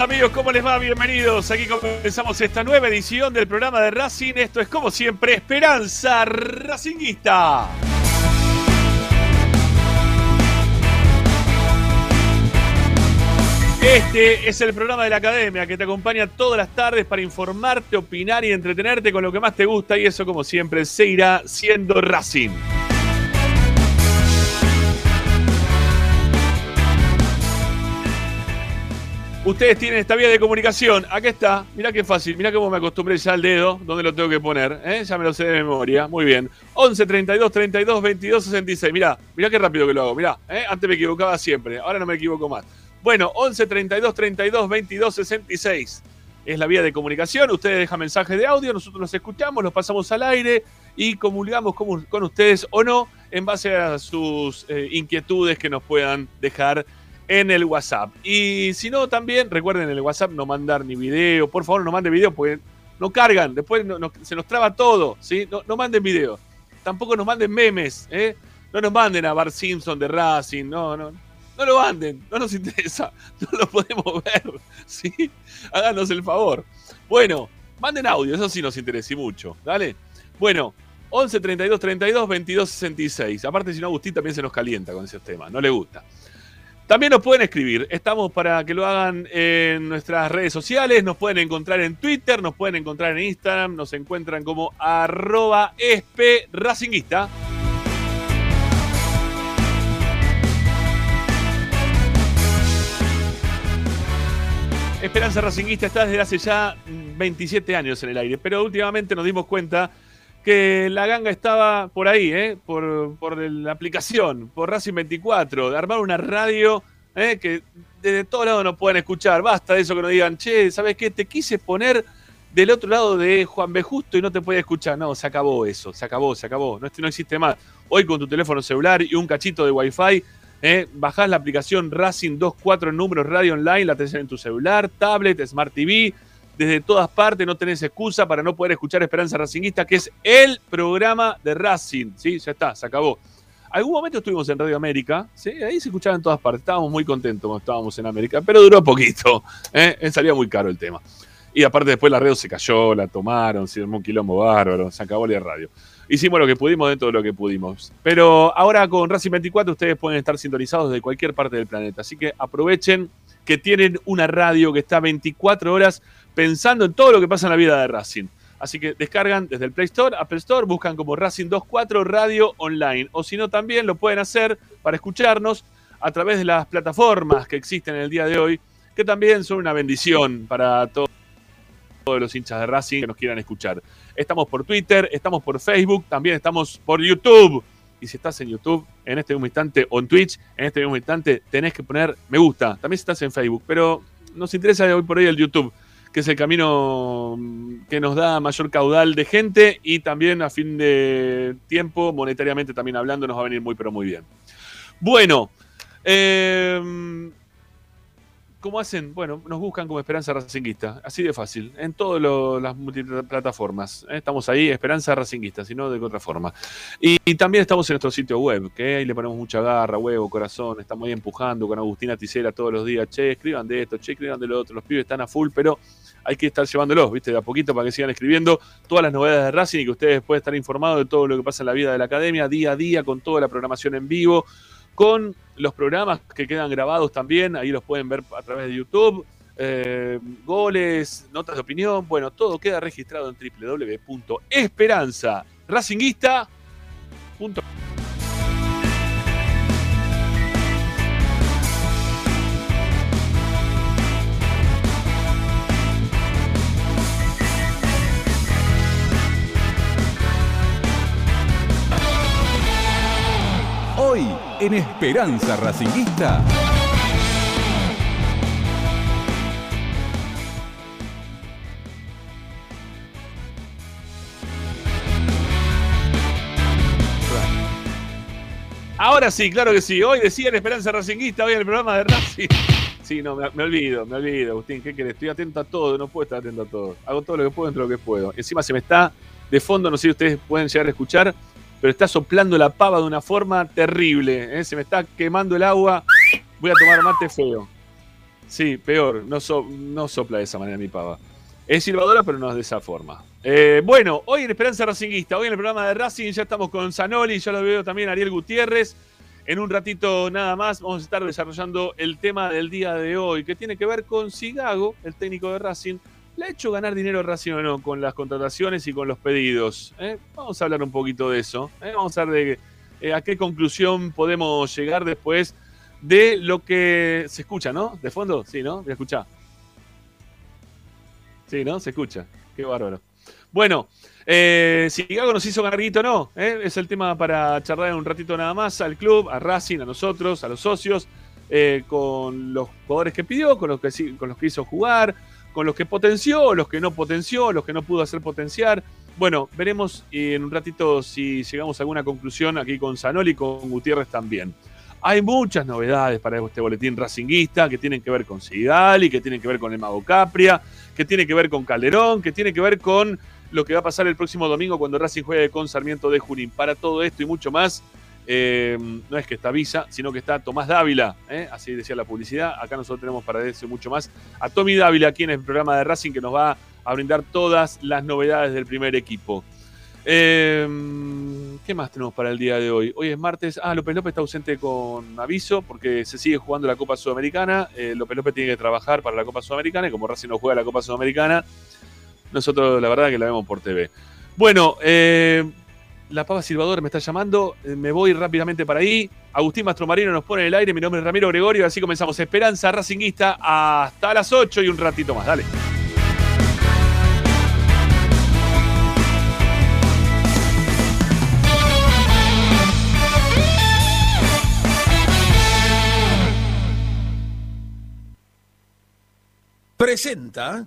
amigos, ¿cómo les va? Bienvenidos. Aquí comenzamos esta nueva edición del programa de Racing. Esto es como siempre Esperanza Racinguista. Este es el programa de la academia que te acompaña todas las tardes para informarte, opinar y entretenerte con lo que más te gusta y eso como siempre seguirá siendo Racing. Ustedes tienen esta vía de comunicación. Acá está. Mirá qué fácil. Mirá cómo me acostumbré ya al dedo. ¿Dónde lo tengo que poner? ¿eh? Ya me lo sé de memoria. Muy bien. 11 32 32 22 66. Mirá. Mirá qué rápido que lo hago. Mirá. ¿eh? Antes me equivocaba siempre. Ahora no me equivoco más. Bueno, 11 32 32 22 66. Es la vía de comunicación. Ustedes dejan mensajes de audio. Nosotros los escuchamos, los pasamos al aire y comulgamos con, con ustedes o no en base a sus eh, inquietudes que nos puedan dejar en el WhatsApp. Y si no, también recuerden en el WhatsApp no mandar ni video. Por favor, no manden video porque no cargan. Después se nos traba todo. ¿sí? No, no manden video. Tampoco nos manden memes. ¿eh? No nos manden a Bar Simpson de Racing. No, no. No lo manden. No nos interesa. No lo podemos ver. ¿sí? Háganos el favor. Bueno, manden audio. Eso sí nos interesa y mucho. ¿Dale? Bueno. 11 32 32 22 66. Aparte, si no, Agustín también se nos calienta con esos temas. No le gusta. También nos pueden escribir. Estamos para que lo hagan en nuestras redes sociales. Nos pueden encontrar en Twitter, nos pueden encontrar en Instagram. Nos encuentran como arroba espracinguista. Esperanza Racinguista está desde hace ya mm, 27 años en el aire, pero últimamente nos dimos cuenta que la ganga estaba por ahí, ¿eh? por, por la aplicación, por Racing 24, de armar una radio ¿eh? que desde todos lados nos pueden escuchar. Basta de eso que nos digan, che, ¿sabes qué? Te quise poner del otro lado de Juan B. Justo y no te podía escuchar. No, se acabó eso, se acabó, se acabó. No, no existe más. Hoy con tu teléfono celular y un cachito de Wi-Fi, ¿eh? bajás la aplicación Racing 24 en números radio online, la tenés en tu celular, tablet, Smart TV, desde todas partes, no tenés excusa para no poder escuchar Esperanza Racinguista, que es el programa de Racing. ¿sí? Ya está, se acabó. Algún momento estuvimos en Radio América, ¿sí? ahí se escuchaba en todas partes, estábamos muy contentos cuando estábamos en América, pero duró poquito, ¿eh? salía muy caro el tema. Y aparte después la radio se cayó, la tomaron, se armó un quilombo bárbaro, se acabó la radio. Hicimos lo que pudimos dentro de lo que pudimos. Pero ahora con Racing 24 ustedes pueden estar sintonizados desde cualquier parte del planeta. Así que aprovechen que tienen una radio que está 24 horas pensando en todo lo que pasa en la vida de Racing. Así que descargan desde el Play Store, Apple Store, buscan como Racing 24 Radio Online. O si no, también lo pueden hacer para escucharnos a través de las plataformas que existen en el día de hoy, que también son una bendición para todos los hinchas de Racing que nos quieran escuchar. Estamos por Twitter, estamos por Facebook, también estamos por YouTube. Y si estás en YouTube en este mismo instante o en Twitch, en este mismo instante tenés que poner me gusta. También si estás en Facebook, pero nos interesa hoy por hoy el YouTube, que es el camino mm, que nos da mayor caudal de gente y también a fin de tiempo, monetariamente también hablando, nos va a venir muy pero muy bien. Bueno, eh, ¿cómo hacen? Bueno, nos buscan como Esperanza Racinguista, así de fácil, en todas las multiplataformas. ¿eh? Estamos ahí, Esperanza Racinguista, si no de otra forma. Y, también estamos en nuestro sitio web, que ahí le ponemos mucha garra, huevo, corazón, estamos ahí empujando con Agustina Ticera todos los días, che, escriban de esto, che, escriban de lo otro, los pibes están a full, pero hay que estar llevándolos, ¿viste? De a poquito para que sigan escribiendo todas las novedades de Racing y que ustedes puedan estar informados de todo lo que pasa en la vida de la academia, día a día, con toda la programación en vivo, con los programas que quedan grabados también, ahí los pueden ver a través de YouTube. Eh, goles, notas de opinión, bueno, todo queda registrado en www.esperanzaracinguista.com. en Esperanza Racinguista. Ahora sí, claro que sí. Hoy decía en Esperanza Racinguista, hoy en el programa de Racing. Sí, no, me, me olvido, me olvido, Agustín. ¿Qué querés? Estoy atento a todo, no puedo estar atento a todo. Hago todo lo que puedo dentro de lo que puedo. Encima se me está de fondo, no sé si ustedes pueden llegar a escuchar, pero está soplando la pava de una forma terrible. ¿eh? Se me está quemando el agua. Voy a tomar mate feo. Sí, peor. No, no sopla de esa manera mi pava. Es silbadora, pero no es de esa forma. Eh, bueno, hoy en Esperanza Racinguista, hoy en el programa de Racing ya estamos con Zanoli, ya lo veo también Ariel Gutiérrez. En un ratito nada más vamos a estar desarrollando el tema del día de hoy, que tiene que ver con Sigago, el técnico de Racing. ¿Le ha hecho ganar dinero Racing o no con las contrataciones y con los pedidos? ¿Eh? Vamos a hablar un poquito de eso. ¿eh? Vamos a ver de, a qué conclusión podemos llegar después de lo que se escucha, ¿no? De fondo, sí, ¿no? ¿Me escucha? Sí, ¿no? Se escucha. Qué bárbaro. Bueno, eh, si Gago nos hizo ganarguito o no, ¿eh? es el tema para charlar un ratito nada más al club, a Racing, a nosotros, a los socios, eh, con los jugadores que pidió, con los que, con los que hizo jugar, con los que potenció, los que no potenció, los que no pudo hacer potenciar. Bueno, veremos en un ratito si llegamos a alguna conclusión aquí con Zanoli y con Gutiérrez también. Hay muchas novedades para este boletín racinguista que tienen que ver con Sigali, que tienen que ver con el Mago Capria, que tiene que ver con Calderón, que tiene que ver con lo que va a pasar el próximo domingo cuando Racing juegue con Sarmiento de Junín. Para todo esto y mucho más, eh, no es que está Visa, sino que está Tomás Dávila, ¿eh? así decía la publicidad. Acá nosotros tenemos para decir mucho más a Tommy Dávila, aquí en el programa de Racing, que nos va a brindar todas las novedades del primer equipo. Eh, ¿Qué más tenemos para el día de hoy? Hoy es martes. Ah, López López está ausente con aviso porque se sigue jugando la Copa Sudamericana. López López tiene que trabajar para la Copa Sudamericana y como Racing no juega la Copa Sudamericana, nosotros, la verdad, que la vemos por TV. Bueno, eh, la pava silbadora me está llamando. Eh, me voy rápidamente para ahí. Agustín Mastromarino nos pone en el aire. Mi nombre es Ramiro Gregorio. Así comenzamos. Esperanza Racinguista hasta las 8 y un ratito más. Dale. Presenta.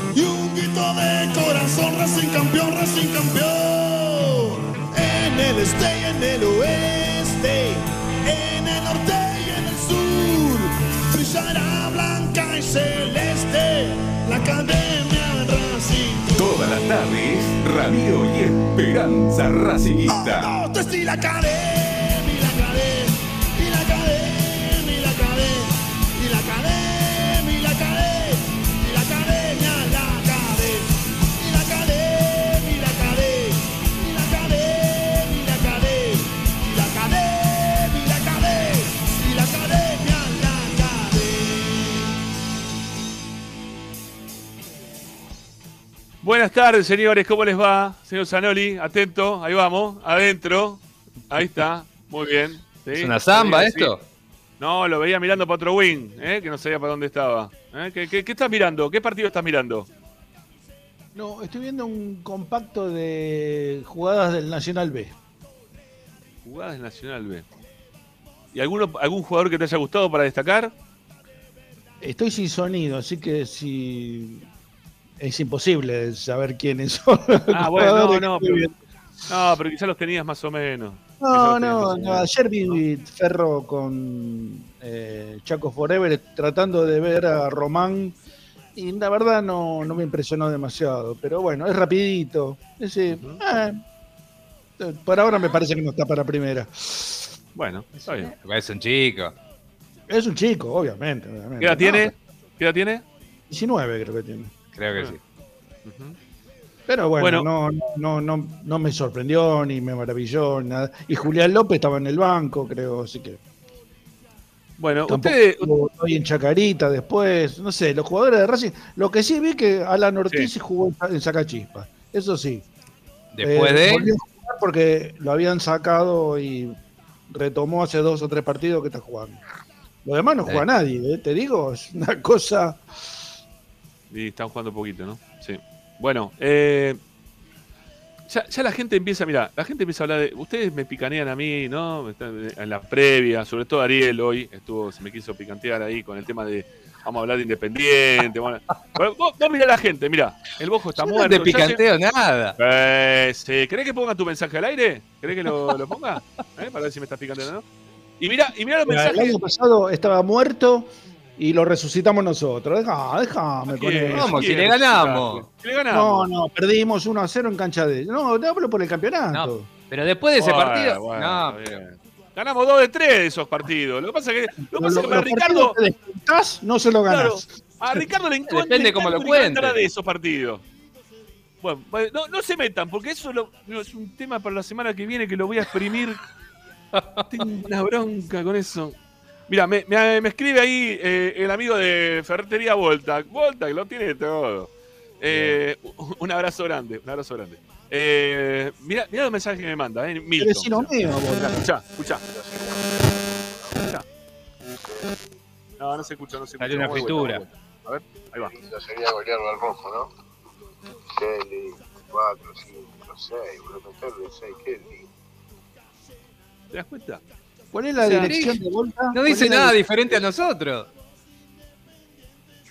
y un grito de corazón, Racing campeón, Racing campeón. En el este y en el oeste, en el norte y en el sur, brillará blanca y celeste la academia Racing. Todas las tardes, Ramiro y Esperanza Racingista. Oh, no, te la academia, Buenas tardes, señores. ¿Cómo les va? Señor Zanoli, atento. Ahí vamos, adentro. Ahí está. Muy bien. ¿sí? ¿Es una samba Sí, esto? sí. No, lo veía mirando para otro wing, ¿eh? que no sabía para dónde estaba. ¿eh? ¿Qué, qué, qué estás mirando? ¿Qué partido estás mirando? No, estoy viendo un compacto de jugadas del Nacional B. Jugadas del Nacional B. ¿Y alguno, algún jugador que te haya gustado para destacar? Estoy sin sonido, así que si es imposible saber quiénes son. Ah, bueno, no, no, pero, no, pero quizás los tenías más o menos. No, no, no, ayer vi Ferro con eh, Chaco Forever tratando de ver a Román y la verdad no, no me impresionó demasiado, pero bueno, es rapidito. Ese, Ujú. eh, por ahora me parece que no está para primera. Bueno, está bien. Es un chico. Es un chico, obviamente. obviamente. ¿Qué edad tiene? ¿Qué edad tiene? 19 creo que tiene. Creo que sí. Ujú. Pero bueno, Bueno. No, no, no, no me sorprendió ni me maravilló nada. Y Julián López estaba en el banco, creo, así que Bueno, tampoco ustedes, estuvo hoy en Chacarita después, no sé, los jugadores de Racing, lo que sí vi que Alan Ortiz Sí. jugó en Sacachispa, eso sí. Después Eh, de. porque lo habían sacado y retomó hace dos o tres partidos que está jugando. Lo demás no juega Sí. nadie, ¿eh? te digo, es una cosa. Y están jugando poquito, ¿no? Sí. Bueno, eh, ya, ya la gente empieza, mira, la gente empieza a hablar de. Ustedes me picanean a mí, ¿no? Están En la previa, sobre todo Ariel hoy estuvo, se me quiso picantear ahí con el tema de. Vamos a hablar de Independiente. bueno. Vos, vos mirá a la gente, mira, el bojo está Yo no muerto. te se- picanteo nada. Eh, sí. ¿Querés que ponga tu mensaje al aire? ¿Querés que lo, lo ponga? ¿Eh? Para ver si me estás picanteando, ¿no? Y mira, y mira los Mira, el mensajes. año pasado estaba muerto y lo resucitamos nosotros. Deja, déjame con eso. Vamos, si le ganamos. Si le ganamos. No, no, perdimos 1 a 0 en cancha de. No, te hablo por el campeonato. No. Pero después de ese Bueno, partido. bueno, no, bien. Ganamos dos de tres de esos partidos. Lo que pasa es que, lo que, pasa es que los Ricardo, partidos que descontás, no se lo claro, ganás. a Ricardo le encanta, Depende cómo lo cuente. de esos partidos. Bueno, no, no se metan, porque eso lo- es un tema para la semana que viene que lo voy a exprimir. Tengo una bronca con eso. Mira, me, me- me escribe ahí eh, el amigo de Ferretería Volta. Volta, que lo tiene todo. Eh, un abrazo grande, un abrazo grande. Eh, mira, mira los mensajes que me manda, eh, Milton. vecino mío, vos. Escucha, escucha. Escucha. No, no se escucha, no se escucha. Salió una fritura. vuelta. A ver, ahí va. lindo sería golearlo al rojo, ¿no? Lindo. 4, 5, 6, boludo, meterle 6, qué lindo. ¿Te das cuenta? ¿Cuál es la O sea, dirección de Volta? no ¿Cuál dice nada di- diferente a nosotros.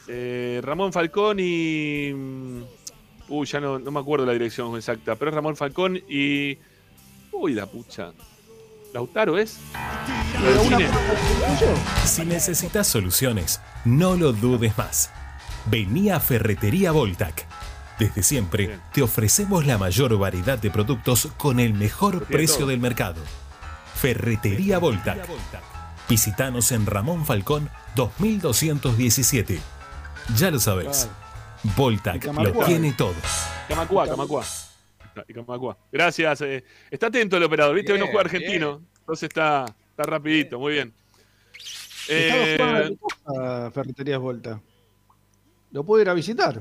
Eh, Ramón Falcón y. mm, Uy, ya no, no me acuerdo la dirección exacta, pero es Ramón Falcón y. Uy, la pucha. ¿Lautaro es? Si necesitas soluciones, no lo dudes más. Vení a Ferretería Voltac. Desde siempre Bien. te ofrecemos la mayor variedad de productos con el mejor precio todo. del mercado. Ferretería Voltac. Visítanos en Ramón Falcón 2217. Ya lo sabéis. Voltac lo Camacuá. tiene todo. Camacua, Camacua. Y Camacua. Gracias. eh. Está atento el operador, ¿viste? Hoy no Bien, juega argentino. Entonces está, está rapidito, muy bien. Estaba Eh, casa, Ferreterías Volta. ¿Lo puedo ir a visitar?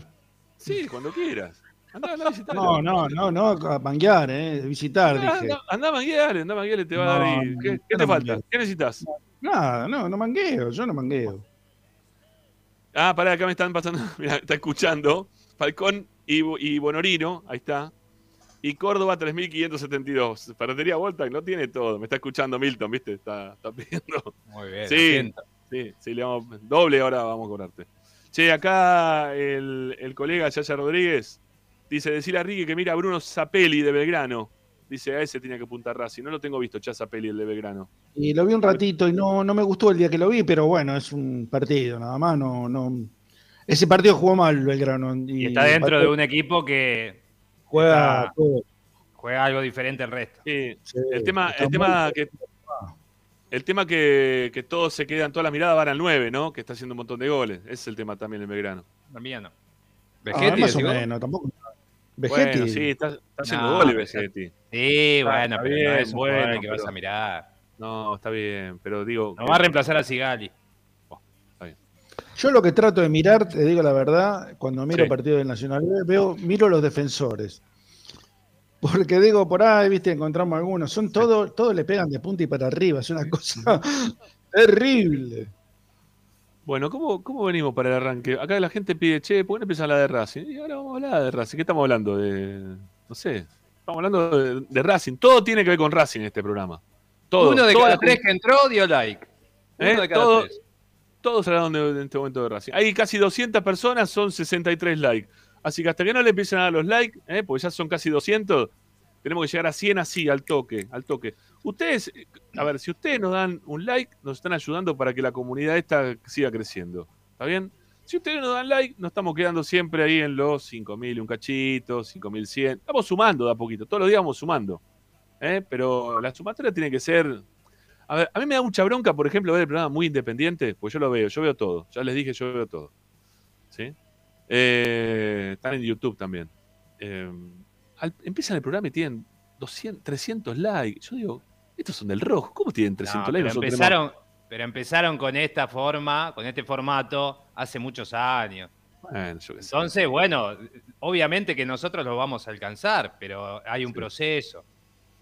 sí, cuando quieras. Andá, andá a. No, no, no, no, a manguear, eh, visitar, Andá, dije. andá, andá a Mangueale, andá a Mangueale, te va a dar ahí. ¿Qué, no, qué no te falta? mangueo. ¿Qué necesitas? Nada, no, no mangueo, yo no mangueo. Ah, pará, acá me están pasando. Mira, está escuchando. Falcón y, y Bonorino, ahí está. Y Córdoba 3572. Ferretería Volta no tiene todo. Me está escuchando Milton, ¿viste? Está, está pidiendo. Muy bien. Sí. Sí, sí, le vamos. Doble ahora vamos a cobrarte. Che, acá el, el colega Yaya Rodríguez dice: decirle a Ricky que mira a Bruno Zapelli de Belgrano. Dice, a ese tenía que apuntar Racing. No lo tengo visto, ya Zapelli, el de Belgrano. Y lo vi un ratito y no, no me gustó el día que lo vi, pero bueno, es un partido, nada más, no, no. Ese partido jugó mal Belgrano. Y, Y está dentro de un equipo que juega está- juega algo diferente al resto. Sí, Sí, el tema, el tema que. El tema que, que todos se quedan, todas las miradas van al 9, ¿no? Que está haciendo un montón de goles. Ese es el tema también en Belgrano. También no. Ah, más o menos, tampoco. Vegetti. Bueno, sí, está, está haciendo No, goles Vegetti. Vegetti. Sí, bueno, está pero bien, no es un bueno, que vas pero- a mirar. No, está bien, pero digo. No va a reemplazar a Sigali. Yo lo que trato de mirar, te digo la verdad, cuando miro Sí. partidos del Nacional veo, miro los defensores. Porque digo, por ahí, viste, encontramos algunos. Son todos, todos le pegan de punta y para arriba. Es una cosa Terrible. Bueno, ¿cómo, ¿cómo venimos para el arranque? Acá la gente pide, che, ¿por qué no empieza la de Racing? Y ahora vamos a hablar de Racing. ¿Qué estamos hablando? De. No sé. Estamos hablando de, de Racing. Todo tiene que ver con Racing en este programa. Todo. Uno de cada tres que entró dio like. Uno ¿Eh? de cada Todo- tres. Todos hablaron de, de este momento de Racing. Hay casi 200 personas, son 63 likes. Así que hasta que no le empiecen a dar los likes, ¿eh? porque ya son casi 200, tenemos que llegar a 100 así, al toque, al toque. Ustedes, eh, a ver, si ustedes nos dan un like, nos están ayudando para que la comunidad esta siga creciendo. ¿Está bien? Si ustedes nos dan like, nos estamos quedando siempre ahí en los 5.000 y un cachito, 5.100. Estamos sumando de a poquito, todos los días vamos sumando. ¿eh? Pero la sumatoria tiene que ser a mí me da mucha bronca, por ejemplo, ver el programa muy independiente, pues yo lo veo, yo veo todo. Ya les dije, yo veo todo. ¿Sí? Eh, están en YouTube también. Empiezan el programa y tienen 200, 300 likes. Yo digo, estos son del rojo. ¿Cómo tienen 300 No, likes? pero, empezaron, pero empezaron con esta forma, con este formato, hace muchos años. Bueno, yo. Entonces, bueno, obviamente que nosotros lo vamos a alcanzar, pero hay un proceso.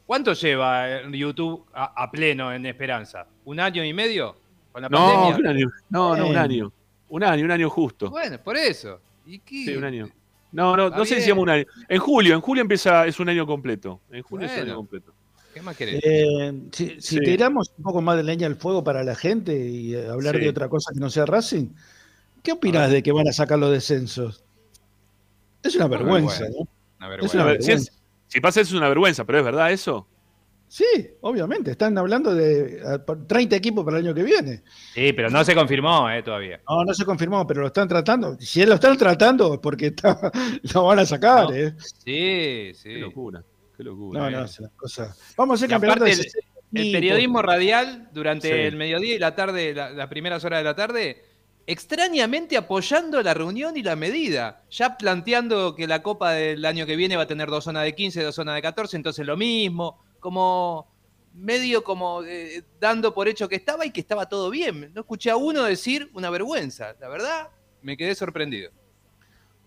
¿Cuánto lleva eh, YouTube a, a pleno en Esperanza? ¿Un año y medio? ¿Con la No, pandemia? que un año. No, no, un año. Un año, un año justo. Bueno, por eso. ¿Y qué? Sí, un año. No, no, Está no sé si llama un año. En julio, en julio empieza, es un año completo. En julio es un año completo. ¿Qué más querés? Eh, si si Sí. tiramos un poco más de leña al fuego para la gente y eh, hablar Sí. de otra cosa que no sea Racing, ¿qué opinas de que van a sacar los descensos? Es una vergüenza, vergüenza. ¿no? Una Es vergüenza. una si, es- si pasa eso es una vergüenza, pero es verdad eso. Sí, obviamente, están hablando de eh, por 30 equipos para el año que viene. Sí, pero no se confirmó eh, todavía. No, no se confirmó, pero lo están tratando. Si lo están tratando es porque está- lo van a sacar, No. ¿eh? Sí, sí. Qué locura. Qué locura. No, no, es una cosa. Vamos a hacer campeonato de el- 60 El equipos. periodismo radial durante Sí. el mediodía y la tarde, la- las primeras horas de la tarde, extrañamente apoyando la reunión y la medida, ya planteando que la Copa del año que viene va a tener dos zonas de 15, dos zonas de 14, entonces lo mismo, como medio como eh, dando por hecho que estaba y que estaba todo bien. No escuché a uno decir una vergüenza, la verdad, me quedé sorprendido.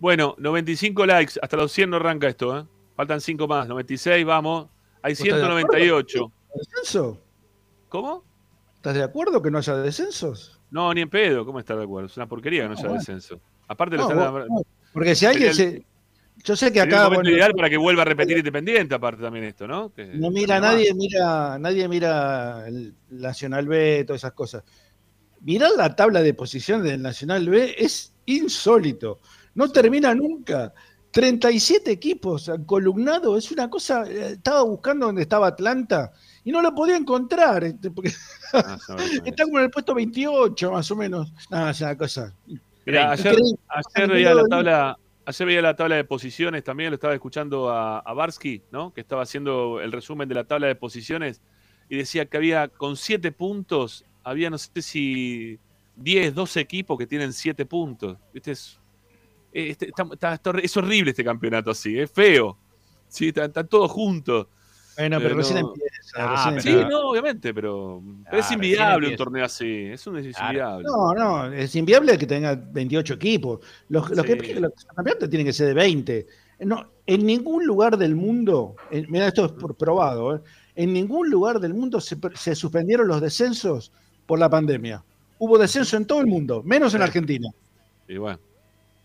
Bueno, 95 likes. Hasta los 100 no arranca esto, ¿eh? Faltan 5 más. 96, vamos. Hay ¿Vos estás de acuerdo? 198. ¿Descenso? ¿Cómo? ¿Estás de acuerdo que no haya descensos? No, ni en pedo. ¿Cómo estar de acuerdo? Es una porquería que no No, haya bueno. descenso. Aparte, lo No, están. vos- no, porque si alguien se. Yo sé que acá momento bueno, ideal para que vuelva a repetir Independiente, aparte también esto, ¿no? Que- no mira más. nadie, mira, nadie mira el Nacional B, todas esas cosas. Mirar la tabla de posiciones del Nacional B es insólito. No termina nunca. 37 equipos columnados, es una cosa. eh, Estaba buscando donde estaba Atlanta y no lo podía encontrar, este, porque Ah, está como en el puesto 28, más o menos. Nada, es una cosa. Mirá, ayer, ayer veía la tabla. Ayer veía la tabla de posiciones, también lo estaba escuchando a, a Barsky, ¿no? Que estaba haciendo el resumen de la tabla de posiciones y decía que había con 7 puntos, había no sé si 10, 12 equipos que tienen 7 puntos. ¿Viste? Es, este- está- está- está horri- es horrible este campeonato así, es feo. Sí, están, están todos juntos. Bueno, pero Pero recién no- empieza. Ah, recién Sí, empieza. no, obviamente, pero, pero Ah, es inviable un empieza. torneo así. Es un es inviable. No, no, es inviable que tenga 28 equipos. Los, los Sí. que los campeonatos tienen que ser de 20. No, en ningún lugar del mundo, en- mira, esto es por probado, ¿eh? en ningún lugar del mundo se, se suspendieron los descensos por la pandemia. Hubo descenso en todo el mundo, menos en Sí. Argentina, Y bueno,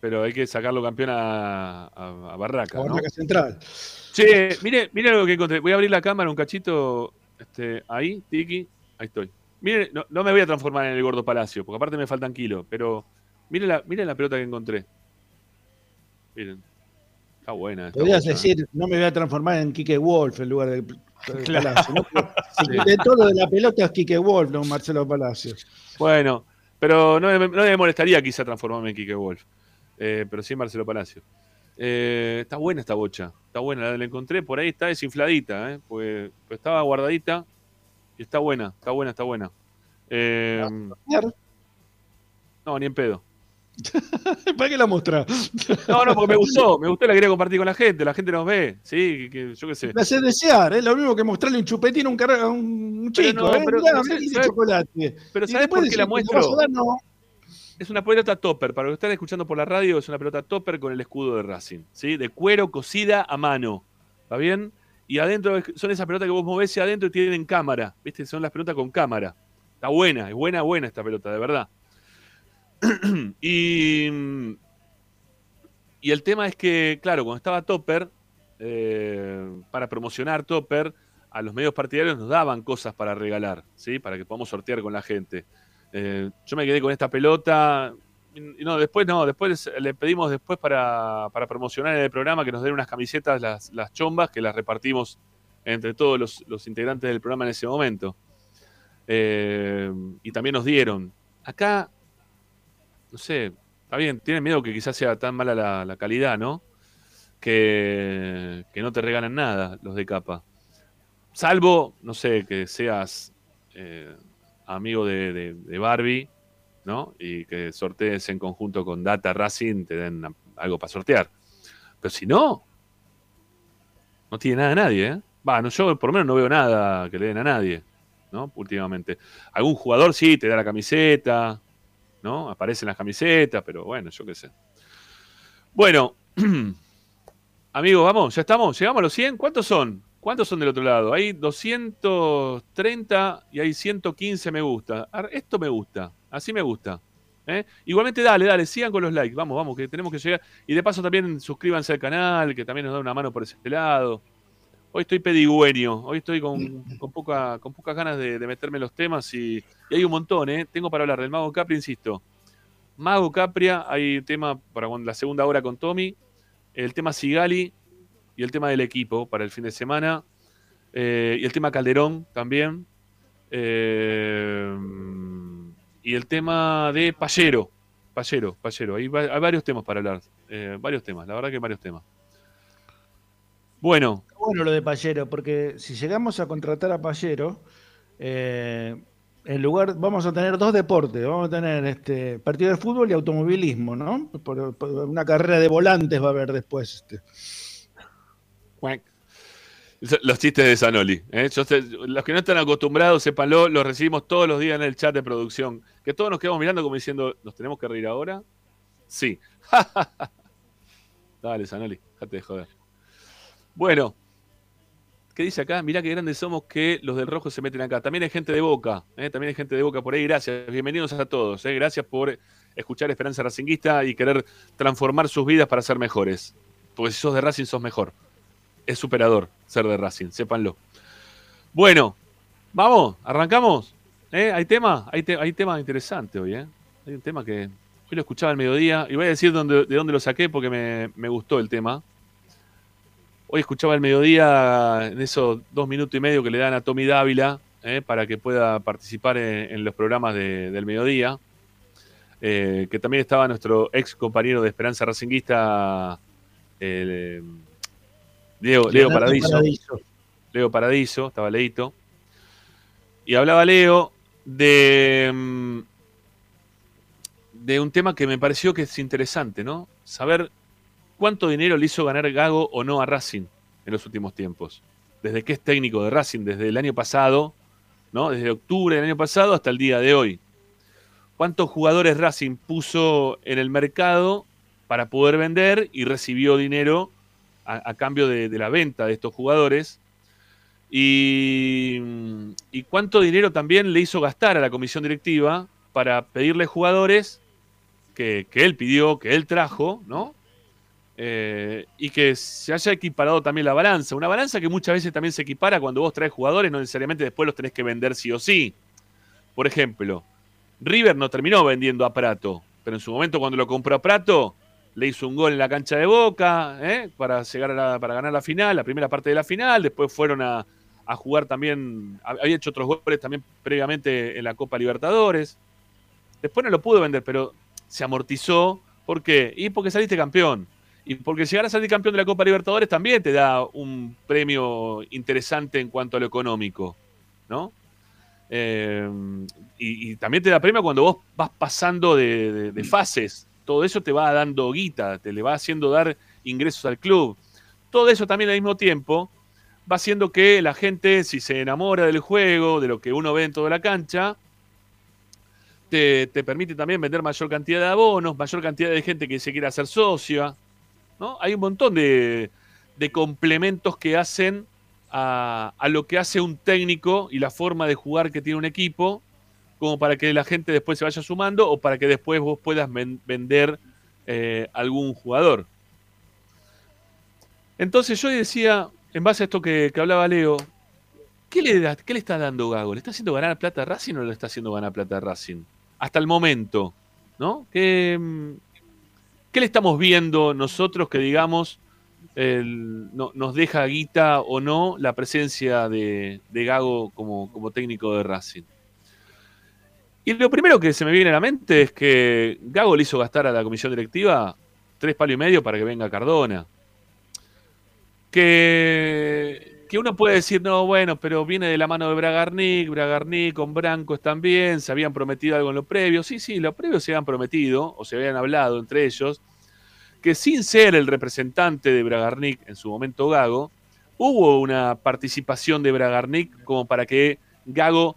pero hay que sacarlo campeón a, a- a Barraca. Barraca Central. Che, mire, mire lo que encontré. Voy a abrir la cámara un cachito. Este, ahí, Tiki. Ahí estoy. Mire, no, no me voy a transformar en el gordo palacio, porque aparte me faltan kilos, pero mire la, mire la pelota que encontré. Miren. Está buena. esta Podrías bocha, ¿eh? decir, no me voy a transformar en Quique Wolf en lugar de, de Claro. Palacio. ¿no? Sí. De todo de la pelota es Quique Wolf, no Marcelo Palacio. Bueno, pero no, no me molestaría quizá transformarme en Kike Wolf. Eh, pero sí en Marcelo Palacio. Eh, está buena esta bocha. Está buena. La, la encontré por ahí, está desinfladita, ¿eh? Pues, pues estaba guardadita. Y está buena, está buena, está buena. Eh, no, ni en pedo. ¿Para qué la mostrás? No, no, porque me gustó. Me gustó la quería compartir con la gente. La gente nos ve. Sí, que, que- yo qué sé. Me hace desear, es lo mismo que mostrarle un chupetín a un, un Pero chico. no, ¿eh? pero- Mirá, pero mirá ¿sabes- que tiene sabes- chocolate. Pero Y ¿sabes después por qué la decís, ¿te vas a muestro? No. Es una pelota topper. Para los que están escuchando por la radio, es una pelota topper con el escudo de Racing. ¿sí? De cuero cocida a mano. ¿Está bien? Y adentro son esas pelotas que vos movés hacia adentro y tienen cámara. ¿Viste? Son las pelotas con cámara. Está buena, es buena, buena esta pelota, de verdad. y, y el tema es que, claro, cuando estaba Topper, eh, para promocionar Topper, a los medios partidarios nos daban cosas para regalar, ¿sí? Para que podamos sortear con la gente. Eh, yo me quedé con esta pelota. y no, después no, después le pedimos después para, para promocionar el programa que nos den unas camisetas, las, las chombas, que las repartimos entre todos los, los integrantes del programa en ese momento. Eh, y también nos dieron. Acá, no sé, está bien, tienen miedo que quizás sea tan mala la, calidad, ¿no? Que, que no te regalan nada los de capa. Salvo, no sé, que seas eh, amigo de, de- Barbie, ¿no? Y que sortees en conjunto con Data Racing, te den algo para sortear. Pero si no, no tiene nada a nadie, ¿eh? Va, no, yo por lo menos no veo nada que le den a nadie, ¿no? Últimamente. Algún jugador sí te da la camiseta, ¿no? Aparecen las camisetas, pero bueno, yo qué sé. Bueno, amigos, vamos, ya estamos, llegamos a los 100. ¿Cuántos son? ¿Cuántos son del otro lado? Hay 230 y hay 115 me gusta. Esto me gusta, así me gusta. ¿eh? Igualmente, dale, dale, sigan con los likes. Vamos, vamos, que tenemos que llegar. Y de paso también suscríbanse al canal, que también nos da una mano por ese lado. Hoy estoy pedigüeño, hoy estoy con, con poca, con pocas ganas de, meterme en los temas y, hay un montón, ¿eh? Tengo para hablar del Mago Capri, insisto. Mago Capria, hay tema para la segunda hora con Tommy, el tema Sigali y el tema del equipo para el fin de semana, eh, y el tema Calderón también, eh, y el tema de Payero, Payero, Payero, hay, va- hay varios temas para hablar, eh, varios temas, la verdad que varios temas. Bueno, bueno lo de Pallero, porque si llegamos a contratar a Pallero, eh, en lugar, vamos a tener dos deportes, vamos a tener este partido de fútbol y automovilismo, ¿no? Por, por una carrera de volantes va a haber después. Este. Los chistes de Zanoli. ¿eh? Los que no están acostumbrados, sépanlo, los recibimos todos los días en el chat de producción. Que todos nos quedamos mirando como diciendo, ¿nos tenemos que reír ahora? Sí. Dale, Zanoli, déjate de joder. Bueno, ¿qué dice acá? Mirá qué grandes somos que los del rojo se meten acá. También hay gente de Boca, ¿eh? también hay gente de Boca por ahí. Gracias, bienvenidos a todos. ¿eh? Gracias por escuchar Esperanza Racinguista y querer transformar sus vidas para ser mejores. Porque si sos de Racing, sos mejor es superador ser de Racing, sépanlo. Bueno, vamos, arrancamos. ¿Eh? ¿Hay tema? Hay, te- hay tema interesante hoy, ¿eh? Hay un tema que hoy lo escuchaba al mediodía y voy a decir dónde- de dónde lo saqué porque me, gustó el tema. Hoy escuchaba al mediodía en esos dos minutos y medio que le dan a Tommy Dávila ¿eh? para que pueda participar en, los programas de- del mediodía. Eh, que también estaba nuestro ex compañero de Esperanza Racinguista, el, Leo, Leo. Paradiso. Leo Paradiso, estaba Leito. Y hablaba Leo de, mm, de un tema que me pareció que es interesante, ¿no? Saber cuánto dinero le hizo ganar Gago o no a Racing en los últimos tiempos. Desde que es técnico de Racing, desde el año pasado, ¿no? Desde octubre del año pasado hasta el día de hoy. ¿Cuántos jugadores Racing puso en el mercado para poder vender y recibió dinero a, cambio de, la venta de estos jugadores? Y, cuánto dinero también le hizo gastar a la comisión directiva para pedirle jugadores que, que él pidió, que él trajo, ¿no? Eh, y que se haya equiparado también la balanza. Una balanza que muchas veces también se equipara cuando vos traes jugadores, no necesariamente después los tenés que vender sí o sí. Por ejemplo, River no terminó vendiendo a Prato, pero en su momento cuando lo compró a Prato, le hizo un gol en la cancha de Boca ¿eh? para, llegar para ganar la final, la primera parte de la final, después fueron a, jugar también, hab- había hecho otros goles también previamente en la Copa Libertadores. Después no lo pudo vender, pero se amortizó. ¿Por qué? Y porque saliste campeón. Y porque llegar a salir campeón de la Copa Libertadores también te da un premio interesante en cuanto a lo económico, ¿no? Eh, y, también te da premio cuando vos vas pasando de fases. Todo eso te va dando guita, te le va haciendo dar ingresos al club. Todo eso también al mismo tiempo va haciendo que la gente, si se enamora del juego, de lo que uno ve en toda la cancha, te, te permite también vender mayor cantidad de abonos, mayor cantidad de gente que se quiera hacer socia. ¿no? Hay un montón de, de complementos que hacen a, a lo que hace un técnico y la forma de jugar que tiene un equipo como para que la gente después se vaya sumando o para que después vos puedas ven- vender eh, algún jugador. Entonces yo decía, en base a esto que, hablaba Leo, ¿qué le, da- ¿qué le está dando Gago? ¿Le está haciendo ganar plata a Racing o le está haciendo ganar plata a Racing? Hasta el momento, ¿no? ¿Qué, le estamos viendo nosotros que digamos el- no- nos deja guita o no la presencia de, Gago como técnico de Racing? Y lo primero que se me viene a la mente es que Gago le hizo gastar a la comisión directiva tres palos y medio para que venga Cardona. Que, que uno puede decir, no, bueno, pero viene de la mano de Bragarnik, Bragarnik con Branco están bien, se habían prometido algo en lo previo. Sí, sí, lo previo se habían prometido, o se habían hablado entre ellos, que sin ser el representante de Bragarnik en su momento Gago, hubo una participación de Bragarnik como para que Gago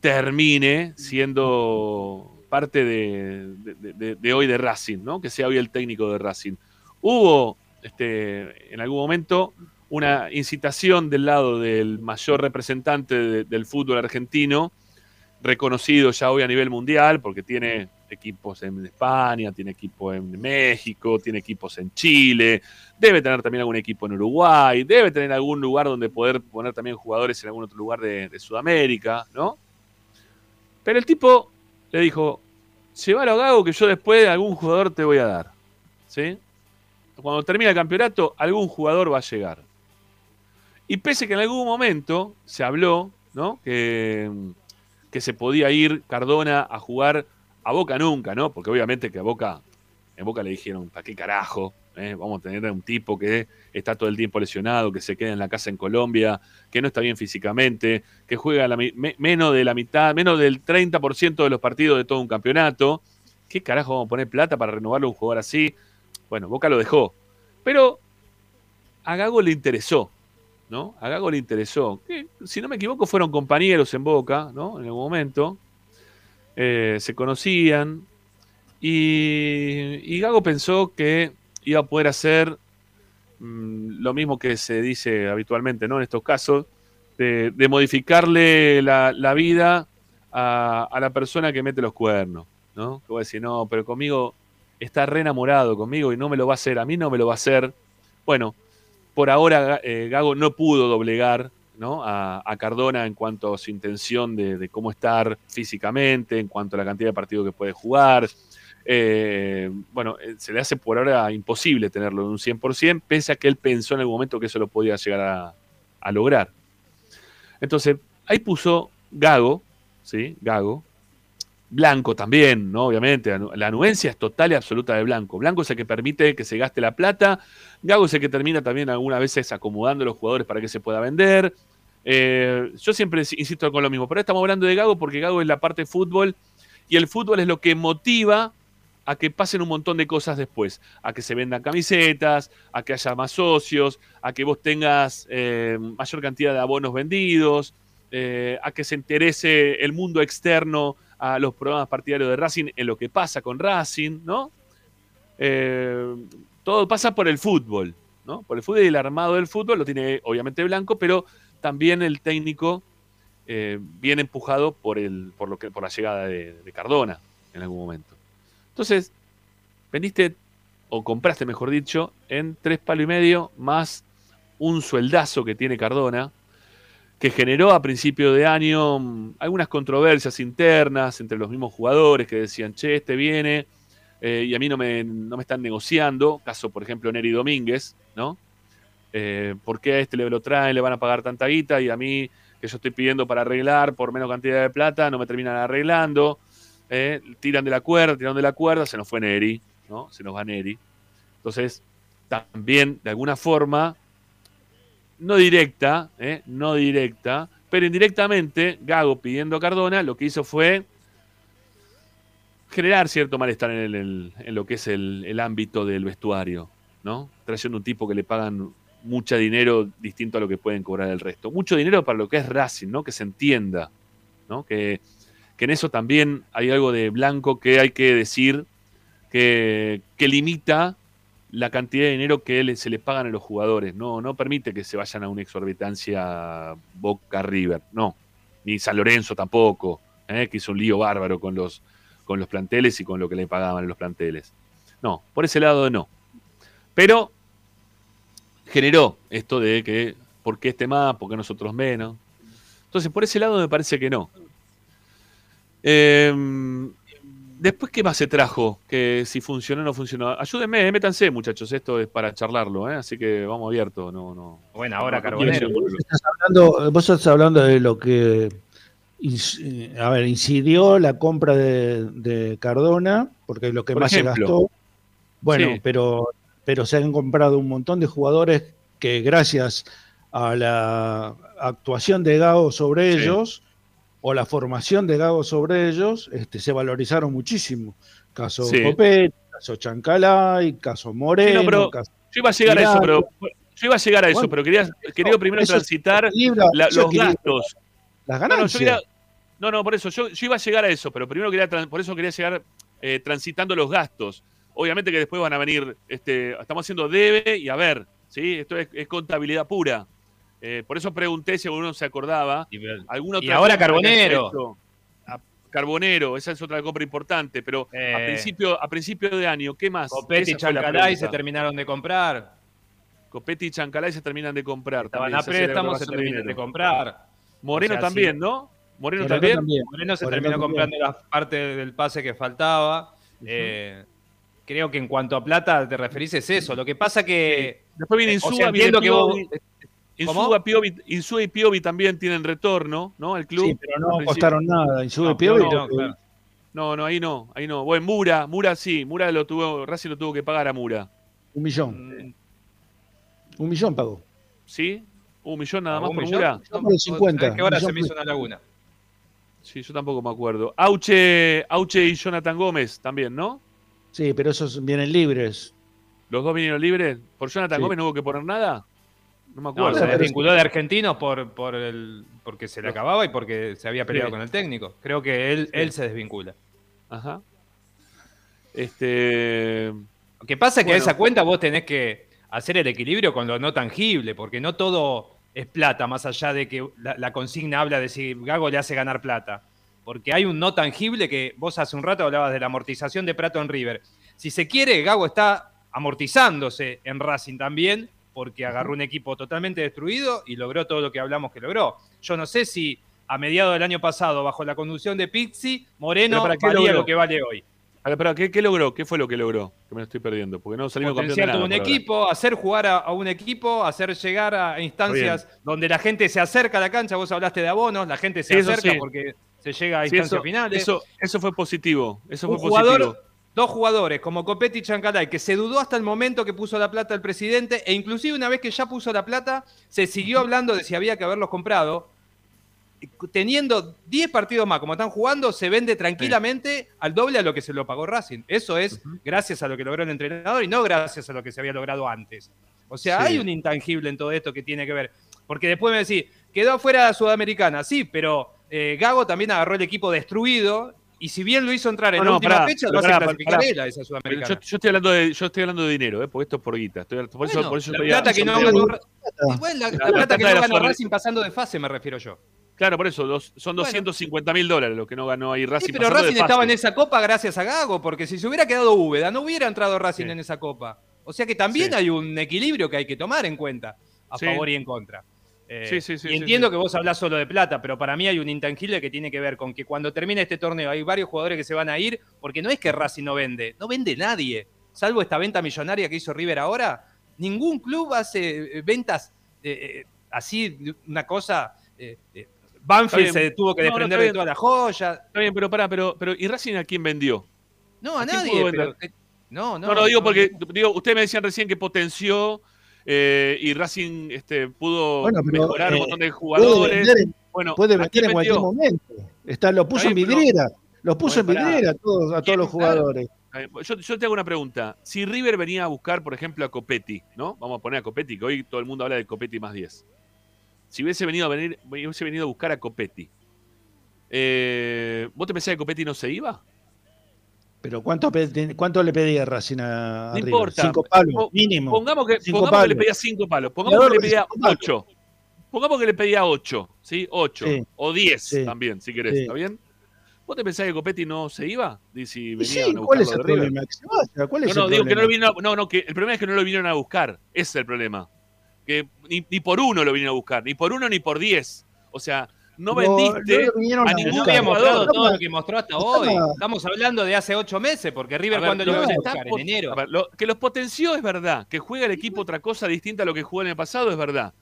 termine siendo parte de, hoy de Racing, ¿no? Que sea hoy el técnico de Racing. Hubo este, en algún momento una incitación del lado del mayor representante de- del fútbol argentino, reconocido ya hoy a nivel mundial, porque tiene equipos en España, tiene equipos en México, tiene equipos en Chile, debe tener también algún equipo en Uruguay, debe tener algún lugar donde poder poner también jugadores en algún otro lugar de, de Sudamérica, ¿no? Pero el tipo le dijo, llévalo a Gago que yo después algún jugador te voy a dar, ¿sí? Cuando termine el campeonato, algún jugador va a llegar. Y pese que en algún momento se habló, ¿no? Que, se podía ir Cardona a jugar a Boca nunca, ¿no? Porque obviamente que a Boca, en Boca le dijeron, ¿para qué carajo? Eh? Vamos a tener un tipo que está todo el tiempo lesionado, que se queda en la casa en Colombia, que no está bien físicamente, que juega menos de la mitad, menos del 30% de los partidos de todo un campeonato. ¿Qué carajo vamos a poner plata para renovarle a un jugador así? Bueno, Boca lo dejó. Pero a Gago le interesó, ¿no? A Gago le interesó. Si no me equivoco, fueron compañeros en Boca, ¿no? En algún momento. Eh, se conocían. Y Gago pensó que iba a poder hacer mm, lo mismo que se dice habitualmente, ¿no? En estos casos, de, de modificarle la, vida a, la persona que mete los cuernos, ¿no? Que va a decir, no, pero conmigo está re enamorado conmigo y no me lo va a hacer, a mí no me lo va a hacer. Bueno, por ahora eh, Gago no pudo doblegar ¿no? a, a Cardona en cuanto a su intención de, de cómo estar físicamente, en cuanto a la cantidad de partidos que puede jugar. Eh, bueno, eh, se le hace por ahora imposible tenerlo en un 100%, pese a que él pensó en algún momento que eso lo podía llegar a, a lograr. Entonces, ahí puso Gago, ¿sí? Gago, Blanco también, ¿no? Obviamente, la anuencia es total y absoluta de Blanco. Blanco es el que permite que se gaste la plata. Gago es el que termina también algunas veces acomodando los jugadores para que se pueda vender. Eh, yo siempre insisto con lo mismo, pero estamos hablando de Gago porque Gago es la parte de fútbol y el fútbol es lo que motiva a que pasen un montón de cosas después, a que se vendan camisetas, a que haya más socios, a que vos tengas eh, mayor cantidad de abonos vendidos, eh, a que se interese el mundo externo a los programas partidarios de Racing en lo que pasa con Racing, ¿no? Eh, todo pasa por el fútbol, ¿no? Por el fútbol y el armado del fútbol lo tiene obviamente Blanco, pero también el técnico eh, viene empujado por, el, por, lo que, por la llegada de Cardona en algún momento. Entonces, vendiste o compraste, mejor dicho, en tres palos y medio más un sueldazo que tiene Cardona, que generó a principio de año mm, algunas controversias internas entre los mismos jugadores que decían, che, este viene eh, y a mí no me, no me están negociando, caso por ejemplo Neri Domínguez, ¿no? Eh, ¿Por qué a este le lo traen, le van a pagar tanta guita y a mí que yo estoy pidiendo para arreglar por menos cantidad de plata no me terminan arreglando? Eh, tiran de la cuerda, tiran de la cuerda, se nos fue Neri, ¿no? Se nos va Neri. Entonces, también, de alguna forma, no directa, ¿eh? no directa, pero indirectamente, Gago pidiendo a Cardona, lo que hizo fue generar cierto malestar en, en lo que es el, el ámbito del vestuario, ¿no? Trayendo un tipo que le pagan mucho dinero distinto a lo que pueden cobrar el resto. Mucho dinero para lo que es Racing, ¿no? Que se entienda, ¿no? Que, que en eso también hay algo de blanco que hay que decir que, que limita la cantidad de dinero que se le pagan a los jugadores. No, no permite que se vayan a una exorbitancia Boca River, no. Ni San Lorenzo tampoco, ¿eh? que hizo un lío bárbaro con los, con los planteles y con lo que le pagaban en los planteles. No, por ese lado no. Pero generó esto de que, ¿por qué este más? ¿Por qué nosotros menos? Entonces, por ese lado me parece que no. Em, después, ¿qué más se trajo? Que si funcionó o no funcionó. Ayúdenme, eh, métanse, muchachos. Esto es para charlarlo, ¿eh? así que vamos abierto. No, no. Bueno, ahora no, Carbonero. Vos estás hablando, vos estás hablando de lo que eh, a ver, incidió la compra de, de Cardona, porque es lo que Por más ejemplo. se gastó. Bueno, Sí. pero, pero se han comprado un montón de jugadores que gracias a la actuación de Gago sobre Sí. ellos, o la formación de Gago sobre ellos, este, se valorizaron muchísimo. Caso Sí. Copet, caso Chancalay, caso Moreno, pero caso Yo iba a llegar a eso, pero yo iba a llegar a eso, Bueno, pero quería, quería primero transitar equilibra- la- eso los equilibra gastos. las no, ganancias. quería- no, no, por eso, yo, yo iba a llegar a eso, pero primero quería, por eso quería llegar eh, transitando los gastos. Obviamente que después van a venir, este, estamos haciendo debe y a ver, ¿sí? Esto es, es contabilidad pura. Eh, por eso pregunté si alguno se acordaba. ¿Alguna Y ahora Carbonero. hecho? A- Carbonero, esa es otra compra importante, pero a, Eh. principio, a principio de año, ¿qué más? Copetti y Chancalay se terminaron de comprar. Copetti y Chancalay se terminan de comprar. Estaban también, a préstamos, se de terminan de comprar. Moreno O sea, también, sí. ¿no? Moreno Moreno también. también. Moreno se Moreno terminó también. comprando la parte del pase que faltaba. Eh, creo que en cuanto a plata te referís es eso. Lo que pasa que. Después viene Eh, o Insúa, sea, viene que vos-. Insúa, Piovi, Insúa y Piovi también tienen retorno, ¿no? Al club. Sí, pero no costaron nada. Y sube No, Piovi no, claro. No, no, ahí no, ahí no. Bueno, Mura, Mura sí, Mura lo tuvo, Racing lo tuvo que pagar a Mura. un millón. Mm, Un millón pagó. ¿Sí? ¿Un millón nada más ¿un por millón? Mura? Por 50, ¿sabés que ahora millón se me hizo una laguna. Sí, yo tampoco me acuerdo. Auche, Auche y Jonathan Gómez también, ¿no? Sí, pero esos vienen libres. Los dos vinieron libres. ¿Por Jonathan Sí. Gómez no hubo que poner nada? No me No, acuerdo. se desvinculó de argentinos por, por el, porque se le acababa y porque se había peleado Sí. con el técnico. Creo que él, Sí. él se desvincula. Ajá. Este. Lo que pasa es que a esa cuenta vos tenés que hacer el equilibrio con lo no tangible, porque no todo es plata, más allá de que la, la consigna habla de si Gago le hace ganar plata. Porque hay un no tangible que vos hace un rato hablabas de la amortización de Prato en River. Si se quiere, Gago está amortizándose en Racing también, porque agarró un equipo totalmente destruido y logró todo lo que hablamos que logró. Yo no sé si a mediados del año pasado, bajo la conducción de Pizzi, Moreno ¿Pero para qué valía logró? lo que vale hoy. A ver, pero ¿qué, qué logró? ¿Qué fue lo que logró? Que me lo estoy perdiendo. Porque no salimos campeón de nada. un ahora. equipo, hacer jugar a, a un equipo, hacer llegar a instancias donde la gente se acerca a la cancha. Vos hablaste de abonos, la gente se eso acerca sí. porque se llega a Sí, instancias eso, finales. eso, eso fue positivo. Eso un fue jugador, positivo. Dos jugadores como Copetti y Chancalay, que se dudó hasta el momento que puso la plata el presidente, e inclusive una vez que ya puso la plata, se siguió hablando de si había que haberlos comprado. Teniendo 10 partidos más como están jugando, se vende tranquilamente al doble a lo que se lo pagó Racing. Eso es gracias a lo que logró el entrenador y no gracias a lo que se había logrado antes. O sea, Sí. hay un intangible en todo esto que tiene que ver. Porque después me decís, quedó afuera la Sudamericana, sí, pero eh, Gago también agarró el equipo destruido y si bien lo hizo entrar en No, la no, última pará, fecha, lo hace pará, clasificar pará. él a esa Sudamericana. yo, yo estoy hablando de, yo estoy hablando de dinero, ¿eh? porque esto es por guita. Estoy- por, eso, Bueno, por eso la estoy- plata que no estoy- ganó, Racing pasando de fase, me refiero yo. Claro, por eso, dos- son Bueno. 250 mil dólares lo que no ganó ahí Racing. Sí, pero Racing estaba en esa copa gracias a Gago, porque si se hubiera quedado Úbeda, no hubiera entrado Racing Sí. en esa copa. O sea que también Sí. hay un equilibrio que hay que tomar en cuenta, a Sí. favor y en contra. Eh, Sí, sí, sí, y sí, entiendo que vos hablás solo de plata, pero para mí hay un intangible que tiene que ver con que cuando termine este torneo hay varios jugadores que se van a ir, porque no es que Racing no vende, no vende nadie. Salvo esta venta millonaria que hizo River ahora, ningún club hace eh, ventas eh, así, una cosa. eh, Banfield se tuvo que No, no, desprender está de todas las joyas. Está bien, pero pará, pero, pero ¿y Racing a quién vendió? No, a, ¿A quién nadie. pero- no, no. No, no, digo no. porque, digo, ustedes me decían recién que potenció eh, y Racing este, pudo Bueno, pero, mejorar un eh, montón de Puede jugadores. vender, en- Bueno, puede ¿a vender quién en cualquier momento. Está, lo puso en vidriera. Lo puso Bueno, en vidriera a todos, a todos los jugadores. Eh, Yo, yo te hago una pregunta. Si River venía a buscar, por ejemplo, a Copetti, ¿no? Vamos a poner a Copetti, que hoy todo el mundo habla de Copetti más 10. Si hubiese venido a, venir, hubiese venido a buscar a Copetti, eh, ¿vos te pensás que Copetti no se iba? Pero ¿cuánto, cuánto le pedía Racing a, No importa. Cinco palos, mínimo. Pongamos que, pongamos que le pedía cinco palos. Pongamos que le pedía ocho. Pongamos que le pedía ocho, ¿sí? Ocho. Sí. O diez Sí. también, si querés. Sí. ¿Está bien? ¿Vos te pensás que Copetti no se iba? Si venía sí, a ¿cuál es el problema? Que se vaya, ¿Cuál No, es no, el digo que no lo problema? vino, no, no, que el problema es que no lo vinieron a buscar. Ese es el problema. Que ni, ni por uno lo vinieron a buscar, ni por uno ni por diez. O sea, no No, vendiste no a ningún jugador. todo lo que mostró hasta hoy. Estamos hablando de hace ocho meses, porque River cuando lo iban a está buscar, en pot- enero. a ver, lo- que los potenció es verdad. Que juega el equipo otra cosa distinta a lo que jugó en el pasado es verdad.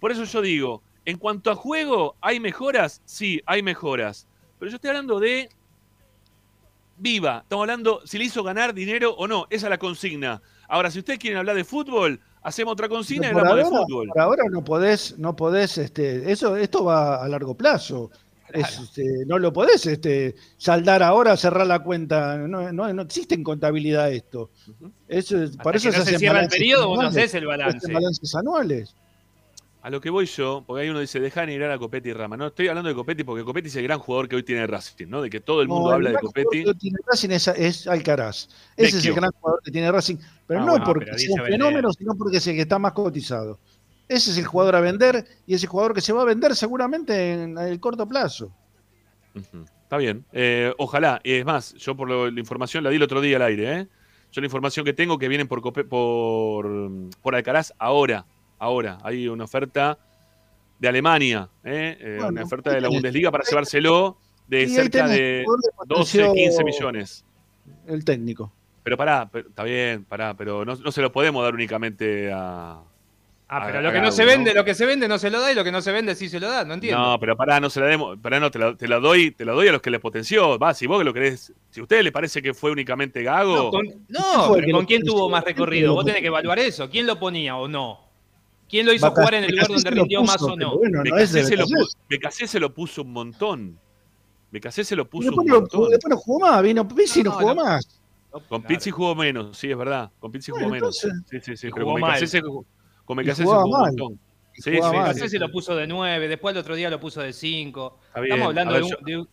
Por eso yo digo, en cuanto a juego, ¿hay mejoras? Sí, hay mejoras. Pero yo estoy hablando de viva. Estamos hablando si le hizo ganar dinero o no. Esa es la consigna. Ahora, si ustedes quieren hablar de fútbol, hacemos otra consigna y hablamos de ahora, fútbol. por ahora no podés, no podés, este, eso, esto va a largo plazo. Es, este, no lo podés este, saldar ahora, cerrar la cuenta. No, no, no existe en contabilidad esto. Eso Hasta eso que no se cierra el periodo, vos no haces el balance. hacen balances anuales. A lo que voy yo, porque ahí uno dice, deja de a Copetti y Rama. No estoy hablando de Copetti porque Copetti es el gran jugador que hoy tiene Racing, ¿no? De que todo el mundo No, habla de gran jugador Copetti. que tiene Racing es, es Alcaraz. Ese es el gran jugador que tiene Racing. Pero Ah, no bueno, porque pero sea un fenómeno, sino porque es el que está más cotizado. Ese es el jugador a vender y ese jugador que se va a vender seguramente en el corto plazo. Está bien. Eh, ojalá. Y es más, yo por lo- la información la di el otro día al aire, ¿eh? Yo la información que tengo que vienen por, Cope- por, por Alcaraz ahora. Ahora. Hay una oferta de Alemania, ¿eh? Eh, Bueno, una oferta de la tenés. Bundesliga para llevárselo de cerca tenés, de jugador que 12, potenció 15 millones. El técnico. Pero pará, pero- está bien, pará, pero no, no se lo podemos dar únicamente a. Ah, pero a- lo a que no se vende, lo que se vende no se lo da y lo que no se vende sí se lo da, no entiendo. No, pero pará, no se la demos, pará, no, te la, te la doy, te la doy a los que les potenció. Va, si vos que lo querés, si a ustedes les parece que fue únicamente Gago, No, con, no, pero ¿con quién tuvo más ¿Quién fue recorrido? Vos que tenés que evaluar eso. ¿Quién lo ponía o no? ¿Quién lo hizo jugar en el lugar donde lo rindió más o no? Bueno, no Becasé se, lo se lo puso un montón. Becasé se lo puso un Después, montón. después no jugó más, vino Pizzi no, No, jugó no. más. Con Pizzi jugó menos, sí, es verdad. Con Pizzi jugó Bueno, menos. entonces- Sí, sí, sí. Pero jugó con Becasé se, con Becasé se jugó un mal. montón. Y Sí, jugaba sí, mal. sí, Becasé se lo puso de 9, después el otro día lo puso de 5. Está bien. Estamos hablando A ver, de, un- yo- de un-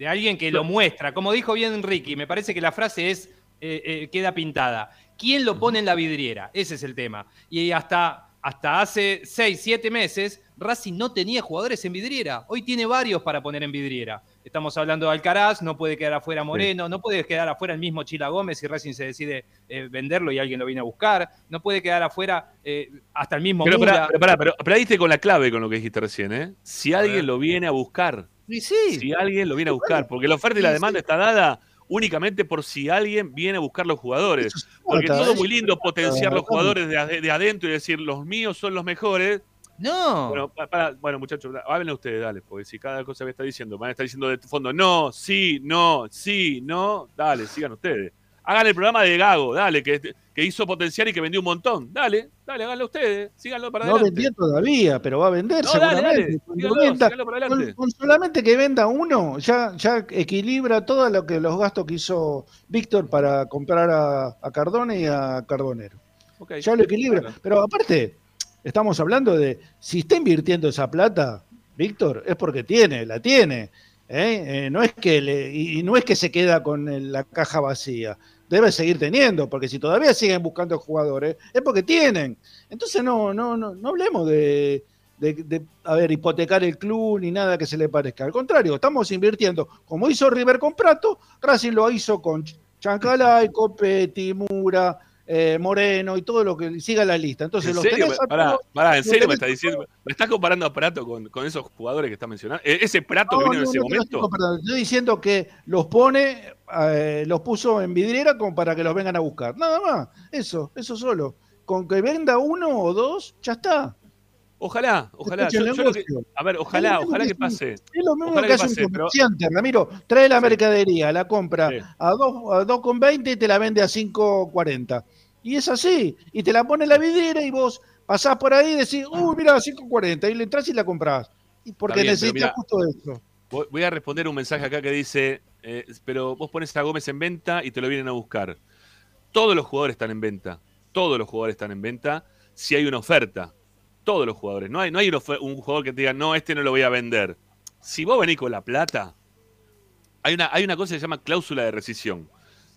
de alguien que lo muestra. Como dijo bien Ricky, me parece que la frase es eh, eh, queda pintada. ¿Quién lo pone en la vidriera? Ese es el tema. Y hasta, hasta hace 6, 7 meses, Racing no tenía jugadores en vidriera. Hoy tiene varios para poner en vidriera. Estamos hablando de Alcaraz, no puede quedar afuera Moreno, no puede quedar afuera el mismo Chila Gómez si Racing se decide eh, venderlo y alguien lo viene a buscar. No puede quedar afuera eh, hasta el mismo Pero, pará, pero, pará, pero, pero ahí diste con la clave con lo que dijiste recién, ¿eh? Si alguien lo viene a buscar, Y sí, si alguien lo viene a buscar, porque la oferta y la demanda está dada únicamente por si alguien viene a buscar los jugadores. Porque todo muy lindo potenciar los jugadores de, ade- de adentro y decir los míos son los mejores. no. Bueno, pa- para- bueno, muchachos, ustedes, dale, porque si cada cosa que está diciendo, van a estar diciendo de fondo, no, sí, no, sí, no, dale, sigan ustedes. Hagan el programa de Gago, dale, que, que hizo potenciar y que vendió un montón. Dale, dale, háganlo ustedes, síganlo para No adelante. vendió todavía, pero va a vender No, dale, seguramente. dale, Cuando síganlo, venda- síganlo para adelante. con, con solamente que venda uno, ya, ya equilibra todo lo que los gastos que hizo Víctor para comprar a, a Cardone y a Cardonero. Ok, Ya lo equilibra. claro. Pero aparte, estamos hablando de si está invirtiendo esa plata, Víctor, es porque tiene, la tiene. ¿eh? Eh, no es que le- y, no es que se queda con la caja vacía. Debe seguir teniendo, porque si todavía siguen buscando jugadores, es porque tienen. Entonces no, no, no, no hablemos de, de, de, a ver, hipotecar el club ni nada que se le parezca. Al contrario, estamos invirtiendo, como hizo River con Prato, Racing lo hizo con Ch- Chancalay, Copetti, Mura, eh, Moreno y todo lo que siga la lista. Entonces ¿En los serio? tenés a Pará, todos, pará, ¿en serio me está diciendo? ¿Me estás comparando a Prato con, con esos jugadores que está mencionando? ¿E- ¿Ese Prato que No, vino en ese no momento? estoy diciendo que los pone, eh, los puso en vidriera como para que los vengan a buscar. Nada más. Eso, eso solo. Con que venda uno o dos, ya está. Ojalá, ojalá. Escucha el Yo- yo lo que- negocio. a ver, ojalá, ojalá que pase. Es lo mismo Ojalá que que hace un pero- comerciante, Ramiro. Trae la mercadería, la compra Sí. a 2 a 2,20 y te la vende a 5,40. Y es así. Y te la pone en la vidriera y vos pasás por ahí y decís, uy, mira, 5,40. Y le entras y la comprás. Y porque bien, necesitas mira, justo eso. Voy a responder un mensaje acá que dice, eh, pero vos pones a Gómez en venta y te lo vienen a buscar. Todos los jugadores están en venta. Todos los jugadores están en venta si hay una oferta. Todos los jugadores. No hay, no hay un jugador que te diga, no, este no lo voy a vender. Si vos venís con la plata, hay una, hay una cosa que se llama cláusula de rescisión.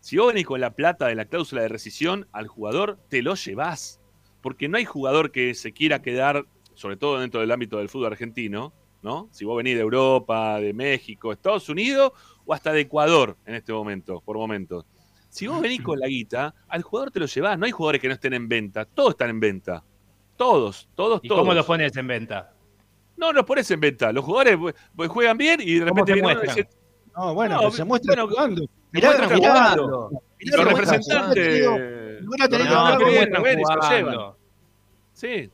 Si vos venís con la plata de la cláusula de rescisión al jugador, te lo llevás. Porque no hay jugador que se quiera quedar, sobre todo dentro del ámbito del fútbol argentino, ¿no? Si vos venís de Europa, de México, Estados Unidos o hasta de Ecuador en este momento, por momentos. Si vos venís con la guita, al jugador te lo llevás. No hay jugadores que no estén en venta. Todos están en venta. Todos, todos, ¿Y todos. cómo los pones en venta? No, los pones en venta. Los jugadores pues, juegan bien y de ¿Cómo repente se muestran? No, bueno, No, pero se muestra bueno, jugando. Mirá, mirá, mirá los representantes. que. Sí.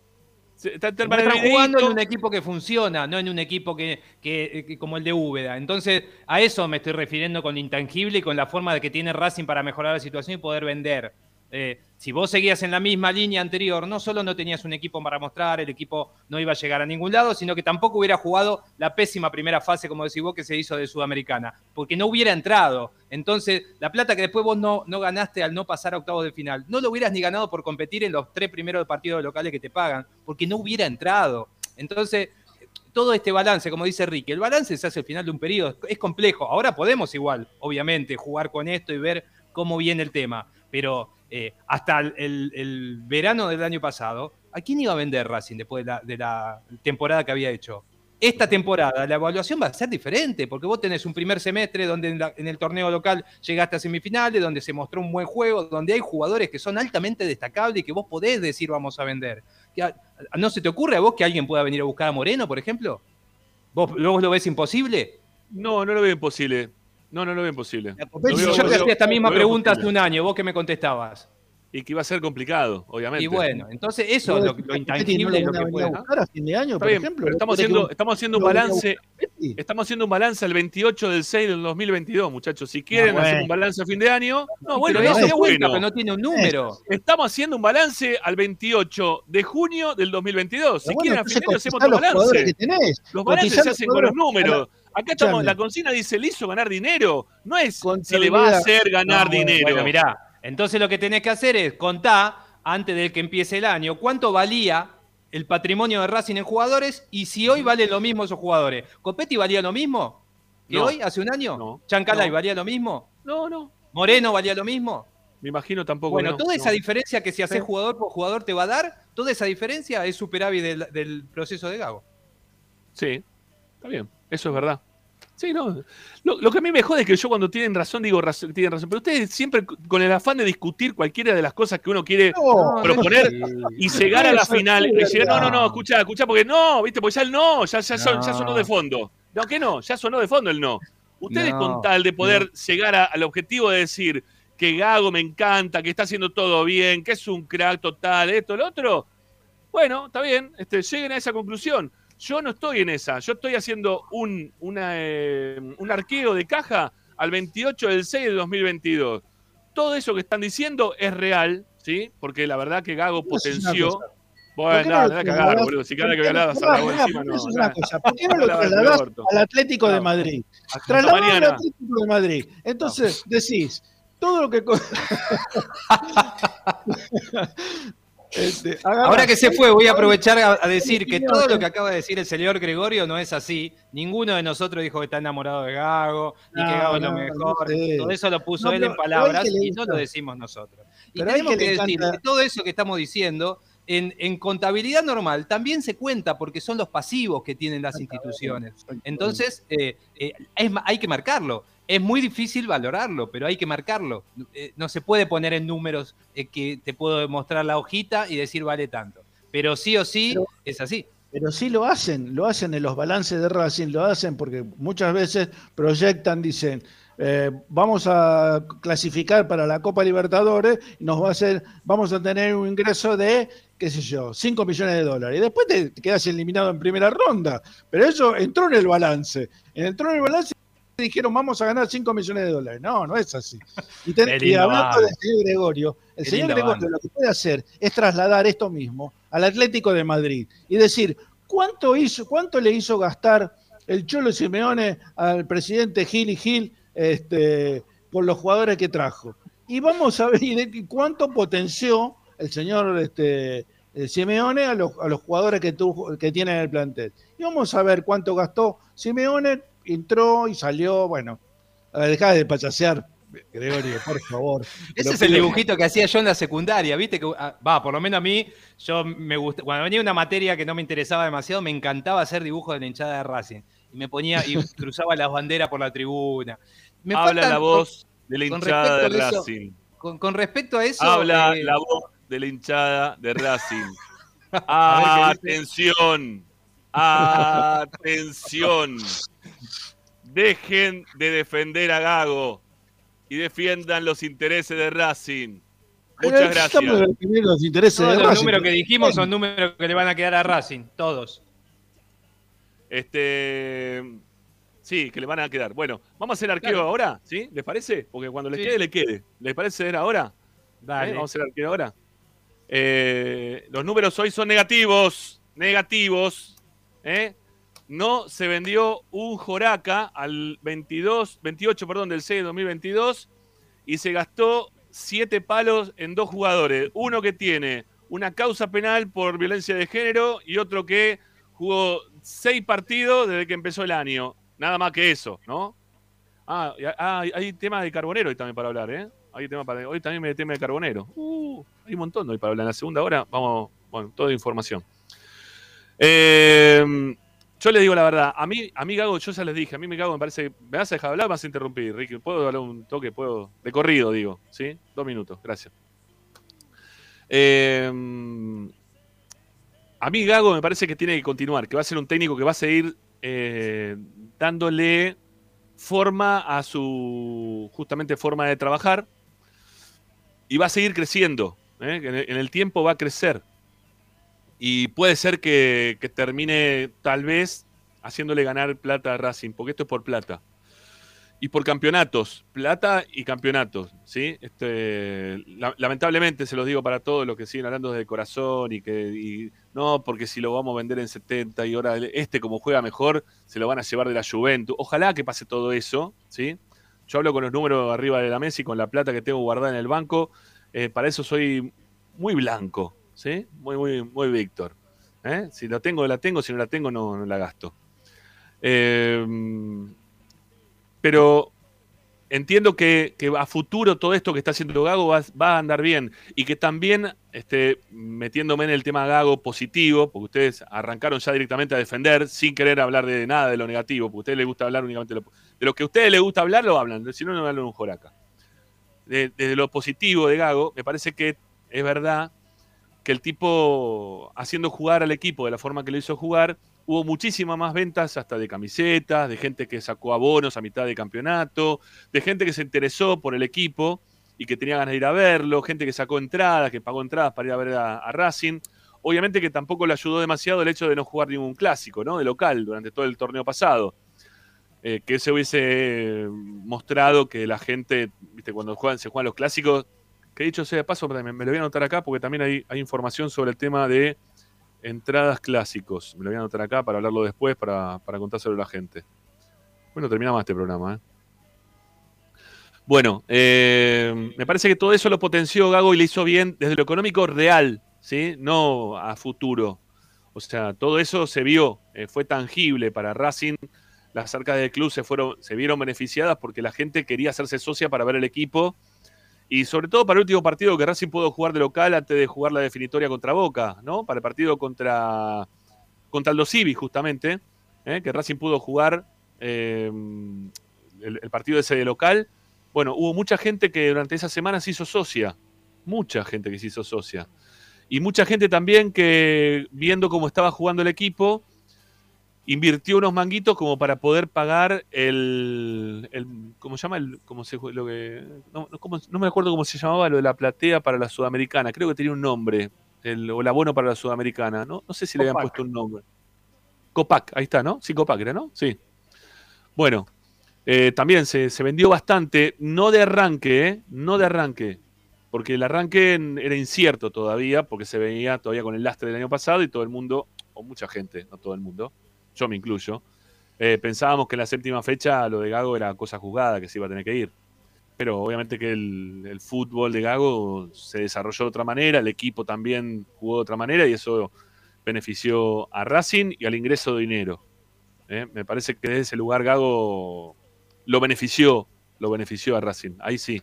Está muestran videíto. jugando en un equipo que funciona, no en un equipo que, que- que- como el de Úbeda. Entonces, a eso me estoy refiriendo con lo intangible y con la forma de que tiene Racing para mejorar la situación y poder vender. Eh, si vos seguías en la misma línea anterior, no solo no tenías un equipo para mostrar, el equipo no iba a llegar a ningún lado, sino que tampoco hubiera jugado la pésima primera fase, como decís vos, que se hizo de Sudamericana, porque no hubiera entrado. Entonces, la plata que después vos no, ganaste al no pasar a octavos de final, no lo hubieras ni ganado por competir en los tres primeros partidos locales que te pagan, porque no hubiera entrado. Entonces, todo este balance, como dice Ricky, el balance se hace al final de un periodo, es complejo. Ahora podemos igual, obviamente, jugar con esto y ver cómo viene el tema, pero eh, hasta el, verano del año pasado, ¿a quién iba a vender Racing después de la, temporada que había hecho? Esta temporada la evaluación va a ser diferente, porque vos tenés un primer semestre donde en, el torneo local llegaste a semifinales, donde se mostró un buen juego, donde hay jugadores que son altamente destacables y que vos podés decir vamos a vender. ¿No se te ocurre a vos que alguien pueda venir a buscar a Moreno, por ejemplo? ¿Vos, vos lo ves imposible? No, no lo veo imposible. No, no lo veo imposible. Copete Lo Si veo- yo lo te hacía esta misma lo pregunta hace un año, vos que me contestabas. Y que iba a ser complicado, obviamente. Y bueno, entonces eso es lo, lo intangible es lo que puede. a fin de año, Está por bien, ejemplo. pero estamos ¿Vos crees haciendo, que estamos haciendo un lo balance. Estamos haciendo un balance al 28 del 6 del 2022, muchachos. Si quieren hacer bueno. un balance a fin de año, no, bueno, pero eso eso es cuenta, bueno. pero no tiene un número. Estamos haciendo un balance al 28 de junio del 2022. Si bueno, quieren a fin de año hacemos otro los balance. que tenés. Los balances se los hacen con los números. Acá estamos, la consigna dice le hizo ganar dinero. No es si le va a hacer ganar No, dinero. Bueno, mirá, entonces lo que tenés que hacer es contar antes de que empiece el año cuánto valía el patrimonio de Racing en jugadores y si hoy valen lo mismo esos jugadores. ¿Copetti valía lo mismo que No. hoy, hace un año? No. ¿Chancalay No. valía lo mismo? No, no. ¿Moreno valía lo mismo? Me imagino tampoco. Bueno, toda no. esa diferencia que si haces jugador por jugador te va a dar, toda esa diferencia es superávit del, del proceso de Gago. Sí, está bien. Eso es verdad. Sí, no. Lo, lo que a mí me jode es que yo cuando tienen razón digo razón, tienen razón. Pero ustedes siempre con el afán de discutir cualquiera de las cosas que uno quiere No, proponer no, y llegar a la final y llegar, no, no, no, escuchá, escuchá, porque no, viste, porque ya el no, ya, ya, son- ya sonó de fondo. No, que no, ya sonó de fondo el no. Ustedes con tal de poder llegar a- al objetivo de decir que Gago me encanta, que está haciendo todo bien, que es un crack total, esto, lo otro, bueno, está bien, este, lleguen a esa conclusión. Yo no estoy en esa, yo estoy haciendo un, una, eh, un arqueo de caja al 28 del 6 de 2022. Todo eso que están diciendo es real, ¿sí? Porque la verdad que Gago potenció. cosa. ¿Por Bueno, nada, nada, trasladás? cagar, boludo. Si cada que ¿Por qué no- hablas, Pará, algo pará, encima, porque no. Eso es una cosa. ¿Por qué no lo trasladás al Atlético de. Madrid? Trasladás al. Atlético de Madrid. Entonces, decís, todo lo que. Este, Ahora que se fue, voy a aprovechar a, a decir que todo lo eh. que acaba de decir el señor Gregorio no es así. Ninguno de nosotros dijo que está enamorado de Gago, ni que Gago es lo mejor. no sé. Todo eso lo puso él en palabras y no lo decimos nosotros. Y Pero tenemos que decir que todo eso que estamos diciendo, en, en contabilidad normal, también se cuenta porque son los pasivos que tienen las instituciones. Entonces, eh, eh, es hay que marcarlo. Es muy difícil valorarlo, pero hay que marcarlo. Eh, no se puede poner en números eh, que te puedo mostrar la hojita y decir vale tanto. Pero sí o sí Pero- es así. Pero sí lo hacen, lo hacen en los balances de Racing, lo hacen porque muchas veces proyectan, dicen, eh, vamos a clasificar para la Copa Libertadores, y nos va a hacer, vamos a tener un ingreso de, qué sé yo, 5 millones de dólares. Y después te, te quedas eliminado en primera ronda. Pero eso entró en el balance. Entró en el balance dijeron, vamos a ganar 5 millones de dólares. No, no es así. Y, ten- hablando del señor Gregorio, el Qué señor Gregorio banda. lo que puede hacer es trasladar esto mismo al Atlético de Madrid y decir, ¿cuánto, hizo, cuánto le hizo gastar el Cholo Simeone al presidente Gil y Gil este, por los jugadores que trajo? Y vamos a ver cuánto potenció el señor este, eh, Simeone a los, a los jugadores que, tuvo- que tiene en el plantel. Y vamos a ver cuánto gastó Simeone, entró y salió, bueno, a ver, dejá de payasear, Gregorio, por favor. Ese es el dibujito que hacía yo en la secundaria, ¿viste? Que, ah, va, por lo menos a mí, yo me gusta, cuando venía una materia que no me interesaba demasiado, me encantaba hacer dibujos de la hinchada de Racing. Y me ponía y cruzaba las banderas por la tribuna. Me Habla faltan- la voz de la hinchada de eso, Racing. Con, con respecto a eso. Habla eh, la voz de la hinchada de Racing. Atención. Atención. Dejen de defender a Gago y defiendan los intereses de Racing. Pero Muchas estamos gracias. defendiendo los intereses de los Racing. números que dijimos son números que le van a quedar a Racing, todos. Este, sí, que le van a quedar. Bueno, vamos a hacer arqueo Claro. ahora, ¿sí? ¿Les parece? Porque cuando les Sí. quede, le quede. ¿Les parece ver ahora? Dale. ¿Eh? Vamos a hacer arqueo ahora. Eh, los números hoy son negativos. Negativos. ¿eh? No se vendió un Joraca al 22, 28 perdón, del 6 de 2022 y se gastó siete palos en dos jugadores. Uno que tiene una causa penal por violencia de género y otro que jugó seis partidos desde que empezó el año. Nada más que eso, ¿no? Ah, ah, hay- hay temas de carbonero hoy también para hablar, ¿eh? Hay tema para, hoy también me tema de carbonero. Uh, hay un montón hoy para hablar. En la segunda hora, vamos, bueno, toda información. Eh, yo les digo la verdad, a mí, a mí Gago, yo ya les dije, a mí me Gago me parece, me vas a dejar hablar, me vas a interrumpir, Ricky. ¿Puedo hablar un toque? ¿Puedo? De corrido, digo, ¿sí? Dos minutos, gracias. Eh, a mí Gago me parece que tiene que continuar, que va a ser un técnico que va a seguir eh, dándole forma a su justamente forma de trabajar y va a seguir creciendo. ¿eh? En el tiempo va a crecer. Y puede ser que, termine tal vez haciéndole ganar plata a Racing, porque esto es por plata. Y por campeonatos, plata y campeonatos, ¿sí? Este, la- lamentablemente se los digo para todos los que siguen hablando desde corazón y que no, porque si lo vamos a vender en 70 y ahora este como juega mejor, se lo van a llevar de la Juventus. Ojalá que pase todo eso, ¿sí? Yo hablo con los números arriba de la mesa y con la plata que tengo guardada en el banco. eh, para eso soy muy blanco, ¿sí? Muy, muy, muy Víctor. ¿eh? Si la tengo, la tengo. Si no la tengo, no, la gasto. Eh, pero entiendo que, que a futuro todo esto que está haciendo Gago va, va a andar bien. Y que también, este, metiéndome en el tema Gago positivo, porque ustedes arrancaron ya directamente a defender sin querer hablar de nada de lo negativo, porque a ustedes les gusta hablar únicamente de lo, de lo que a ustedes les gusta hablar, lo hablan. Si no, no hablan un joraca. De- Desde lo positivo de Gago, me parece que es verdad que el tipo, haciendo jugar al equipo de la forma que lo hizo jugar, hubo muchísimas más ventas hasta de camisetas, de gente que sacó abonos a mitad de campeonato, de gente que se interesó por el equipo y que tenía ganas de ir a verlo, gente que sacó entradas, que pagó entradas para ir a ver a, Racing. Obviamente que tampoco le ayudó demasiado el hecho de no jugar ningún clásico, ¿no? De local durante todo el torneo pasado. Eh, que se hubiese mostrado que la gente, viste, cuando juegan, se juegan los clásicos, que dicho sea de paso, me, lo voy a anotar acá porque también hay, hay información sobre el tema de entradas clásicos. Me lo voy a anotar acá para hablarlo después, para, para contárselo a la gente. Bueno, terminamos este programa, ¿eh? Bueno, eh, me parece que todo eso lo potenció Gago y le hizo bien desde lo económico real, ¿sí? No a futuro. O sea, todo eso se vio, eh, fue tangible para Racing. Las arcas del club se, fueron, se vieron beneficiadas porque la gente quería hacerse socia para ver el equipo. Y sobre todo para el último partido que Racing pudo jugar de local antes de jugar la definitoria contra Boca, ¿no? Para el partido contra, contra Aldo Civi, justamente, ¿eh? que Racing pudo jugar eh, el, el partido ese de local. Bueno, hubo mucha gente que durante esa semana se hizo socia. Mucha gente que se hizo socia. Y mucha gente también que, viendo cómo estaba jugando el equipo, invirtió unos manguitos como para poder pagar el, el ¿cómo se llama? El, ¿cómo se, lo que, no, no, cómo- no me acuerdo cómo se llamaba lo de la platea para la sudamericana. Creo que tenía un nombre. El, o el abono para la sudamericana. No, no sé si le habían puesto un nombre. Copac, ahí está, ¿no? Sí, Copac era, ¿no? Sí. Bueno, eh, también se, se vendió bastante, no de arranque, ¿eh? No de arranque. Porque el arranque era incierto todavía, porque se veía todavía con el lastre del año pasado y todo el mundo, o mucha gente, no todo el mundo, yo me incluyo, eh, pensábamos que en la séptima fecha lo de Gago era cosa juzgada, que se iba a tener que ir. Pero obviamente que el, fútbol de Gago se desarrolló de otra manera, el equipo también jugó de otra manera y eso benefició a Racing y al ingreso de dinero. ¿eh? Me parece que desde ese lugar Gago lo benefició lo benefició a Racing. Ahí sí,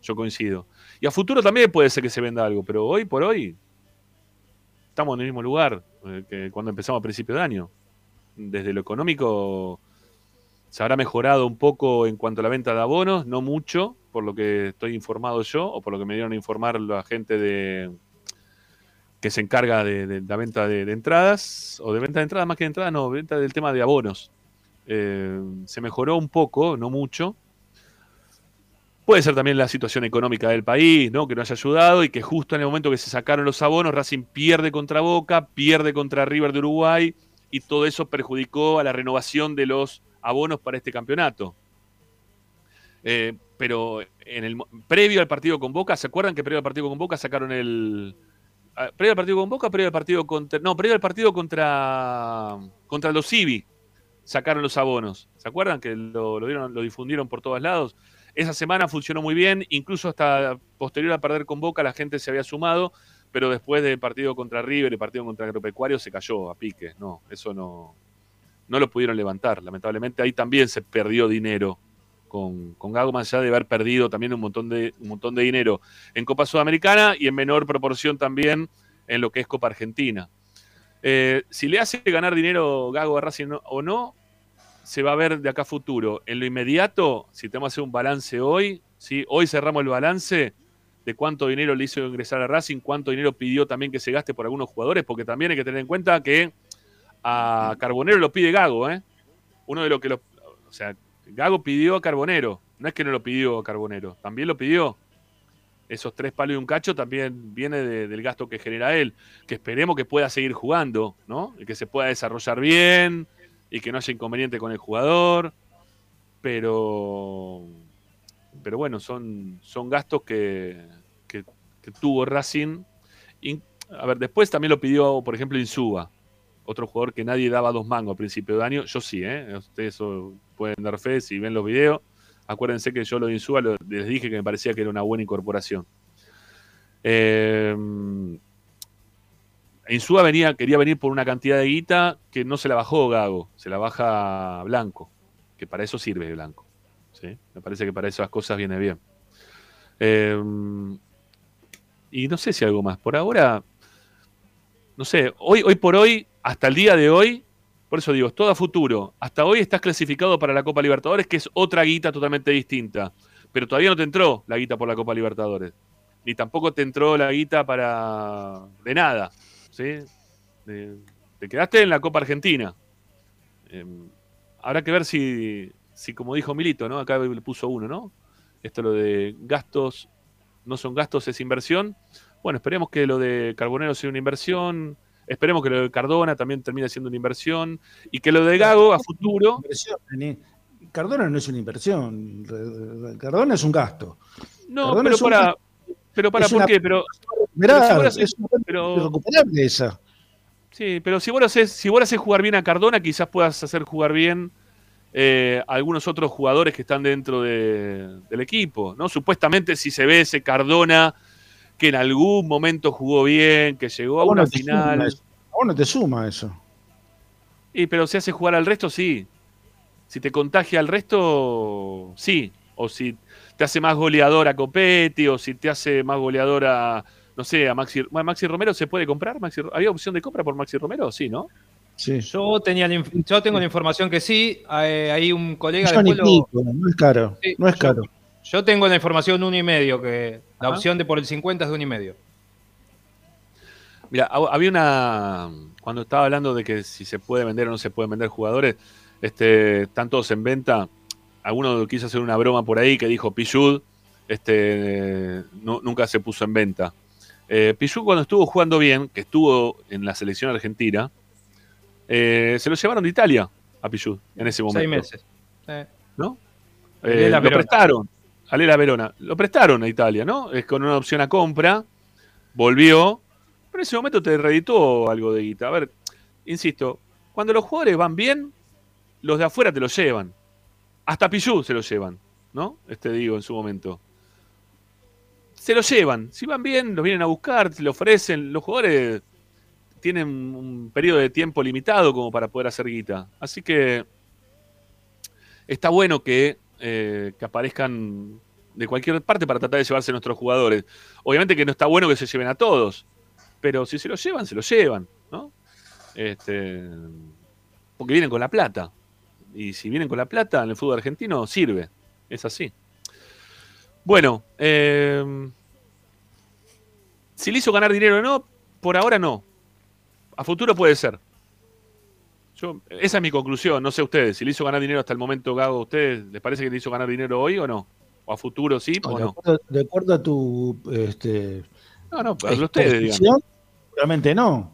yo coincido. Y a futuro también puede ser que se venda algo, pero hoy por hoy estamos en el mismo lugar eh, que cuando empezamos a principio de año. Desde lo económico se habrá mejorado un poco en cuanto a la venta de abonos, no mucho, por lo que estoy informado yo, o por lo que me dieron a informar la gente de que se encarga de, la venta de, de entradas, o de venta de entradas más que de entradas, no, venta del tema de abonos. Eh, se mejoró un poco, no mucho. Puede ser también la situación económica del país, ¿no? Que no haya ayudado y que justo en el momento que se sacaron los abonos, Racing pierde contra Boca, pierde contra River de Uruguay y todo eso perjudicó a la renovación de los abonos para este campeonato. Eh, pero en el previo al partido con Boca, ¿se acuerdan que previo al partido con Boca sacaron el ah, previo al partido con Boca, previo al partido contra no, previo al partido contra contra los Civi sacaron los abonos. ¿Se acuerdan que lo, lo dieron, lo difundieron por todos lados? Esa semana funcionó muy bien, incluso hasta posterior a perder con Boca la gente se había sumado, pero después del partido contra River y partido contra Agropecuario se cayó a pique. No, eso no, no lo pudieron levantar. Lamentablemente ahí también se perdió dinero con, con Gago, más allá de haber perdido también un montón, de, un montón de dinero en Copa Sudamericana y en menor proporción también en lo que es Copa Argentina. Eh, si le hace ganar dinero Gago a Racing o no, se va a ver de acá a futuro. En lo inmediato, si tenemos que hacer un balance hoy, ¿sí? hoy cerramos el balance de cuánto dinero le hizo ingresar a Racing, cuánto dinero pidió también que se gaste por algunos jugadores, porque también hay que tener en cuenta que a Carbonero lo pide Gago, ¿eh? Uno de los que lo. O sea, Gago pidió a Carbonero. No es que no lo pidió a Carbonero, también lo pidió. Esos tres palos y un cacho también viene de- del gasto que genera él. Que esperemos que pueda seguir jugando, ¿no? Y que se pueda desarrollar bien y que no haya inconveniente con el jugador. Pero. Pero bueno, son, son gastos que, que, tuvo Racing. In- a ver, después también lo pidió, por ejemplo, Insúa otro jugador que nadie daba dos mangos a principio de año. Yo sí, ¿eh? Ustedes pueden dar fe si ven los videos. Acuérdense que yo lo de lo- les dije que me parecía que era una buena incorporación. Eh, Insúa venía, quería venir por una cantidad de guita que no se la bajó Gago, se la baja Blanco, que para eso sirve Blanco. Me parece que para esas cosas viene bien. Eh, y no sé si algo más. Por ahora, no sé, hoy, hoy por hoy, hasta el día de hoy, por eso digo, es todo a futuro. Hasta hoy estás clasificado para la Copa Libertadores, que es otra guita totalmente distinta. Pero todavía no te entró la guita por la Copa Libertadores. Ni tampoco te entró la guita para. de nada. ¿sí? Te quedaste en la Copa Argentina. Eh, habrá que ver si, si, como dijo Milito, ¿no? Acá le puso uno, ¿no? Esto lo de gastos, no son gastos, es inversión. Bueno, esperemos que lo de Carbonero sea una inversión. Esperemos que lo de Cardona también termine siendo una inversión. Y que lo de Gago a futuro. Cardona no es una inversión, Cardona es un gasto. No, Cardona pero para. gasto. Pero para, Es ¿por qué? Pero, Mirá, pero si es una pero- irrecuperable esa. Sí, pero si vos haces, si vos haces jugar bien a Cardona, quizás puedas hacer jugar bien eh, algunos otros jugadores que están dentro de- del equipo, ¿no? Supuestamente si se ve ese Cardona que en algún momento jugó bien, que llegó a una no final. A vos no te suma eso. Y pero si hace jugar al resto, sí. Si te contagia al resto, sí. O si te hace más goleador a Copetti, o si te hace más goleador a, no sé, a Maxi, Maxi Romero, ¿se puede comprar? Maxi, ¿Había opción de compra por Maxi Romero? Sí, ¿no? Sí. Yo, tenía la yo tengo la información que sí. eh, Hay un colega Millón y después lo- pico, no es caro. Sí, no es yo- caro. Yo tengo la información uno y medio, que la Ajá. opción de por el 50 es de uno y medio. Mira, hab- había una. Cuando estaba hablando de que si se puede vender o no se pueden vender jugadores, este, están todos en venta. Alguno quiso hacer una broma por ahí que dijo Pichud, este, no- nunca se puso en venta. Eh, Pichud cuando estuvo jugando bien, que estuvo en la selección argentina, eh, se lo llevaron de Italia a Pichud en ese momento. Seis meses. Eh, ¿no? Eh, lo Verona. prestaron, a Lela Verona, lo prestaron a Italia, ¿no? Es con una opción a compra, volvió, pero en ese momento te reeditó algo de guita. A ver, insisto, cuando los jugadores van bien, los de afuera te los llevan. Hasta Pichu se lo llevan, ¿no? Este digo en su momento. Se lo llevan. Si van bien, los vienen a buscar, te lo ofrecen. Los jugadores tienen un periodo de tiempo limitado como para poder hacer guita. Así que está bueno que eh, que aparezcan de cualquier parte para tratar de llevarse a nuestros jugadores. Obviamente que no está bueno que se lleven a todos, pero si se los llevan, se los llevan, ¿no? Este, porque vienen con la plata. Y si vienen con la plata en el fútbol argentino, sirve. Es así. Bueno, eh, si le hizo ganar dinero o no, por ahora no. A futuro puede ser. Yo, esa es mi conclusión, no sé ustedes. Si le hizo ganar dinero hasta el momento, Gago, ¿a ustedes les parece que le hizo ganar dinero hoy o no? ¿O a futuro sí o de, no? acuerdo, de acuerdo a tu este, No, no, hablo ustedes, seguramente no.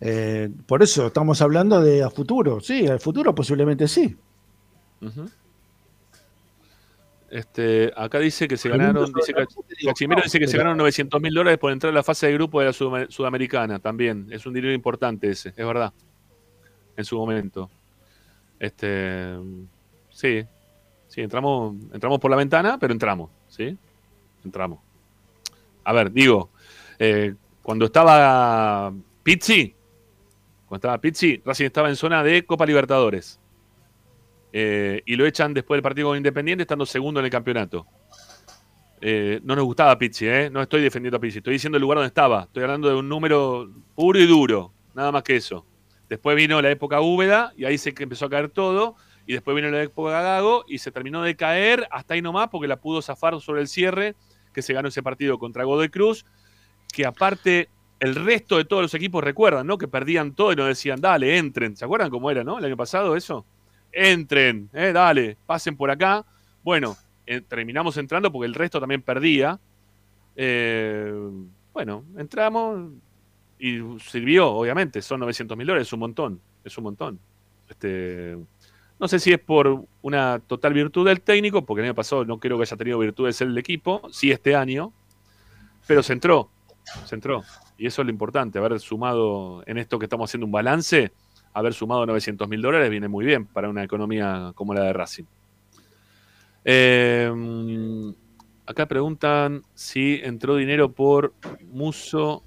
Eh, por eso estamos hablando de a futuro. Sí, al futuro posiblemente sí. Ujú. Este, acá dice que se ganaron, dice Cachimero dice que se ganaron 900 mil dólares por entrar a la fase de grupo de la Sudam- Sudamericana también. Es un dinero importante ese, es verdad. En su momento. Este, sí, sí, entramos, entramos por la ventana, pero entramos, ¿sí? Entramos. A ver, digo, eh, cuando estaba Pizzi, cuando estaba Pizzi, Racing estaba en zona de Copa Libertadores. Eh, y lo echan después del partido con Independiente, estando segundo en el campeonato. Eh, no nos gustaba Pizzi, ¿eh? No estoy defendiendo a Pizzi, estoy diciendo el lugar donde estaba. Estoy hablando de un número puro y duro, nada más que eso. Después vino la época húmeda y ahí se empezó a caer todo. Y después vino la época Gago y se terminó de caer hasta ahí nomás porque la pudo zafar sobre el cierre que se ganó ese partido contra Godoy Cruz. Que aparte, el resto de todos los equipos recuerdan, ¿no? Que perdían todo y nos decían, dale, entren. ¿Se acuerdan cómo era, no? El año pasado eso. Entren, eh, dale, pasen por acá. Bueno, eh, terminamos entrando porque el resto también perdía. Eh, bueno, entramos y sirvió, obviamente. Son 900 mil dólares, es un montón. Es un montón. Este, no sé si es por una total virtud del técnico, porque el año pasado no creo que haya tenido virtudes el equipo, sí este año, pero se entró, se entró. Y eso es lo importante, haber sumado en esto que estamos haciendo un balance, haber sumado 900 mil dólares viene muy bien para una economía como la de Racing. Eh, acá preguntan si entró dinero por Muso,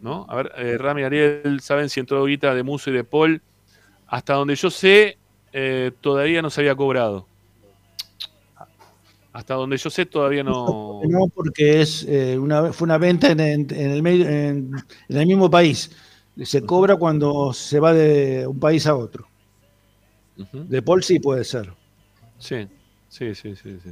¿no? A ver, eh, Rami Ariel, ¿saben si entró guita de Muso y de Paul? Hasta donde yo sé, eh, todavía no se había cobrado. Hasta donde yo sé, todavía no. No, porque es eh, una, fue una venta en, el medio- en el mismo país. Se cobra cuando se va de un país a otro. De Paul sí puede ser. Sí, sí, sí, sí. sí.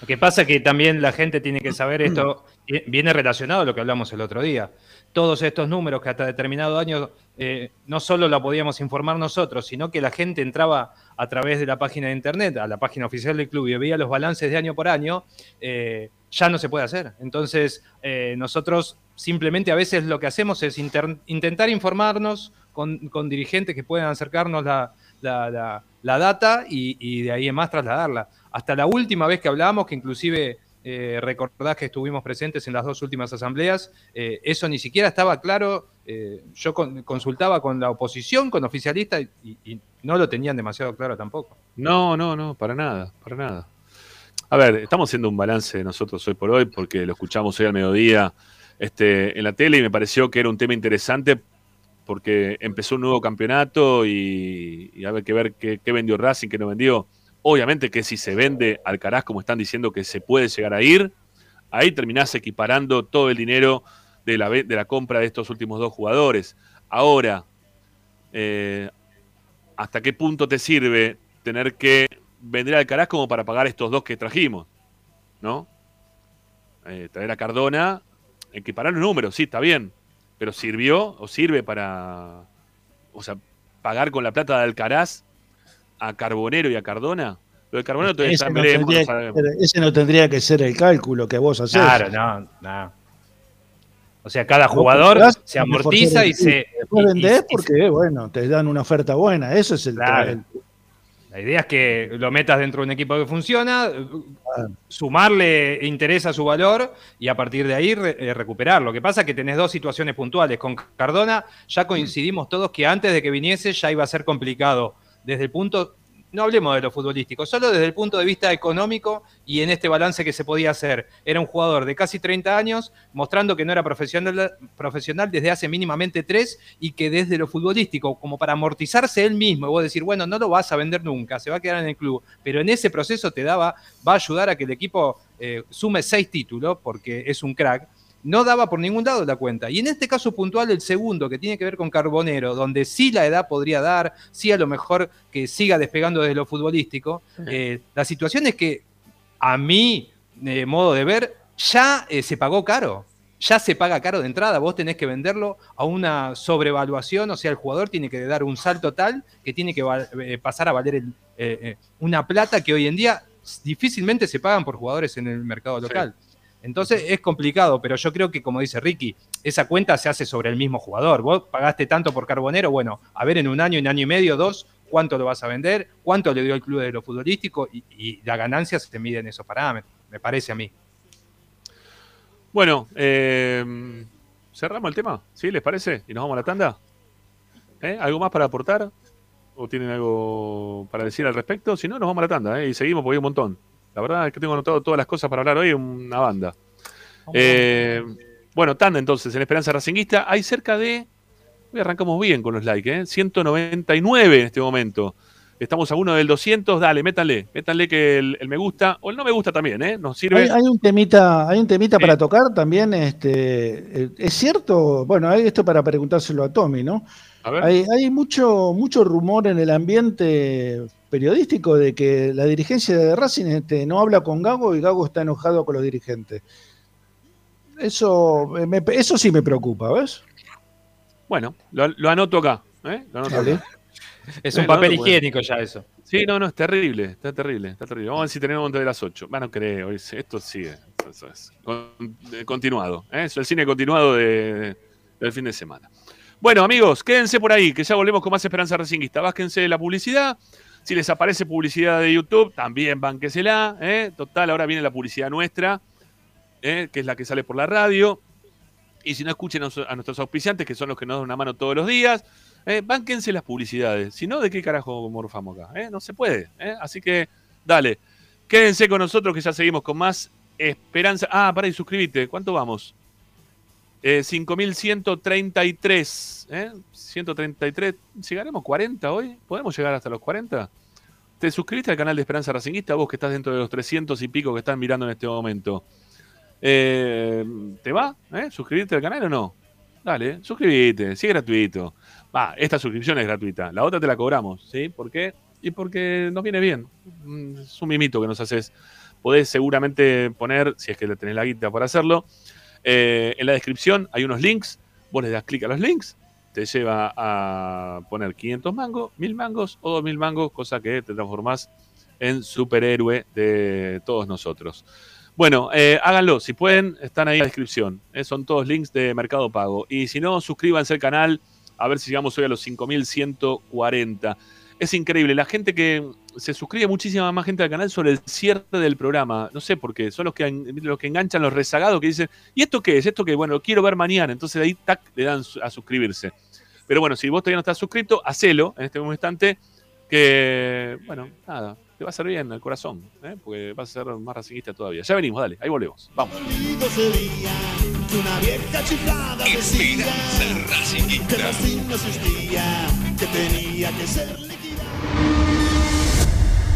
Lo que pasa es que también la gente tiene que saber esto, viene relacionado a lo que hablamos el otro día. Todos estos números que hasta determinado año eh, no solo la podíamos informar nosotros, sino que la gente entraba a través de la página de internet, a la página oficial del club y veía los balances de año por año, eh, ya no se puede hacer. Entonces, eh, nosotros simplemente a veces lo que hacemos es intentar informarnos con, dirigentes que puedan acercarnos la, la- la- la data y, y de ahí en más trasladarla. Hasta la última vez que hablábamos, que inclusive eh, recordás que estuvimos presentes en las dos últimas asambleas, eh, eso ni siquiera estaba claro. eh, yo con- consultaba con la oposición, con oficialistas, y, no lo tenían demasiado claro tampoco. No, no, no, para nada, para nada. A ver, estamos haciendo un balance nosotros hoy por hoy porque lo escuchamos hoy al mediodía este, en la tele y me pareció que era un tema interesante porque empezó un nuevo campeonato y, y hay que ver qué vendió Racing, qué no vendió. Obviamente que si se vende Alcaraz, como están diciendo que se puede llegar a ir, ahí terminás equiparando todo el dinero de la, de la compra de estos últimos dos jugadores. Ahora, eh, ¿hasta qué punto te sirve tener que vender Alcaraz como para pagar estos dos que trajimos? ¿No? Eh, traer a Cardona, equiparar los números, sí, está bien. Pero sirvió o sirve para. O sea, pagar con la plata de Alcaraz a Carbonero y a Cardona. Lo de Carbonero todavía Ese está no, sabemos. ese no tendría que ser el cálculo que vos hacés. Claro, no, no. O sea, cada jugador se amortiza y se. Después vendés porque, bueno, te dan una oferta buena. Eso es el, Claro. el- La idea es que lo metas dentro de un equipo que funciona, sumarle interés a su valor y a partir de ahí re- eh, recuperar. Lo que pasa es que tenés dos situaciones puntuales. Con Cardona ya coincidimos todos que antes de que viniese ya iba a ser complicado desde el punto No hablemos de lo futbolístico, solo desde el punto de vista económico y en este balance que se podía hacer. Era un jugador de casi 30 años, mostrando que no era profesional, profesional desde hace mínimamente tres y que desde lo futbolístico, como para amortizarse él mismo, y vos decir, bueno, no lo vas a vender nunca, se va a quedar en el club, pero en ese proceso te daba, va a ayudar a que el equipo eh, sume seis títulos, porque es un crack, no daba por ningún lado la cuenta. Y en este caso puntual, el segundo, que tiene que ver con Carbonero, donde sí la edad podría dar, sí a lo mejor que siga despegando desde lo futbolístico, eh, la situación es que a mi eh, modo de ver, ya eh, se pagó caro. Ya se paga caro de entrada, vos tenés que venderlo a una sobrevaluación, o sea, el jugador tiene que dar un salto tal que tiene que eh, pasar a valer el- eh, eh, una plata que hoy en día difícilmente se pagan por jugadores en el mercado local. Entonces es complicado, pero yo creo que, como dice Ricky, esa cuenta se hace sobre el mismo jugador. Vos pagaste tanto por Carbonero, bueno, a ver en un año, un año y medio, dos, cuánto lo vas a vender, cuánto le dio el club de lo futbolístico y, y la ganancia se te mide en esos parámetros, me parece a mí. Bueno, eh, cerramos el tema, ¿sí? ¿Les parece? ¿Y nos vamos a la tanda? ¿Eh? ¿Algo más para aportar? ¿O tienen algo para decir al respecto? Si no, nos vamos a la tanda, ¿eh? Y seguimos porque hay un montón. La verdad es que tengo anotado todas las cosas para hablar hoy, una banda. Eh, bueno, tanda entonces, en Esperanza Racinguista. Hay cerca de... Hoy arrancamos bien con los likes, ¿eh? 199 en este momento. Estamos a uno del 200. Dale, métanle. Métanle que el, el me gusta, o el no me gusta también, ¿eh? Nos sirve. Hay, hay un temita, hay un temita para tocar también. Este, eh, es cierto, bueno, hay esto para preguntárselo a Tommy, ¿no? A ver. Hay, hay mucho, mucho rumor en el ambiente periodístico de que la dirigencia de Racing este, no habla con Gago y Gago está enojado con los dirigentes. Eso, eh, me- eso sí me preocupa, ¿ves? Bueno, lo, lo anoto acá. ¿eh? Lo anoto Dale. acá. Es un papel anoto, higiénico ya eso. Sí, no, no, es terrible, está terrible, está terrible. Vamos a ver si tenemos antes de las 8. Bueno, creo, es- esto sigue. Eso es. Con- eh, continuado. ¿eh? Es el cine continuado de- del fin de semana. Bueno, amigos, quédense por ahí, que ya volvemos con más Esperanza Racinguista. Básquense de la publicidad. Si les aparece publicidad de YouTube, también bánquesela. ¿eh? Total, ahora viene la publicidad nuestra, ¿eh? que es la que sale por la radio. Y si no, escuchen a nuestros auspiciantes, que son los que nos dan una mano todos los días. Eh, bánquense las publicidades. Si no, ¿de qué carajo morfamos acá? ¿Eh? No se puede. ¿eh? Así que, dale. Quédense con nosotros que ya seguimos con más esperanza. Ah, para y suscríbete. ¿Cuánto vamos? Eh, 5.133. ¿eh? 133. ¿Llegaremos 40 hoy? ¿Podemos llegar hasta los 40? ¿Te suscribiste al canal de Esperanza Racinguista? Vos que estás dentro de los 300 y pico que están mirando en este momento. Eh, ¿Te va? ¿Eh? ¿Suscribirte al canal o no? Dale, suscríbete, sí es gratuito. Va, esta suscripción es gratuita, la otra te la cobramos, ¿sí? ¿Por qué? Y porque nos viene bien. Mm, Es un mimito que nos haces. Podés seguramente poner, si es que tenés la guita para hacerlo, eh, en la descripción hay unos links, vos le das clic a los links, te lleva a poner 500 mangos, 1000 mangos o 2000 mangos, cosa que te transformás en superhéroe de todos nosotros. Bueno, eh, háganlo, si pueden, están ahí en la descripción. eh, son todos links de Mercado Pago. Y si no, suscríbanse al canal, a ver si llegamos hoy a los 5140. Es increíble, la gente que se suscribe, muchísima más gente al canal sobre el cierre del programa. No sé por qué, son los que, los que enganchan los rezagados que dicen, ¿y esto qué es? Esto que, bueno, lo quiero ver mañana. Entonces de ahí, tac, le dan a suscribirse. Pero bueno, si vos todavía no estás suscrito, hacelo en este mismo instante, que, bueno, nada, te va a hacer bien al corazón, ¿eh? porque vas a ser más racingista todavía. Ya venimos, dale, ahí volvemos. Vamos. Lindo sería que una vieja chiflada decía Racinguista. que Racing no existía, que tenía que ser liquidado.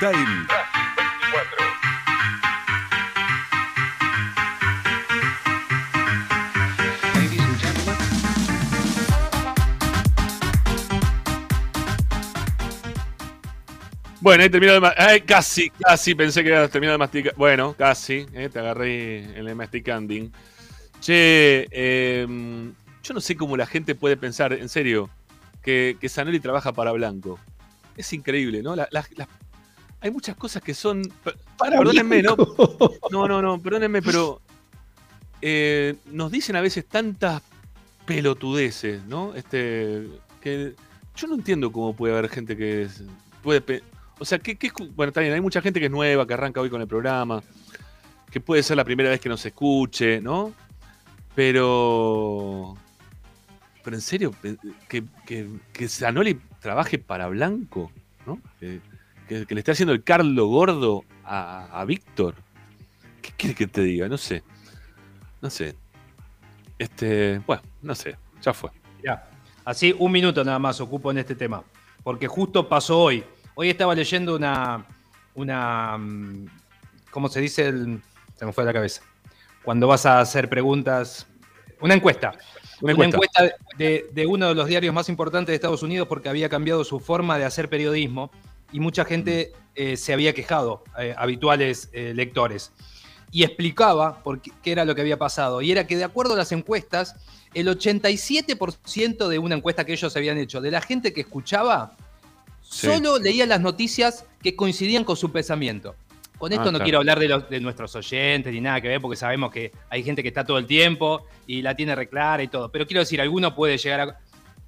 En Bueno, ahí terminó de ay, casi, casi pensé que había terminado de masticar. Bueno, casi, eh, te agarré en el masticanding. Che, em, yo no sé cómo la gente puede pensar, en serio, que, que Zanelli trabaja para Blanco. Es increíble, ¿no? La- las- hay muchas cosas que son. Para perdónenme, ¿no? No, no, no, perdónenme, pero eh, nos dicen a veces tantas pelotudeces, ¿no? Este, que yo no entiendo cómo puede haber gente que es- puede... O sea, que, bueno, también hay mucha gente que es nueva, que arranca hoy con el programa, que puede ser la primera vez que nos escuche, ¿no? Pero... Pero en serio, que, que, que Zanoli trabaje para Blanco, ¿no? Que, que- que le esté haciendo el Carlo Gordo a, a Víctor. ¿Qué quieres que te diga? No sé. No sé. Este, bueno, no sé. Ya fue. Ya. Así, un minuto nada más ocupo en este tema. Porque justo pasó hoy. Hoy estaba leyendo una. una mm, ¿Cómo se dice? El, se me fue de la cabeza. Cuando vas a hacer preguntas. Una encuesta. Una encuesta de, de uno de los diarios más importantes de Estados Unidos porque había cambiado su forma de hacer periodismo y mucha gente eh, se había quejado, eh, habituales eh, lectores. Y explicaba por qué, qué era lo que había pasado. Y era que de acuerdo a las encuestas, el 87% de una encuesta que ellos habían hecho, de la gente que escuchaba, Sí. solo leía las noticias que coincidían con su pensamiento. Con esto Ah, no claro. quiero hablar de, los- de nuestros oyentes ni nada que ver, porque sabemos que hay gente que está todo el tiempo y la tiene reclara y todo. Pero quiero decir, alguno puede llegar a,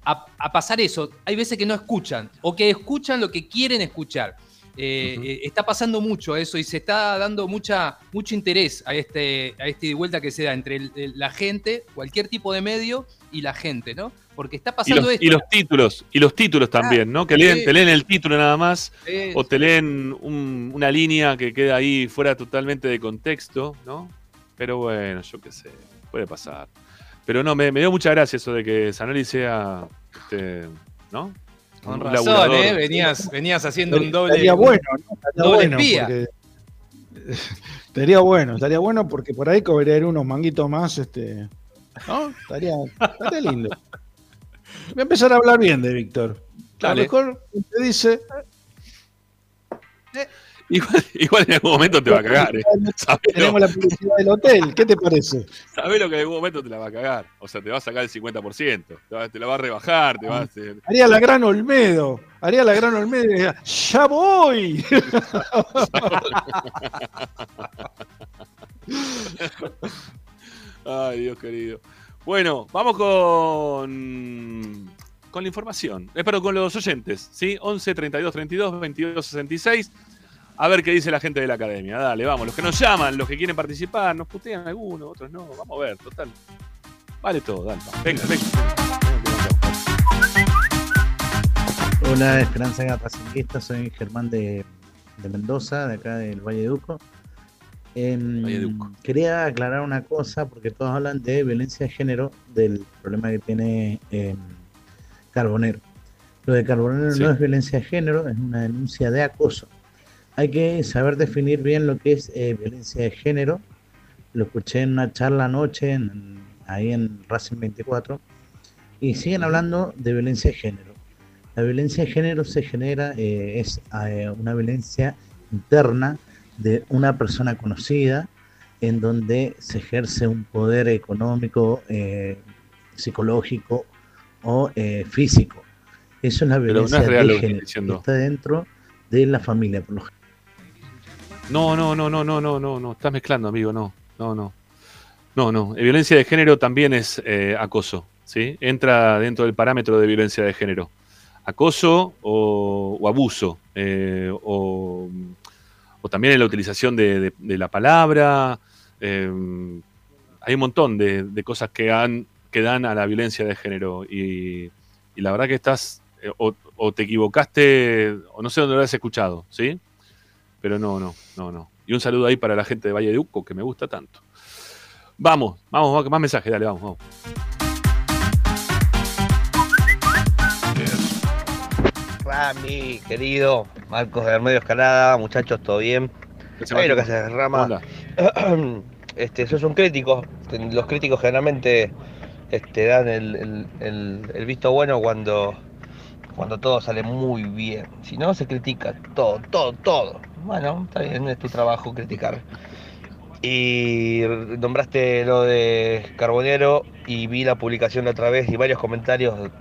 a- a pasar eso. Hay veces que no escuchan o que escuchan lo que quieren escuchar. Eh, eh, está pasando mucho eso y se está dando mucha, mucho interés a este, a este vuelta que se da entre el- el- la gente, cualquier tipo de medio y la gente, ¿no? Porque está Y pasando los, esto. y los títulos, y los títulos también, ¿no? Que leen, te leen el título nada más, o te leen un- una línea que queda ahí fuera totalmente de contexto, ¿no? Pero bueno, yo qué sé, puede pasar. Pero no, me, me dio mucha gracia eso de que Zanoli sea, este, ¿no? Con Un razón, laburador. ¿eh? Venías, venías haciendo un doble. Estaría bueno, ¿no? Estaría doble bueno, espía. porque estaría bueno, estaría bueno porque por ahí cobraría unos manguitos más, este, ¿no? Estaría, estaría lindo. Voy a empezar a hablar bien de Víctor. A lo mejor te dice, Igual, igual en algún momento te va a cagar. ¿eh? tenemos la publicidad del hotel, ¿qué te parece? Sabés lo que en algún momento te la va a cagar. O sea, te va a sacar el 50%. Te, va- te la va a rebajar, te va a hacer. Haría la gran Olmedo, haría la gran Olmedo y diría, ¡ya voy! Ay, Dios querido. Bueno, vamos con. Con la información. Eh, perdón, con los oyentes. ¿Sí? 11 32 32 22 66. A ver qué dice la gente de la academia. Dale, vamos. Los que nos llaman, los que quieren participar, nos putean algunos, otros no. Vamos a ver, total. Vale todo, dale. Venga, venga. Hola, Esperanza Racinguista, soy Germán de, de Mendoza, de acá del Valle de Duco. Em, Quería aclarar una cosa, porque todos hablan de violencia de género, del problema que tiene em, Carbonero. Lo de Carbonero Sí. no es violencia de género, es una denuncia de acoso. Hay que saber definir bien lo que es eh, violencia de género. Lo escuché en una charla anoche, en- ahí en Racing 24, y siguen hablando de violencia de género. La violencia de género se genera, eh, es eh, una violencia interna de una persona conocida en donde se ejerce un poder económico, psicológico o físico. Eso es la Pero no es violencia de género, que está dentro de la familia. Por lo No, no, no, no, no, no, no, no. Estás mezclando, amigo, no, no, no. No, no. Eh, Violencia de género también es eh, acoso, ¿sí? Entra dentro del parámetro de violencia de género. Acoso o, abuso, eh, o, también en la utilización de, la palabra. hay un montón de, cosas que, dan a la violencia de género y, la verdad que estás, o, o te equivocaste, o no sé dónde lo has escuchado, ¿sí? Pero no, no, no, no. Y un saludo ahí para la gente de Valle de Uco, que me gusta tanto. Vamos, vamos, más mensajes, dale, vamos, vamos. Rami, querido, Marcos de Medio Escalada, muchachos, ¿todo bien? Ahí lo que Marcos. hace ¿Cómo Rama. anda? Este, sos un crítico. Los críticos generalmente este, dan el, el- el- el visto bueno cuando, cuando todo sale muy bien. Si no, se critica todo, todo, todo. Bueno, está bien, es tu trabajo criticar. Y nombraste lo de Carbonero y vi la publicación la otra vez y varios comentarios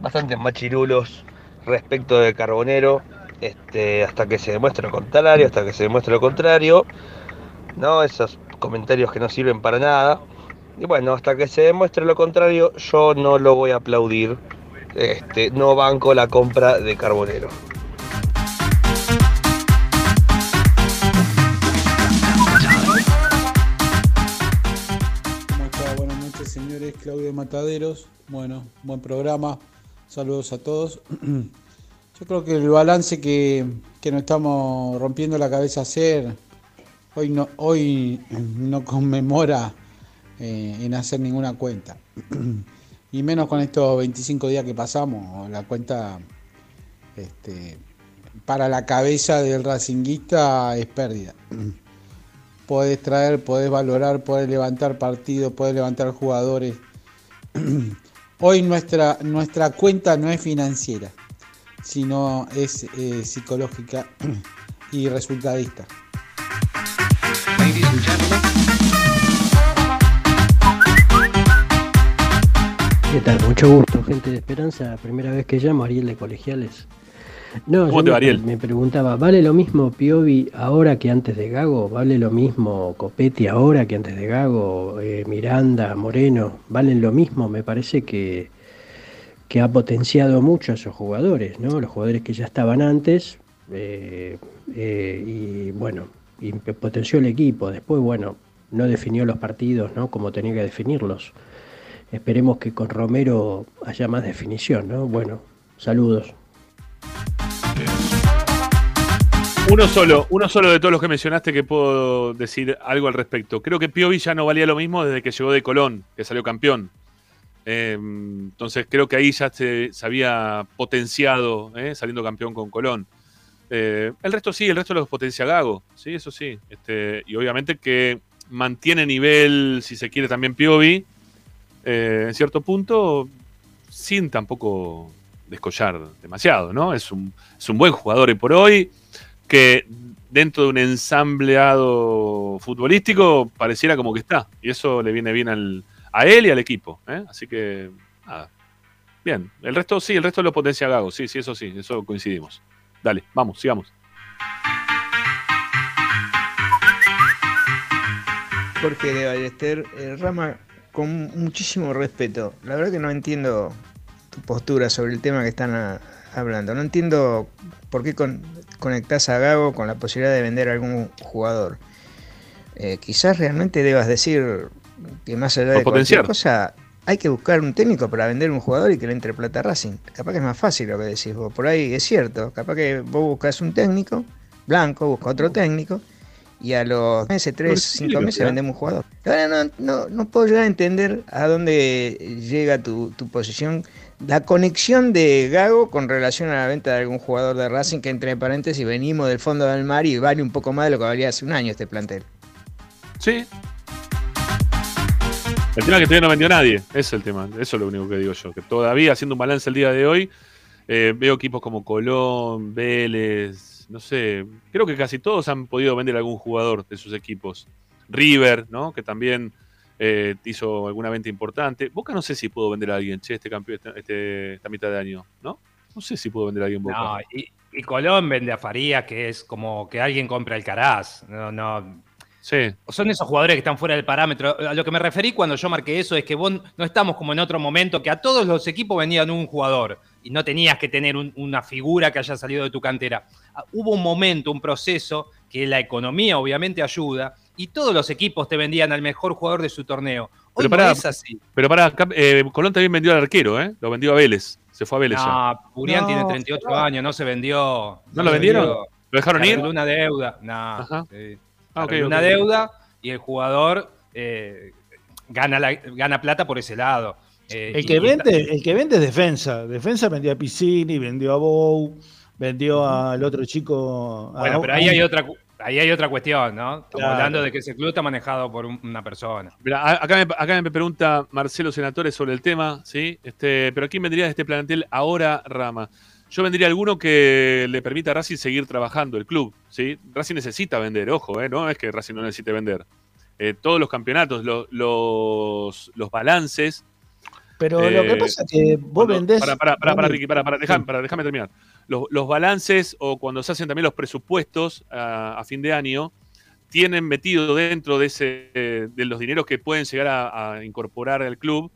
bastante machirulos respecto de Carbonero, este, hasta que se demuestre lo contrario, hasta que se demuestre lo contrario, ¿no? Esos comentarios que no sirven para nada. Y bueno, hasta que se demuestre lo contrario, yo no lo voy a aplaudir. Este, no banco la compra de Carbonero. Claudio Mataderos. Bueno, buen programa. Saludos a todos. Yo creo que el balance que, que nos estamos rompiendo la cabeza hacer hoy no, hoy no conmemora eh, en hacer ninguna cuenta. y menos con estos 25 días que pasamos. La cuenta este, para la cabeza del racinguista es pérdida. podés traer, podés valorar, podés levantar partidos, podés levantar jugadores. Hoy nuestra, nuestra cuenta no es financiera, sino es eh, psicológica y resultadista. ¿Qué tal? Mucho gusto, gente de Esperanza. Primera vez que llamo, Ariel de Colegiales. No, ¿Cómo te va, Ariel? me preguntaba, ¿vale lo mismo Piovi ahora que antes de Gago? ¿Vale lo mismo Copetti ahora que antes de Gago? Eh, Miranda, Moreno, ¿valen lo mismo? Me parece que, que ha potenciado mucho a esos jugadores, ¿no? Los jugadores que ya estaban antes, eh, eh, y bueno, y potenció el equipo. Después, bueno, no definió los partidos, ¿no? Como tenía que definirlos. Esperemos que con Romero haya más definición, ¿no? Bueno, saludos. Uno solo, uno solo de todos los que mencionaste que puedo decir algo al respecto. Creo que Piovi ya no valía lo mismo desde que llegó de Colón, que salió campeón. Eh, entonces creo que ahí ya se, había potenciado, eh, saliendo campeón con Colón. Eh, el resto sí, el resto los potencia Gago, sí, eso sí. Este, y obviamente que mantiene nivel, si se quiere, también Piovi, en cierto punto, sin tampoco descollar demasiado, ¿no? Es un, es un buen jugador y por hoy, que dentro de un ensambleado futbolístico pareciera como que está. Y eso le viene bien al, a él y al equipo. ¿eh? Así que, nada. Bien. El resto sí, el resto lo potencia Gago. Sí, sí, eso sí, eso coincidimos. Dale, vamos, sigamos. Jorge de Ballester, eh, Rama, con muchísimo respeto, la verdad que no entiendo tu postura sobre el tema que están a- hablando. No entiendo por qué con- conectás a Gago con la posibilidad de vender a algún jugador. Eh, quizás realmente debas decir que más allá O de cualquier potenciar. cosa, hay que buscar un técnico para vender un jugador y que le entre plata a Racing. Capaz que es más fácil lo que decís vos. Por ahí es cierto. Capaz que vos buscas un técnico, Blanco busca otro técnico, y a los meses, tres, cinco meses vendemos un jugador. Ahora no, no, no puedo llegar a entender a dónde llega tu, tu posición. La conexión de Gago con relación a la venta de algún jugador de Racing que entre paréntesis venimos del fondo del mar y vale un poco más de lo que valía hace un año este plantel. Sí. El tema es que todavía no vendió nadie. Es el tema. Eso es lo único que digo yo. Que todavía, haciendo un balance el día de hoy, eh, veo equipos como Colón, Vélez, no sé. Creo que casi todos han podido vender algún jugador de sus equipos. River, ¿no? Que también eh, hizo alguna venta importante. Boca no sé si pudo vender a alguien, che, este campeón, este, este- esta mitad de año, ¿no? No sé si pudo vender a alguien Boca. No, y, y Colón vende a Farías, que es como que alguien compra el Caraz. No, no. Sí. Son esos jugadores que están fuera del parámetro. A lo que me referí cuando yo marqué eso es que vos no estamos como en otro momento que a todos los equipos venían un jugador y no tenías que tener un- una figura que haya salido de tu cantera. Ah, Hubo un momento, un proceso que la economía obviamente ayuda y todos los equipos te vendían al mejor jugador de su torneo. Hoy Pero no pará, es así. pero pará, acá, eh, Colón también vendió al arquero, ¿eh? Lo vendió a Vélez. Se fue a Vélez ya. No, Purián No, tiene 38 años, no se vendió. ¿No lo vendieron? ¿Lo dejaron Se ir? una deuda. No, Ajá. sí. Ah, Arregló ok, una deuda y el jugador eh, gana, la- gana plata por ese lado. Eh, El que vende, el que vende es defensa. Defensa vendió a Piscini, vendió a Bou, vendió al otro chico. a- Bueno, pero ahí hay otra, ahí hay otra cuestión, ¿no? Estamos Claro. hablando de que ese club está manejado por un- una persona. Mirá, a- acá, me, acá me pregunta Marcelo Senatores sobre el tema, ¿sí? Este, pero ¿quién vendría de este plantel ahora, Rama? Yo vendría alguno que le permita a Racing seguir trabajando, el club, ¿sí? Racing necesita vender, ojo, ¿eh? No es que Racing no necesite vender. Eh, todos los campeonatos, lo- los, los balances. Pero lo que eh, pasa es que vos cuando- vendés. Para, para, para, para, Ricky, para, para, dejame, para, déjame terminar. Los, los balances o cuando se hacen también los presupuestos a, a fin de año, tienen metido dentro de, ese, eh, de los dineros que pueden llegar a, a incorporar al club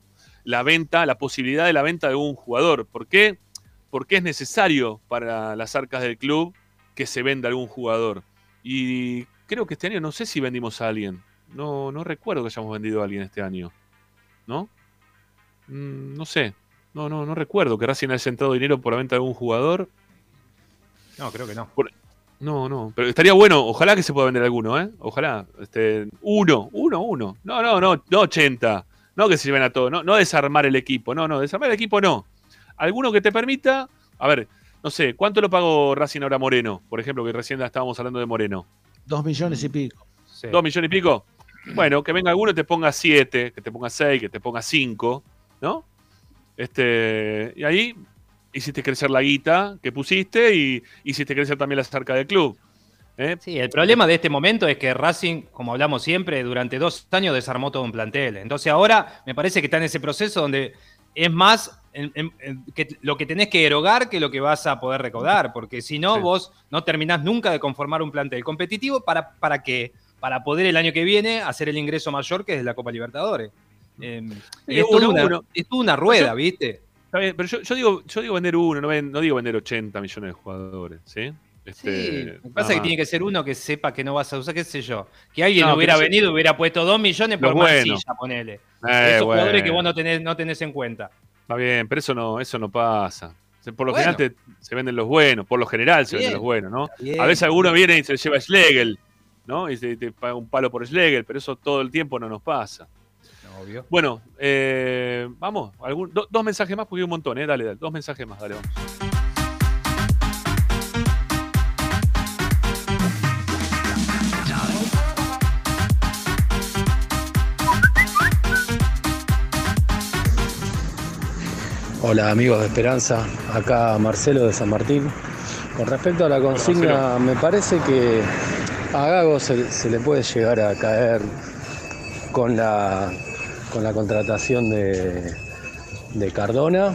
la venta, la posibilidad de la venta de un jugador. ¿Por qué? Porque es necesario para las arcas del club que se venda algún jugador. Y creo que este año no sé si vendimos a alguien. No, no recuerdo que hayamos vendido a alguien este año. ¿No? Mm, no sé. No, no, no recuerdo que Racing haya entrado dinero por la venta de algún jugador. No, creo que no. Por- No, no. Pero estaría bueno, ojalá que se pueda vender alguno, ¿eh? Ojalá. Este, uno, uno, uno. No, no, no, no 80. No que se lleven a todo. No, no desarmar el equipo. No, no, desarmar el equipo no. Alguno que te permita. A ver, no sé, ¿cuánto lo pagó Racing ahora Moreno? Por ejemplo, que recién estábamos hablando de Moreno. Dos millones y pico. ¿Dos millones y pico? Bueno, que venga alguno y te ponga siete, que te ponga seis, que te ponga cinco, ¿no? Este, y ahí hiciste crecer la guita que pusiste y hiciste crecer también la cerca del club. ¿eh? Sí, el problema de este momento es que Racing, como hablamos siempre, durante dos años desarmó todo un plantel. Entonces ahora me parece que está en ese proceso donde es más en- en- en que lo que tenés que erogar que lo que vas a poder recaudar, porque si no, Sí. vos no terminás nunca de conformar un plantel competitivo para, para qué? Para poder el año que viene hacer el ingreso mayor que es la Copa Libertadores. Eh, es, uno, una, uno. es toda una rueda, Yo- ¿viste? Está bien, pero yo, yo digo, yo digo vender uno, no, no digo vender 80 millones de jugadores, ¿sí? Sí, Este, lo que pasa es que tiene que ser uno que sepa que no vas a usar, qué sé yo. Que alguien No, hubiera yo- venido y hubiera puesto dos millones por. Mancilla, ponele. Eh, Esos jugadores que bueno. vos no tenés, no tenés en cuenta. Está bien, pero eso no, eso no pasa. Por lo Bueno. general te- se venden los buenos, por lo general se venden los buenos, ¿no? bien, a veces alguno viene y se lleva a Schlegel, ¿no? Y se- te paga un palo por Schlegel, pero eso todo el tiempo no nos pasa. Bueno, eh, vamos, dos mensajes más, porque hay un montón, ¿eh? Dale, dale, dos mensajes más, dale, vamos. Hola amigos de Esperanza, acá Marcelo de San Martín. Con respecto a la consigna, me parece que a Gago se, se le puede llegar a caer con la con la contratación de, de Cardona,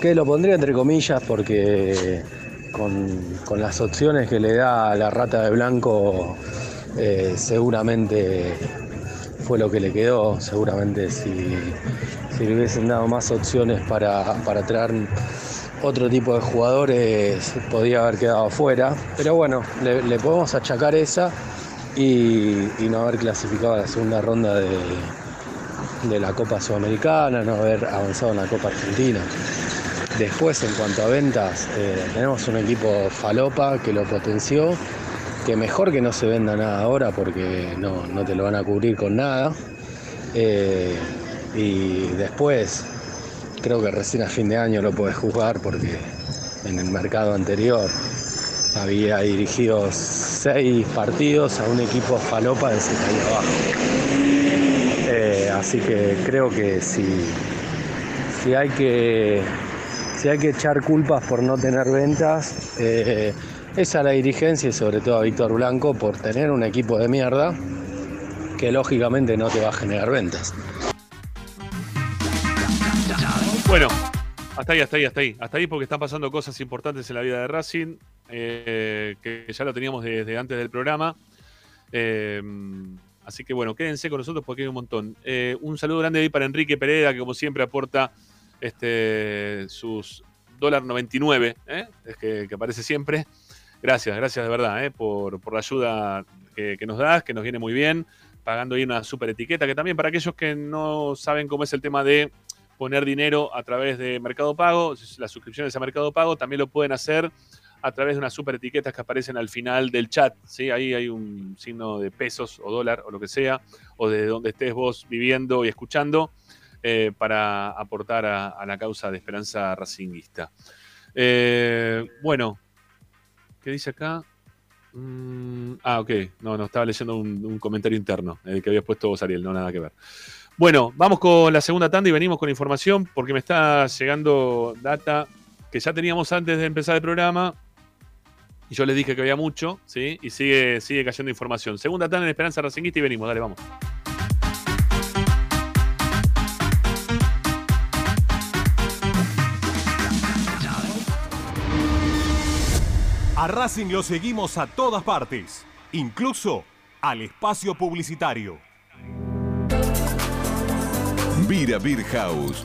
que lo pondría entre comillas porque con, con las opciones que le da la rata de blanco eh, seguramente fue lo que le quedó, seguramente si, le hubiesen dado más opciones para, para traer otro tipo de jugadores podía haber quedado afuera, pero bueno, le, le podemos achacar esa y, y no haber clasificado a la segunda ronda de, de la Copa Sudamericana, no haber avanzado en la Copa Argentina. Después, en cuanto a ventas, eh, tenemos un equipo falopa que lo potenció, que mejor que no se venda nada ahora porque no, no te lo van a cubrir con nada. Eh, y después, creo que recién a fin de año lo puedes juzgar porque en el mercado anterior había dirigido seis partidos a un equipo falopa de cayó abajo. Así que creo que si, si hay que si hay que echar culpas por no tener ventas, eh, es a la dirigencia y sobre todo a Víctor Blanco por tener un equipo de mierda que lógicamente no te va a generar ventas. Bueno, hasta ahí, hasta ahí, hasta ahí. Hasta ahí porque están pasando cosas importantes en la vida de Racing, eh, que ya lo teníamos desde antes del programa. Eh, así que bueno, quédense con nosotros porque hay un montón. Eh, un saludo grande ahí para Enrique Pereda, que como siempre aporta este, sus dólar 99, ¿eh? es que, aparece siempre. Gracias, gracias de verdad ¿eh? por, por la ayuda que, que nos das, que nos viene muy bien, pagando ahí una super etiqueta, que también para aquellos que no saben cómo es el tema de poner dinero a través de Mercado Pago, las suscripciones a Mercado Pago también lo pueden hacer a través de unas super etiquetas que aparecen al final del chat. ¿sí? Ahí hay un signo de pesos o dólar o lo que sea, o de donde estés vos viviendo y escuchando, eh, para aportar a, la causa de Esperanza Racinguista. Eh, bueno, ¿qué dice acá? Mm, ah, ok. No, no, estaba leyendo un, comentario interno eh, que habías puesto vos, Ariel, no nada que ver. Bueno, vamos con la segunda tanda y venimos con información porque me está llegando data que ya teníamos antes de empezar el programa. Y yo les dije que había mucho, ¿sí? Y sigue, sigue cayendo información. Segunda tanda en Esperanza Racinguista y venimos, dale, vamos. A Racing lo seguimos a todas partes, incluso al espacio publicitario. Vira Beer House.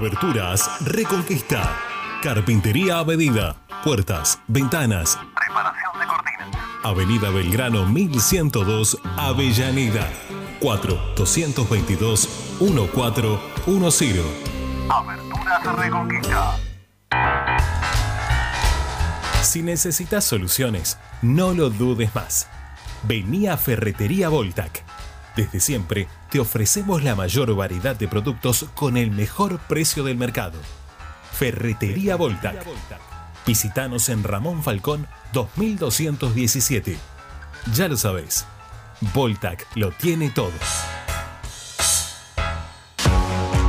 Aberturas Reconquista. Carpintería a medida. Puertas, ventanas. Reparación de cortinas. Avenida Belgrano 1102, Avellaneda. 4 222 1410. Aberturas Reconquista. Si necesitas soluciones, no lo dudes más. Vení a Ferretería Voltac. Desde siempre te ofrecemos la mayor variedad de productos con el mejor precio del mercado. Ferretería Voltac. Visítanos en Ramón Falcón 2217. Ya lo sabéis, Voltac lo tiene todo.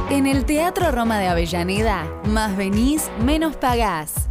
En el Teatro Roma de Avellaneda, más venís, menos pagás.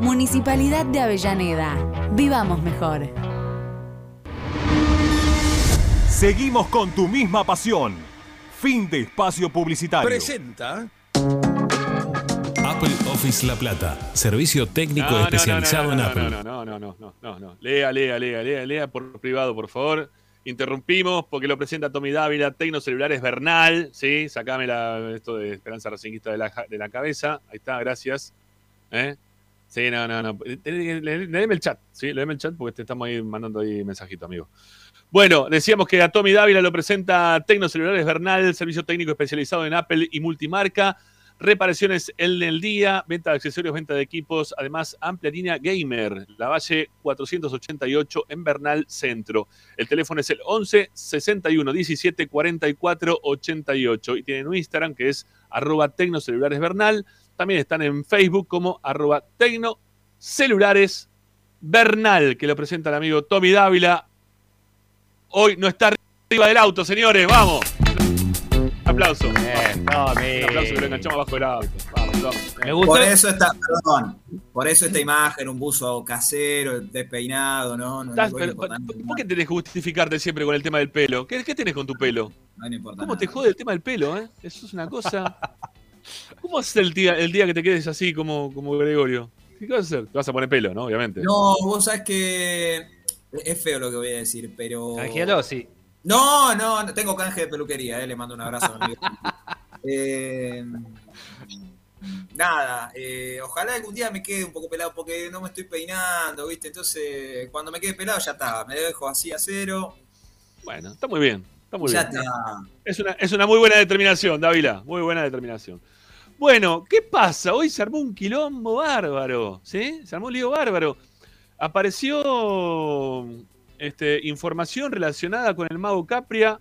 Municipalidad de Avellaneda. Vivamos mejor. Seguimos con tu misma pasión. Fin de espacio publicitario. Presenta. Apple Office La Plata. Servicio técnico No, especializado no, no, en no, Apple. No, no, no, no, no, no, no. Lea, lea, lea, lea, lea por privado, por favor. Interrumpimos porque lo presenta Tommy Dávila, Tecnocelulares Bernal, ¿sí? Sacame la, esto de Esperanza Racinguista de la, de la cabeza. Ahí está, gracias. ¿Eh? Sí, no, no, no. Leeme el chat, ¿sí? Leeme el chat porque te estamos ahí mandando ahí mensajito, amigo. Bueno, decíamos que a Tommy Dávila lo presenta Tecnocelulares Bernal, servicio técnico especializado en Apple y multimarca. Reparaciones en el día, venta de accesorios, venta de equipos, además amplia línea gamer, la Valle 488 en Bernal Centro. El teléfono es el 11 61 17 44 88 y tienen un Instagram que es arroba tecnocelulares Bernal. También están en Facebook como arroba tecnocelulares Bernal, que lo presenta el amigo Tommy Dávila. Hoy no está arriba del auto, señores, vamos. Aplauso. Un aplauso que lo enganchamos abajo del auto. Vamos, vamos. Por eso está, perdón, por eso esta imagen, un buzo casero, despeinado, ¿no? No, Estás- pero- ¿Por qué tenés que justificarte siempre con el tema del pelo? ¿Qué, qué tenés con tu pelo? no, no importa ¿Cómo nada. te jode el tema del pelo, eh? Eso es una cosa. ¿Cómo haces el día, el día que te quedes así como, como Gregorio? ¿Qué vas a hacer? Te vas a poner pelo, ¿no? Obviamente. No, vos sabés que es feo lo que voy a decir, pero. Canjealo, sí. No, no, no tengo canje de peluquería, eh, le mando un abrazo. amigo. Eh, nada, eh, ojalá algún día me quede un poco pelado porque no me estoy peinando, ¿viste? Entonces, cuando me quede pelado ya está, me dejo así a cero. Bueno, está muy bien. Está muy ya bien. está. Es una, es una muy buena determinación, Dávila. Muy buena determinación. Bueno, ¿qué pasa? Hoy se armó un quilombo bárbaro, ¿sí? Se armó un lío bárbaro. Apareció este, información relacionada con el mago Capria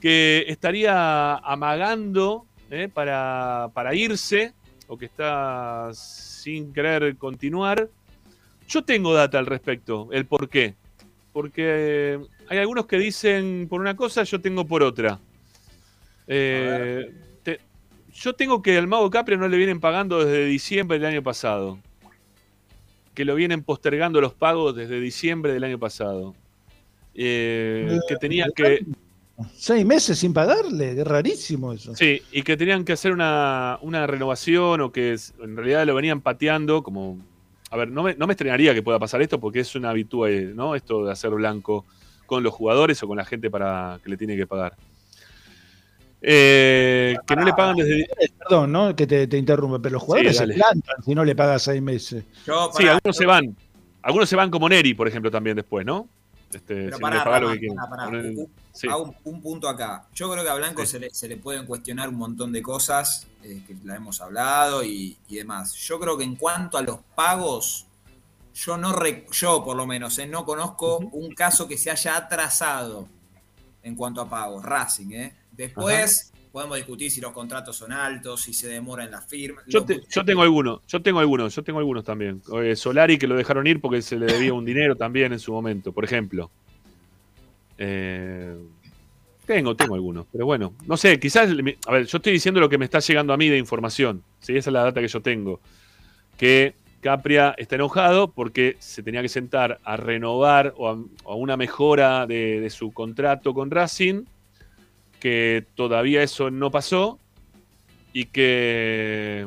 que estaría amagando ¿eh? para, para irse o que está sin querer continuar. Yo tengo data al respecto, el por qué. Porque hay algunos que dicen por una cosa, yo tengo por otra. Eh, te- yo tengo que al Mago Capria no le vienen pagando desde diciembre del año pasado. Que lo vienen postergando los pagos desde diciembre del año pasado. Eh, que tenían que. Seis meses sin pagarle, es rarísimo eso. Sí, y que tenían que hacer una, una renovación o que en realidad lo venían pateando como... A ver, no me, no me extrañaría que pueda pasar esto porque es una habitual, ¿no? Esto de hacer blanco con los jugadores o con la gente para que le tiene que pagar. Eh, que no le pagan desde... Perdón, ¿no? Que te, te interrumpe, pero los jugadores se plantan si no le pagas seis meses. Yo, Sí, algunos se van. Algunos se van como Neri, por ejemplo, también después, ¿no? Este, Pero si no pará, paga lo que pará, Un- sí. hago un, un punto acá. Yo creo que a Blanco Sí. se, le, se le pueden cuestionar un montón de cosas eh, que la hemos hablado y, y demás. Yo creo que en cuanto a los pagos, yo no yo por lo menos eh, no conozco un caso que se haya atrasado en cuanto a pagos. Racing, ¿eh? Después podemos discutir si los contratos son altos, si se demora en la firma. Yo, Lo- te- yo tengo algunos, yo tengo algunos, yo tengo algunos también. Eh, Solari que lo dejaron ir porque se le debía un dinero también en su momento, por ejemplo. Eh, tengo, tengo algunos, pero bueno, no sé, quizás, a ver, yo estoy diciendo lo que me está llegando a mí de información, ¿sí? esa es la data que yo tengo. Que Capria está enojado porque se tenía que sentar a renovar o a, una mejora de, su contrato con Racing, que todavía eso no pasó y que,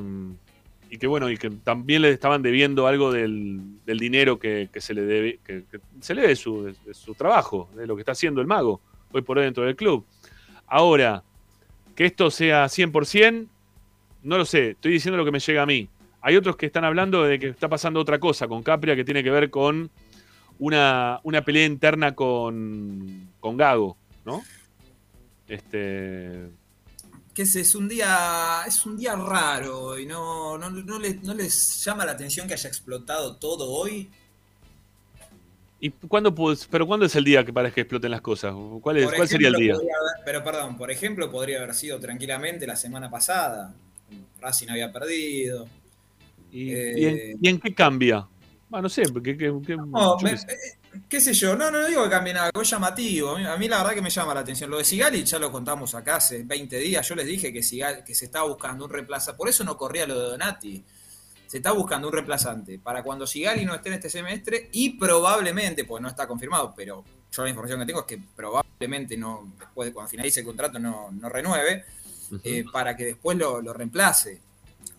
y que bueno, y que también le estaban debiendo algo del, dinero que, se le debe, que, se le debe de su, de su trabajo, de lo que está haciendo el mago hoy por hoy dentro del club. Ahora, que esto sea 100%, no lo sé, estoy diciendo lo que me llega a mí. Hay otros que están hablando de que está pasando otra cosa con Capria que tiene que ver con una, una pelea interna con, con Gago, ¿no? Este, que es, es un día es un día raro y no, no, no les, no les llama la atención que haya explotado todo hoy. ¿Y cuándo, pues- pero cuándo es el día que para que exploten las cosas? ¿Cuál, es, cuál sería el día? haber- pero perdón, por ejemplo, podría haber sido tranquilamente la semana pasada. Racing había perdido. ¿Y, Eh, y en, y en qué cambia? Ah, no sé, porque qué- qué- No, yo me- qué sé. eh, qué sé yo, no, no digo que cambie nada, es llamativo. A mí, a mí la verdad que me llama la atención. Lo de Sigali ya lo contamos acá hace 20 días. Yo les dije que, Sigal- que se estaba buscando un reemplazante. Por eso no corría lo de Donati. Se está buscando un reemplazante para cuando Sigali no esté en este semestre y probablemente, pues no está confirmado, pero yo la información que tengo es que probablemente no, después de cuando finalice el contrato no, no renueve, eh, para que después lo, lo reemplace.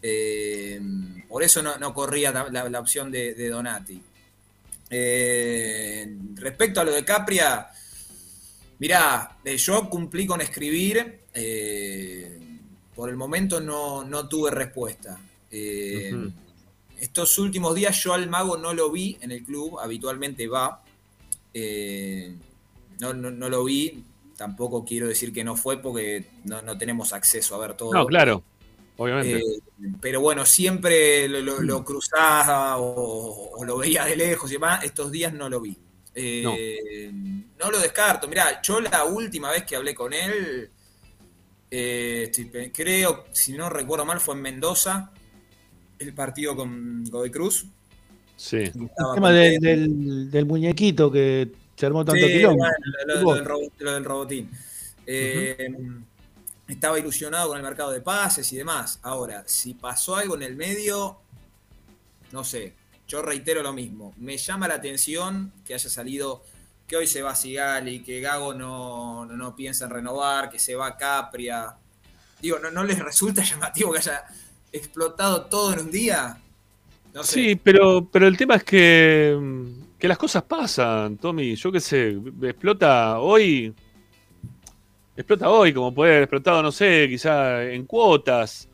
Eh, por eso no, no corría la, la- la opción de, de Donati. Eh, respecto a lo de Capria, mirá, eh, yo cumplí con escribir, por el momento no, no tuve respuesta. Estos últimos días yo al mago no lo vi en el club, habitualmente va. No, no- no lo vi, tampoco quiero decir que no fue porque no, no tenemos acceso a ver todo. No, claro, obviamente. Eh, pero bueno, siempre lo, lo- lo cruzaba o, o lo veía de lejos y demás. Estos días no lo vi. Eh, no. lo descarto. Mirá, yo la última vez que hablé con él, eh, estoy creo, si no recuerdo mal, fue en Mendoza, el partido con Godoy Cruz. Sí. El tema de- del, del muñequito que se armó tanto Sí, quilombo. bueno, lo, lo- lo del robo- lo del robotín. Eh, Estaba ilusionado con el mercado de pases y demás. Ahora, si pasó algo en el medio, no sé. Yo reitero lo mismo. Me llama la atención que haya salido que hoy se va Sigali, que Gago no, no, piensa en renovar, que se va Capria. Digo, ¿no, ¿no les resulta llamativo que haya explotado todo en un día? Sí, pero, pero el tema es que, que las cosas pasan, Tommy. Yo qué sé, explota hoy. Explota hoy, como puede haber explotado, no sé, quizá en cuotas.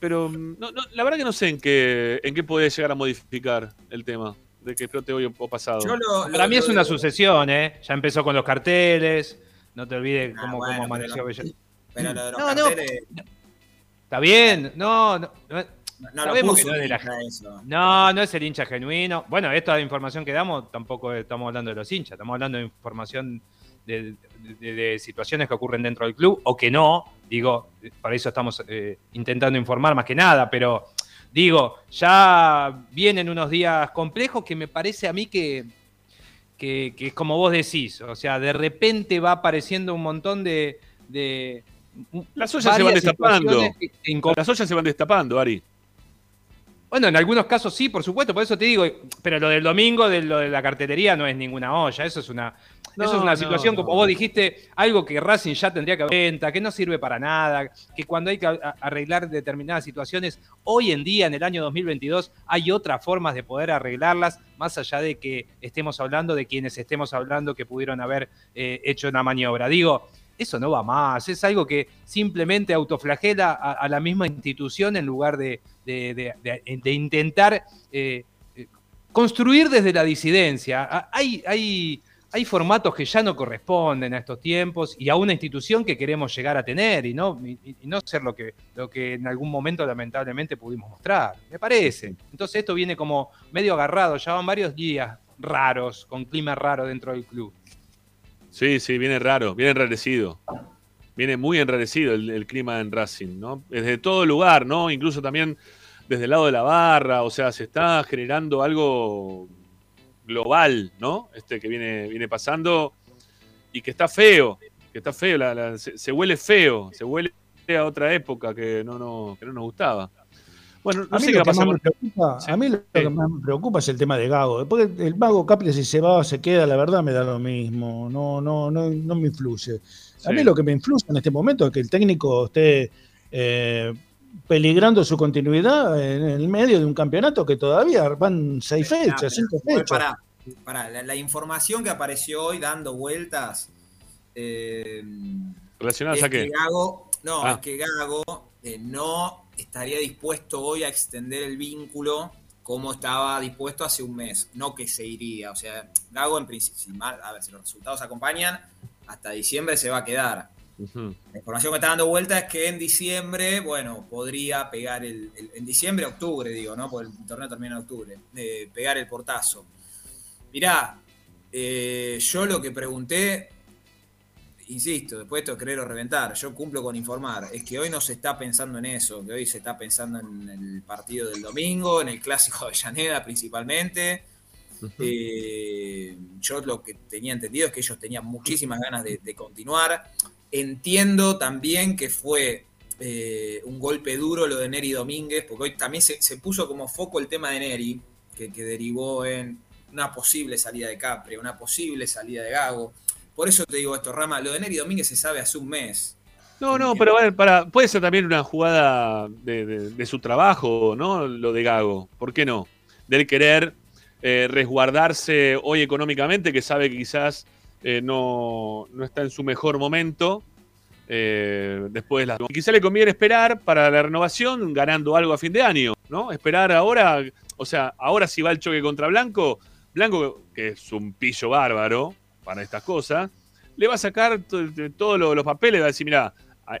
Pero mm, no, no, la verdad que no sé en qué, en qué puede llegar a modificar el tema de que explote hoy o, pasado. Para mí es una sucesión, ¿eh? Ya empezó con los carteles. No te olvides cómo, bueno, cómo pero amaneció Pero lo de los No, no. carteles, Está bien, no, no. no- no lo sabemos puso que no es de la hincha eso. No, no es el hincha genuino. Bueno, esta información que damos tampoco estamos hablando de los hinchas, estamos hablando de información de, de- de situaciones que ocurren dentro del club o que no. Digo, para eso estamos eh, intentando informar más que nada, pero digo, ya vienen unos días complejos que me parece a mí que, que, que es como vos decís, o sea, de repente va apareciendo un montón de... de Las ollas se van destapando. Las ollas se van destapando, Ari. Bueno, en algunos casos sí, por supuesto, por eso te digo, pero lo del domingo, de lo de la cartelería, no es ninguna olla, eso es una, No, eso es una no, situación, no. como vos dijiste, algo que Racing ya tendría que haber que no sirve para nada, que cuando hay que arreglar determinadas situaciones, hoy en día, en el año 2022, hay otras formas de poder arreglarlas, más allá de que estemos hablando de quienes estemos hablando que pudieron haber eh, hecho una maniobra. Digo, eso no va más, es algo que simplemente autoflagela a, a la misma institución en lugar de, de- de- de- de intentar eh, eh, construir desde la disidencia. Hay, hay, hay formatos que ya no corresponden a estos tiempos y a una institución que queremos llegar a tener y no, y, y no ser lo que, lo que en algún momento lamentablemente pudimos mostrar, me parece. Entonces esto viene como medio agarrado, ya van varios días raros, con clima raro dentro del club. Sí, sí, viene raro, viene enrarecido. Viene muy enrarecido el, el clima en Racing, ¿no? Desde todo lugar, ¿no? Incluso también desde el lado de la barra, o sea, se está generando algo global, ¿no? Este que viene, viene pasando y que está feo, que está feo, la- la- se, se huele feo, se huele a otra época que no, no, que no nos gustaba. Bueno, no a mí sé qué lo va a que pasar más me con- preocupa, Sí. a mí lo que más me preocupa es el tema de Gago. Después el mago Capri si se va o se queda, la verdad me da lo mismo. No, no, no, no me influye. A Sí. mí lo que me influye en este momento es que el técnico esté eh, peligrando su continuidad en el medio de un campeonato que todavía van seis fechas, cinco Igual, fechas. pará, pará, la, la información que apareció hoy dando vueltas eh, ¿Relacionadas es a qué? que Gago, no, Ah. es que Gago eh, no estaría dispuesto hoy a extender el vínculo como estaba dispuesto hace un mes, no que se iría. O sea, Gago en principio, si, mal- a ver, si los resultados acompañan, hasta diciembre se va a quedar. La información que está dando vuelta es que en diciembre, bueno, podría pegar el, el- en diciembre, octubre, digo, ¿no? Porque el torneo termina en octubre, eh, pegar el portazo. Mirá, eh, yo lo que pregunté, insisto, después de esto querer o reventar, yo cumplo con informar, es que hoy no se está pensando en eso, que hoy se está pensando en el partido del domingo, en el clásico de Avellaneda principalmente. Eh, yo lo que tenía entendido es que ellos tenían muchísimas ganas de, de continuar. Entiendo también que fue eh, un golpe duro lo de Neri Domínguez, porque hoy también se, se puso como foco el tema de Neri, que, que derivó en una posible salida de Capri, una posible salida de Gago. Por eso te digo esto, Rama, lo de Neri Domínguez se sabe hace un mes. No, no, pero para, puede ser también una jugada de, de- de su trabajo, ¿no? Lo de Gago. ¿Por qué no? Del querer eh, resguardarse hoy económicamente, que sabe que quizás eh, no, no está en su mejor momento. eh, después de las. Quizá le conviene esperar para la renovación, ganando algo a fin de año, ¿no? Esperar ahora, o sea, ahora si va el choque contra Blanco, Blanco, que es un pillo bárbaro para estas cosas, le va a sacar to- to- todos lo- los papeles, va a decir, mira,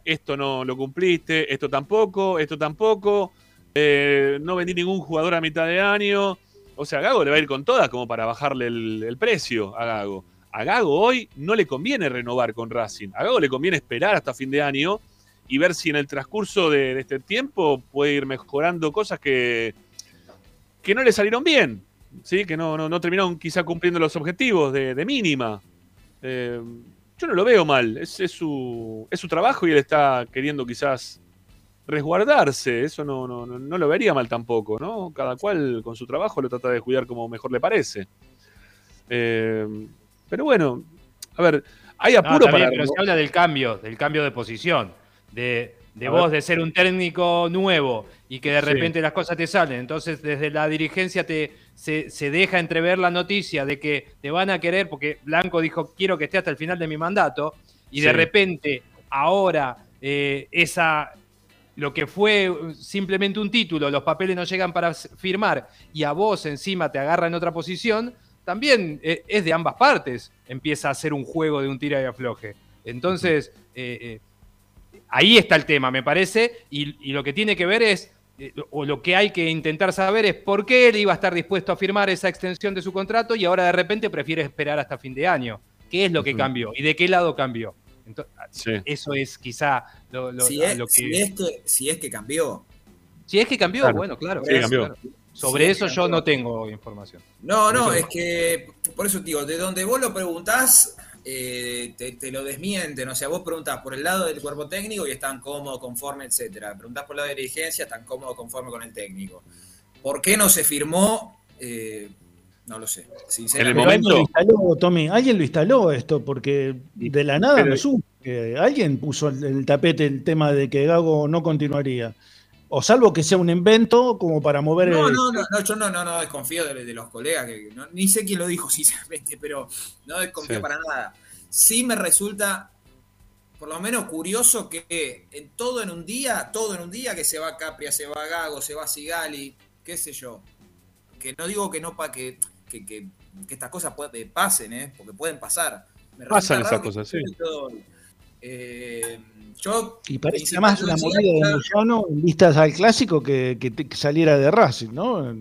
esto no lo cumpliste, esto tampoco, esto tampoco, no vendí ningún jugador a mitad de año. O sea, Gago le va a ir con todas como para bajarle el, precio a Gago. A Gago hoy no le conviene renovar con Racing. A Gago le conviene esperar hasta fin de año y ver si en el transcurso de, este tiempo puede ir mejorando cosas que, que no le salieron bien, ¿sí? que no, no, terminaron quizá cumpliendo los objetivos de, mínima. Eh, yo no lo veo mal, es su, es su trabajo y él está queriendo quizás resguardarse, eso no, no, no, no lo vería mal tampoco, ¿no? Cada cual con su trabajo lo trata de cuidar como mejor le parece. Eh, pero bueno, a ver, hay No, apuro bien, para... pero se habla del cambio, del cambio de posición. De, de A vos ver. de ser un técnico nuevo y que de Sí. repente las cosas te salen. Entonces, desde la dirigencia te, se, se deja entrever la noticia de que te van a querer, porque Blanco dijo, quiero que esté hasta el final de mi mandato, y de repente, ahora, eh, esa, lo que fue simplemente un título, los papeles no llegan para firmar, y a vos encima te agarra en otra posición, también eh, es de ambas partes. Empieza a ser un juego de un tira y afloje. Entonces, eh, eh, ahí está el tema, me parece, y, y lo que tiene que ver es, eh, o lo que hay que intentar saber es por qué él iba a estar dispuesto a firmar esa extensión de su contrato y ahora de repente prefiere esperar hasta fin de año. ¿Qué es lo que cambió? ¿Y de qué lado cambió? Entonces, Sí. Eso es quizá lo, lo- Si es, lo que... si es que, si es que cambió. Si es que cambió, Claro. bueno, claro. Sí, cambió. claro. Sobre Sí, eso yo no tengo información. No, no, es que por eso te digo, de donde vos lo preguntás, eh, te, te lo desmienten. O sea, vos preguntás por el lado del cuerpo técnico y están cómodos, conforme, etcétera. Preguntás por el lado de la dirigencia, están cómodos, conforme con el técnico. ¿Por qué no se firmó? Eh, no lo sé. Sinceramente. Pero alguien lo instaló, Tommy, alguien lo instaló esto, porque de la nada pero- no supo que alguien puso el, el tapete el tema de que Gago no continuaría. O salvo que sea un invento como para mover No, el- no, no, no, yo no, no, no desconfío de, de los colegas, que no- ni sé quién lo dijo, sinceramente, pero no desconfío Sí. para nada. Sí me resulta, por lo menos, curioso que en todo en un día, todo en un día, que se va Capria, se va Gago, se va Sigali, qué sé yo. Que no digo que no para que, que, que- que estas cosas puede- pasen, ¿eh? porque pueden pasar. Me Pasan esas cosas, sí. Eh, yo, Y parece más una movida de Moyano en vistas al clásico que, que saliera de Racing, ¿no?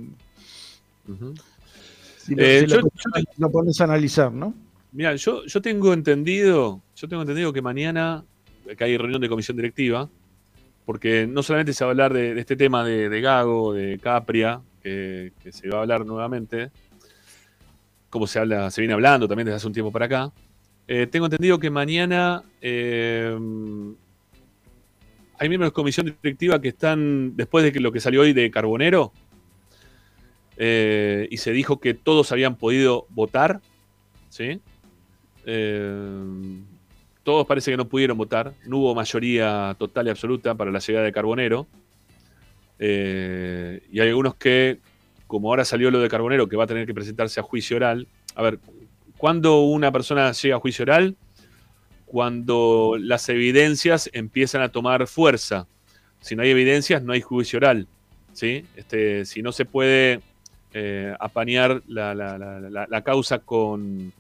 Si lo, Eh, si lo- yo- lo pones a analizar, ¿no? Mira, yo, yo tengo entendido, yo tengo entendido que mañana que hay reunión de comisión directiva, porque no solamente se va a hablar de, de este tema de, de Gago, de Capria, que, que se va a hablar nuevamente, como se habla, se viene hablando también desde hace un tiempo para acá. Eh, tengo entendido que mañana eh, hay miembros de comisión directiva que están, después de que lo que salió hoy de Carbonero, eh, y se dijo que todos habían podido votar, ¿sí? Eh, todos parece que no pudieron votar, no hubo mayoría total y absoluta para la llegada de Carbonero. Eh, y hay algunos que, como ahora salió lo de Carbonero, que va a tener que presentarse a juicio oral. A ver, ¿cuándo una persona llega a juicio oral? Cuando las evidencias empiezan a tomar fuerza. Si no hay evidencias, no hay juicio oral. ¿sí? Este, si no se puede eh, apañar la, la- causa con,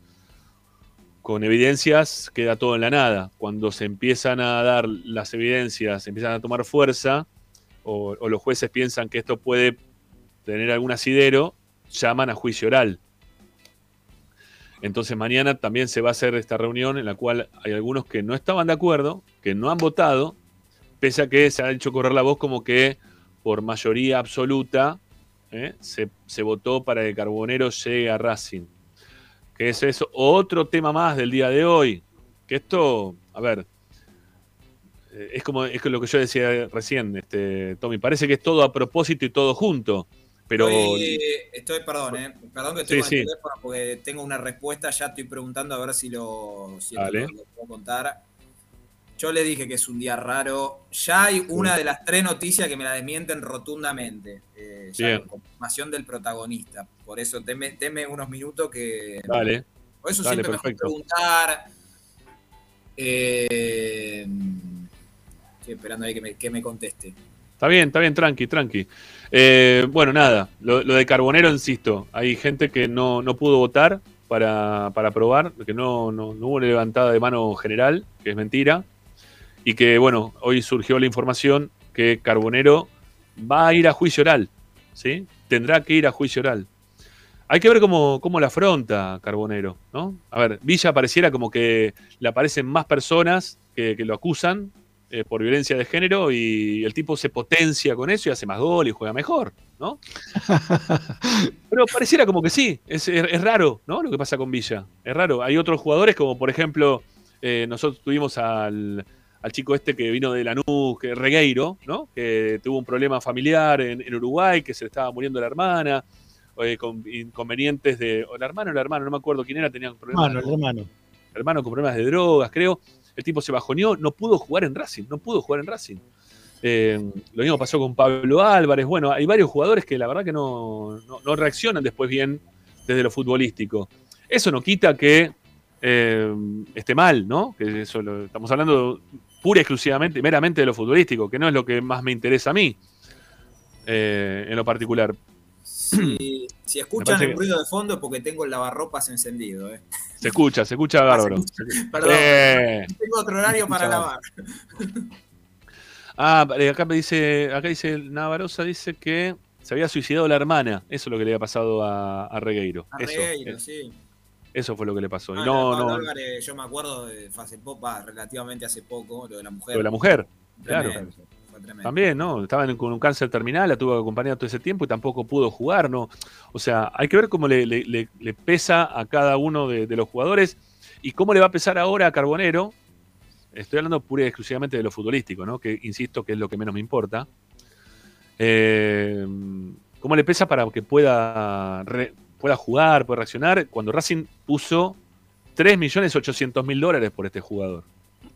con evidencias, queda todo en la nada. Cuando se empiezan a dar las evidencias, empiezan a tomar fuerza, o, los jueces piensan que esto puede tener algún asidero, llaman a juicio oral. Entonces mañana también se va a hacer esta reunión en la cual hay algunos que no estaban de acuerdo, que no han votado, pese a que se ha hecho correr la voz como que por mayoría absoluta ¿eh? se, se votó para que Carbonero llegue a Racing. Que es otro tema más del día de hoy. Que esto, a ver, es como es lo que yo decía recién, este, Tommy. Parece que es todo a propósito y todo junto. Pero Estoy, estoy- perdón, eh, perdón que estoy Sí, con sí. el teléfono porque tengo una respuesta, ya estoy preguntando a ver si lo, si lo, lo puedo contar. Yo le dije que es un día raro. Ya hay una de las tres noticias que me la desmienten rotundamente. Eh, ya Bien. confirmación del protagonista. Por eso teme, teme unos minutos que. Dale. Por eso Dale, siempre perfecto. preguntar. Eh, esperando ahí que me, que me conteste. Está bien, está bien, tranqui, tranqui. Eh, bueno, nada, lo, de Carbonero, insisto, hay gente que no, no pudo votar para, para aprobar, que no, no, hubo levantada de mano general, que es mentira, y que, bueno, hoy surgió la información que Carbonero va a ir a juicio oral, ¿sí? Tendrá que ir a juicio oral. Hay que ver cómo, cómo la afronta Carbonero, ¿no? A ver, Villa pareciera como que le aparecen más personas que lo acusan eh, por violencia de género y el tipo se potencia con eso y hace más gol y juega mejor, ¿no? Pero pareciera como que sí, es, es- es raro, ¿no? Lo que pasa con Villa, es raro. Hay otros jugadores como por ejemplo, eh, nosotros tuvimos al, al chico este que vino de Lanús, que Regueiro, ¿no? Que tuvo un problema familiar en, en Uruguay, que se le estaba muriendo la hermana, eh, con inconvenientes de... O la hermana o la hermana, no me acuerdo quién era, tenía problemas Hermano, el hermano. hermano con problemas de drogas, creo. El tipo se bajoneó, no pudo jugar en Racing, no pudo jugar en Racing. Eh, lo mismo pasó con Pablo Álvarez. Bueno, hay varios jugadores que la verdad que no, no- no reaccionan después bien desde lo futbolístico. Eso no quita que eh, esté mal, ¿no? Que eso lo- estamos hablando pura y exclusivamente, meramente de lo futbolístico, que no es lo que más me interesa a mí eh, en lo particular. Si, si escuchan el que- ruido de fondo es porque tengo el lavarropas encendido. Eh. Se escucha, se escucha bárbaro. Perdón, Eh. tengo otro horario para lavar. Ah, eh, acá me dice, acá dice Navarosa dice que se había suicidado la hermana. Eso es lo que le había pasado a, a Regueiro. A eso, Regueiro, eh, sí. eso fue lo que le pasó. Y Ah, no, no, Álvarez, yo me acuerdo de hace poco, va, relativamente hace poco, lo de la mujer. lo de la mujer, claro. Tremendo, También, ¿no? Estaban con un cáncer terminal, la tuvo que todo ese tiempo y tampoco pudo jugar, ¿no? O sea, hay que ver cómo le, pesa a cada uno de, de los jugadores y cómo le va a pesar ahora a Carbonero. Estoy hablando pura y exclusivamente de lo futbolístico, ¿no? Que insisto que es lo que menos me importa. Eh, ¿Cómo le pesa para que pueda, re- pueda jugar, pueda reaccionar? Cuando Racing puso 3.800.000 dólares por este jugador,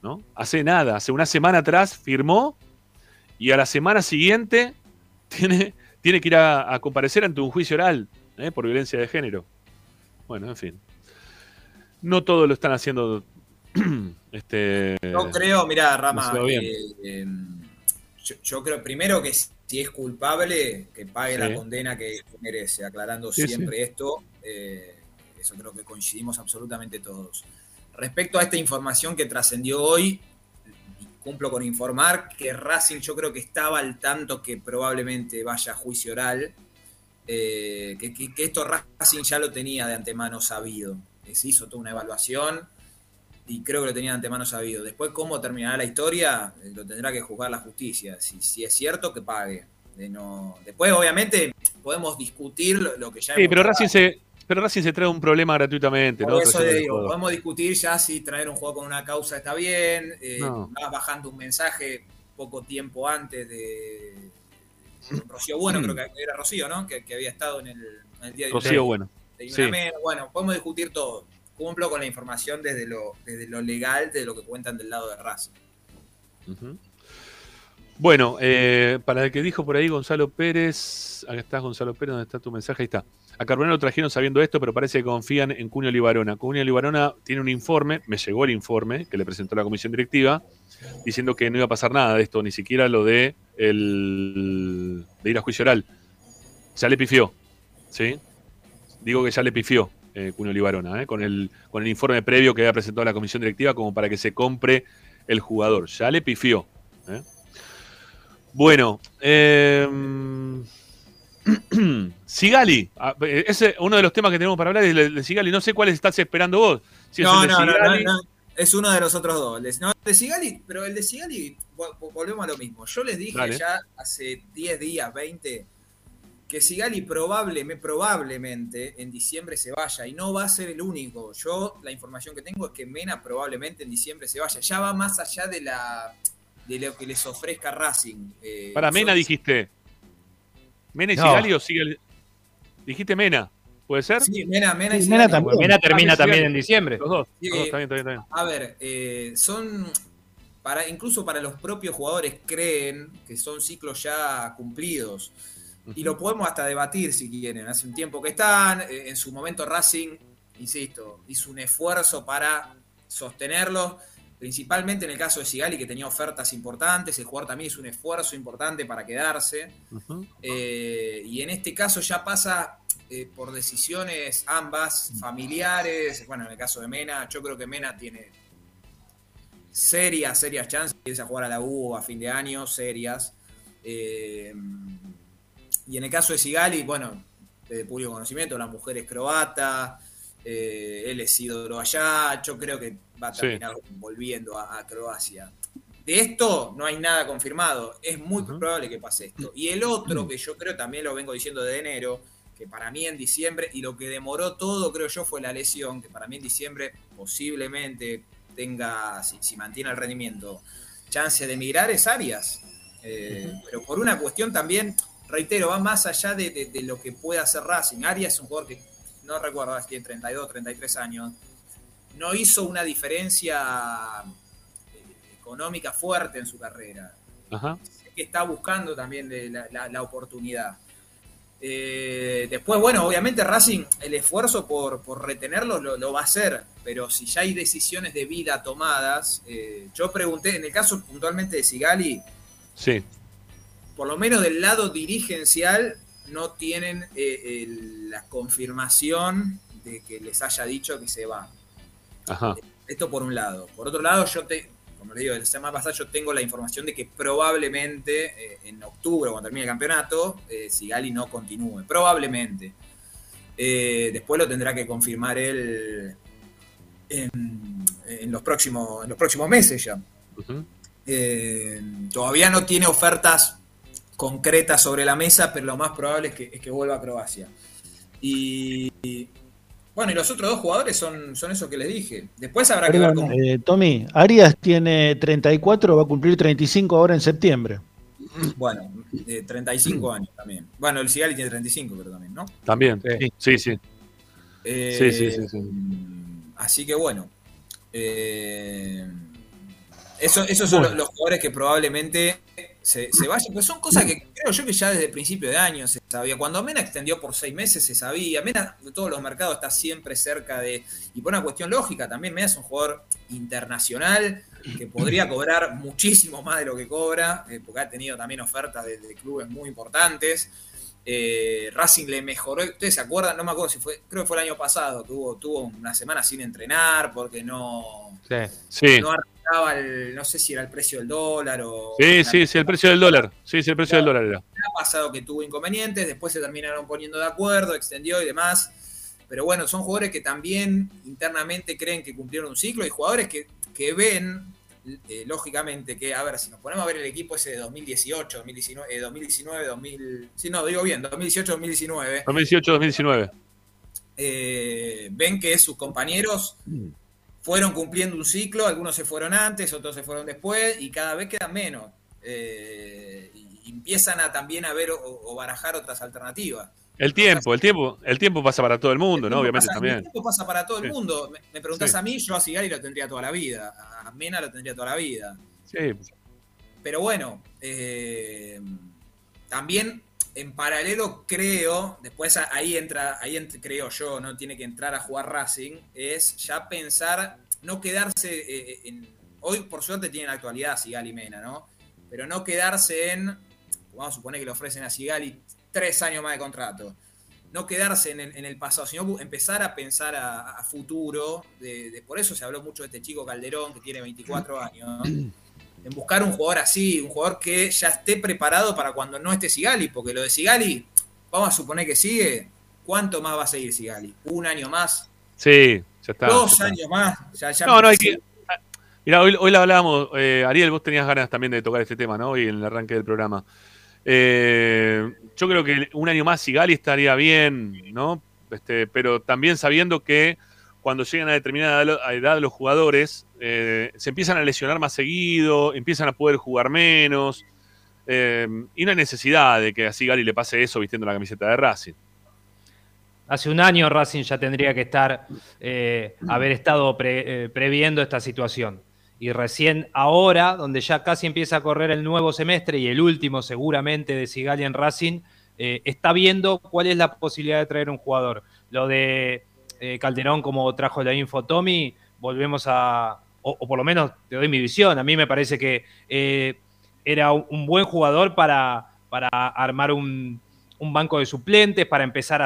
¿no? Hace nada, hace una semana atrás firmó y a la semana siguiente tiene, tiene que ir a, a comparecer ante un juicio oral ¿eh? por violencia de género. Bueno, en fin. No todo lo están haciendo. este, Yo creo, mirá, Rama, eh, eh, yo, yo creo primero que si es culpable, que pague Sí. la condena que merece, aclarando Sí, siempre esto. eh, eso creo que coincidimos absolutamente todos. Respecto a esta información que trascendió hoy, cumplo con informar que Racing yo creo que estaba al tanto que probablemente vaya a juicio oral, eh, que, que- que esto Racing ya lo tenía de antemano sabido. Eh, Se hizo toda una evaluación y creo que lo tenía de antemano sabido. Después, cómo terminará la historia, eh, lo tendrá que juzgar la justicia. Si, si es cierto, que pague. De no... Después, obviamente, podemos discutir lo, que ya Sí, pero. Racing, se, pero Racing se trae un problema gratuitamente. Por ¿no? eso le digo, podemos discutir ya si traer un juego con una causa está bien, eh, No. vas bajando un mensaje poco tiempo antes de Rocío Bueno, creo que era Rocío, ¿no? Que, que había estado en el, en el día de Rocío Bueno. de Sí. Inamén. Bueno, podemos discutir todo. Cumplo con la información desde lo, desde lo legal, de lo que cuentan del lado de Racing. Ujú. Bueno, eh, para el que dijo por ahí Gonzalo Pérez, acá está Gonzalo Pérez, ¿dónde está tu mensaje? Ahí está. A Carbonero lo trajeron sabiendo esto, pero parece que confían en Cunio Libarona. Cunio Libarona tiene un informe, me llegó el informe que le presentó la comisión directiva, diciendo que no iba a pasar nada de esto, ni siquiera lo de ir a juicio oral. Ya le pifió, ¿sí? Digo que ya le pifió eh, Cunio Libarona, ¿eh? con, el, con el informe previo que había presentado la comisión directiva como para que se compre el jugador. Ya le pifió. Bueno, eh, Sigali, ah, eh, ese es uno de los temas que tenemos para hablar es el de Sigali. No sé cuáles estás esperando vos. Si es no, no, no, Sigali, no, no. Es uno de los otros dos. No, el de Sigali, pero el de Sigali, vo- vo- volvemos a lo mismo. Yo les dije Dale. ya hace 10 días, 20, que Sigali probablemente, probablemente en diciembre se vaya y no va a ser el único. Yo la información que tengo es que Mena probablemente en diciembre se vaya. Ya va más allá de la de lo que les ofrezca Racing. Eh, Para Mena dijiste. ¿Mena y No. Sigali o Sigali? Dijiste Mena, ¿puede ser? Sí, Mena, Mena y Sí, también. Mena termina Ah, también en diciembre. Los dos. Sí. Los dos, está bien, está bien, está bien. A ver, eh, son para incluso para los propios jugadores creen que son ciclos ya cumplidos. Y lo podemos hasta debatir si quieren. Hace un tiempo que están. eh, en su momento Racing, insisto, hizo un esfuerzo para sostenerlos. Principalmente en el caso de Sigali, que tenía ofertas importantes. El jugador también hizo un esfuerzo importante para quedarse. Eh, y en este caso ya pasa eh, por decisiones ambas familiares. Bueno, en el caso de Mena, yo creo que Mena tiene serias, serias chances de irse a jugar a la U a fin de año, serias. Eh, y en el caso de Sigali, bueno, de público conocimiento, la mujer es croata, eh, él es ídolo allá, yo creo que va a Sí. terminar volviendo a, a Croacia. De esto no hay nada confirmado, es muy probable que pase esto. Y el otro, que yo creo también lo vengo diciendo de enero, que para mí en diciembre, y lo que demoró todo, creo yo, fue la lesión, que para mí en diciembre posiblemente tenga, si, si mantiene el rendimiento, chance de emigrar es Arias. Eh, Pero por una cuestión también, reitero, va más allá de, de- de lo que pueda hacer Racing. Arias es un jugador que, no recuerdo, si tiene 32, 33 años, no hizo una diferencia eh, económica fuerte en su carrera. Ajá. Sé que está buscando también de la, la- la oportunidad. Eh, después, bueno, obviamente Racing, el esfuerzo por, por retenerlo lo, lo va a hacer, pero si ya hay decisiones de vida tomadas, eh, yo pregunté, en el caso puntualmente de Sigali, Sí. por lo menos del lado dirigencial, no tienen eh, el- la confirmación de que les haya dicho que se va. Ajá. Esto por un lado. Por otro lado, yo te, como le digo, la semana pasada yo tengo la información de que probablemente eh, en octubre, cuando termine el campeonato, eh, Sigali no continúe. Probablemente. Después lo tendrá que confirmar él en, en los, próximos, en los próximos meses ya. Eh, todavía no tiene ofertas concretas sobre la mesa, pero lo más probable es que, es que vuelva a Croacia. Y, y, bueno, y los otros dos jugadores son, son esos que les dije. Después habrá que ver cómo. eh, Tommy, Arias tiene 34, va a cumplir 35 ahora en septiembre. Bueno, eh, 35 años también. Bueno, el Sigali tiene 35, pero también, ¿no? También. Sí, sí. Eh, Sí, sí, sí, sí. Así que bueno. eh, eso- esos son Bueno. los, los jugadores que probablemente se, se vayan. Pues son cosas que creo yo que ya desde el principio de año se sabía. Cuando Mena extendió por seis meses se sabía. Mena de todos los mercados está siempre cerca de. Y por una cuestión lógica, también Mena es un jugador internacional que podría cobrar muchísimo más de lo que cobra, eh, porque ha tenido también ofertas de, de clubes muy importantes. Eh, Racing le mejoró, ustedes se acuerdan, no me acuerdo si fue, creo que fue el año pasado, tuvo, tuvo una semana sin entrenar porque no, Sí. no el, no sé si era el precio del dólar o... Sí, sí, sí, el precio del dólar. Sí, sí, el precio del dólar era. ha pasado que tuvo inconvenientes, después se terminaron poniendo de acuerdo, extendió y demás. Pero bueno, son jugadores que también internamente creen que cumplieron un ciclo y jugadores que, que ven, eh, lógicamente, que, a ver, si nos ponemos a ver el equipo ese de 2018, 2019, eh, 2019 2000, sí, no, digo bien, 2018, 2019, 2018-2019. eh, ven que sus compañeros fueron cumpliendo un ciclo, algunos se fueron antes, otros se fueron después, y cada vez quedan menos. eh, y empiezan a también a ver o, o barajar otras alternativas. El tiempo, el tiempo, el tiempo pasa para todo el mundo, ¿no? Obviamente pasa- también. El tiempo pasa para todo el mundo. Me, me preguntás Sí. a mí, yo a Sigali lo tendría toda la vida. A Mena lo tendría toda la vida. Sí. Pero bueno, eh, también en paralelo creo, después ahí entra, ahí creo yo, no tiene que entrar a jugar Racing, es ya pensar, no quedarse eh, en. Hoy por suerte tiene la actualidad Sigali y Mena, ¿no? Pero no quedarse en. Vamos a suponer que le ofrecen a Sigali tres años más de contrato. No quedarse en el, en el pasado, sino empezar a pensar a, a futuro. De, de- por eso se habló mucho de este chico Calderón, que tiene 24 años. En buscar un jugador así, un jugador que ya esté preparado para cuando no esté Sigali, porque lo de Sigali, vamos a suponer que sigue. ¿Cuánto más va a seguir Sigali? ¿Un año más? Sí, ya está. ¿Dos ya está. años más? Ya- ya No, no, hay que. Mira, hoy, hoy lo hablábamos, eh, Ariel, vos tenías ganas también de tocar este tema, ¿no? Hoy en el arranque del programa. Eh, yo creo que un año más Sigali estaría bien, ¿no? Este, pero también sabiendo que cuando llegan a determinada edad los jugadores eh, se empiezan a lesionar más seguido, empiezan a poder jugar menos, eh, y no hay necesidad de que a Sigali le pase eso vistiendo la camiseta de Racing. Hace un año Racing ya tendría que estar, eh, haber estado eh, previendo esta situación. Y recién ahora, donde ya casi empieza a correr el nuevo semestre y el último seguramente de Sigali en Racing, está viendo cuál es la posibilidad de traer un jugador. Lo de Calderón, como trajo la info Tommy, volvemos a, o, o por lo menos te doy mi visión, a mí me parece que eh, era un buen jugador para, para armar un, un banco de suplentes, para empezar a,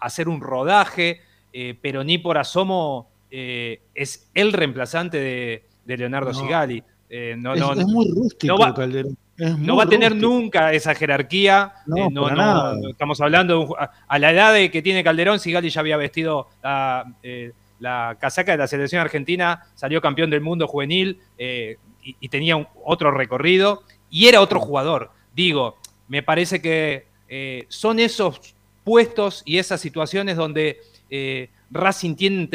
hacer un rodaje, eh, pero ni por asomo eh, es el reemplazante de, de Leonardo No. Sigali. No, es, no, es muy rústico no va- Calderón. Es no va a tener rústico. nunca esa jerarquía. No, eh, estamos hablando de un a, a la edad de que tiene Calderón, Sigali ya había vestido la, eh, la casaca de la selección argentina, salió campeón del mundo juvenil eh, y, y tenía un- otro recorrido y era otro jugador. Digo, me parece que eh, son esos puestos y esas situaciones donde eh, Racing tiene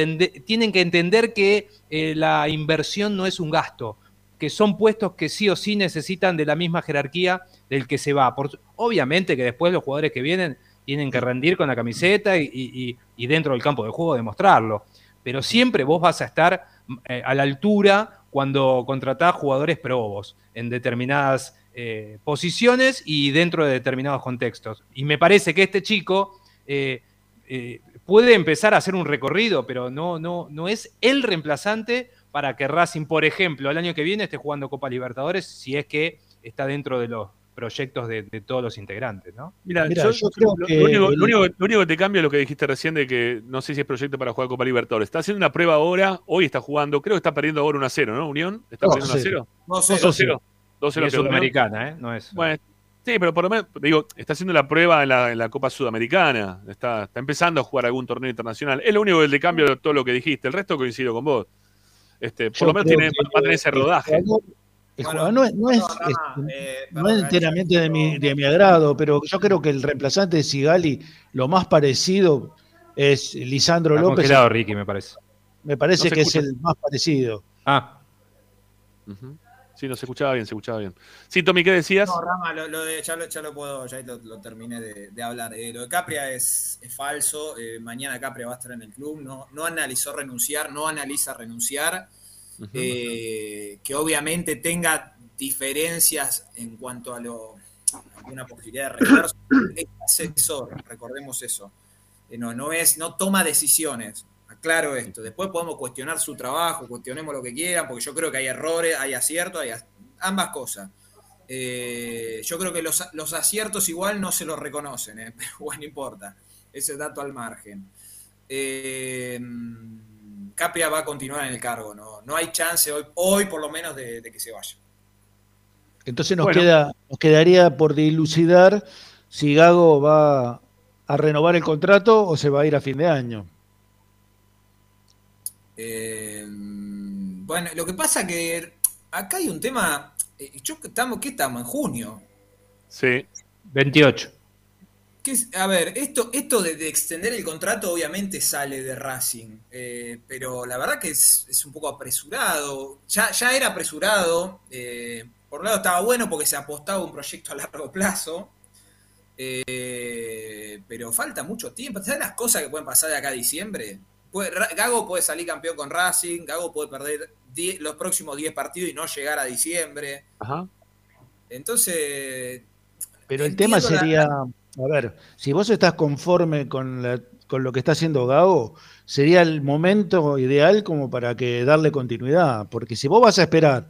tienen que entender que la inversión no es un gasto, que son puestos que sí o sí necesitan de la misma jerarquía del que se va. Por- obviamente que después los jugadores que vienen tienen que rendir con la camiseta y, y- y dentro del campo de juego demostrarlo. Pero siempre vos vas a estar eh, a la altura cuando contratás jugadores probos en determinadas eh, posiciones y dentro de determinados contextos. Y me parece que este chico eh, puede empezar a hacer un recorrido, pero no, no, no es el reemplazante para que Racing, por ejemplo, el año que viene esté jugando Copa Libertadores, si es que está dentro de los proyectos de, de todos los integrantes, ¿no? Mira, yo, yo creo lo, que lo único, el- lo único- lo único que te cambia es lo que dijiste recién de que no sé si es proyecto para jugar Copa Libertadores. Está haciendo una prueba ahora, hoy está jugando, creo que está perdiendo ahora 1 a 0, ¿no? Unión, está No, perdiendo 1 a 0. 2-0. 2 a 0. 2 a Y 0 es quedó Unión. sudamericana, ¿eh? No es. Bueno, sí, pero por lo menos, digo, está haciendo la prueba en la, en la Copa Sudamericana. Está, está empezando a jugar algún torneo internacional. Es lo único del de cambio de todo lo que dijiste. El resto coincido con vos. Este, por Yo lo menos tiene, que va a tener ese el rodaje. jugador- El Bueno, jugador no, es- no es, no, este, eh, no es enteramente de mi, de mi agrado, pero yo creo que el reemplazante de Sigali, lo más parecido es Lisandro Está López. congelado Ricky, me parece. Me parece que escucha. es el más parecido. Ah. Sí, no se escuchaba bien, se escuchaba bien. Sí, Tommy, ¿qué decías? No, Rama, lo, lo de, ya, lo, ya lo puedo, ya lo, lo terminé de, de hablar. Eh, lo de Capria es, es falso. eh, mañana Capria va a estar en el club. No, no analizó renunciar, no analiza renunciar. Eh, que obviamente tenga diferencias en cuanto a lo alguna posibilidad de refuerzo. Es asesor, recordemos eso. Eh, no, no es, no toma decisiones. Aclaro esto. Después podemos cuestionar su trabajo, cuestionemos lo que quieran, porque yo creo que hay errores, hay aciertos, hay ambas cosas. Eh, yo creo que los, los aciertos igual no se los reconocen, pero bueno, no importa. Ese dato al margen. Eh, Capria va a continuar en el cargo, no, no hay chance hoy, hoy por lo menos de, de que se vaya. Entonces nos, Bueno. queda, nos quedaría por dilucidar si Gago va a renovar el contrato o se va a ir a fin de año. Eh, bueno, lo que pasa que acá hay un tema. eh, Yo, estamos, ¿Qué estamos? En junio. Sí. 28. ¿Qué es? A ver, esto, esto de, de extender el contrato obviamente sale de Racing, eh, pero la verdad que es, es un poco apresurado. Ya, ya era apresurado, eh, por un lado estaba bueno porque se apostaba un proyecto a largo plazo. eh, pero falta mucho tiempo. ¿Sabes las cosas que pueden pasar de acá a diciembre? Puede- Gago puede salir campeón con Racing, Gago puede perder los próximos 10 partidos y no llegar a diciembre. Ajá. Entonces, Pero el tema la- sería, a ver, si vos estás conforme con, con lo que está haciendo Gago, sería el momento ideal como para que darle continuidad, porque si vos vas a esperar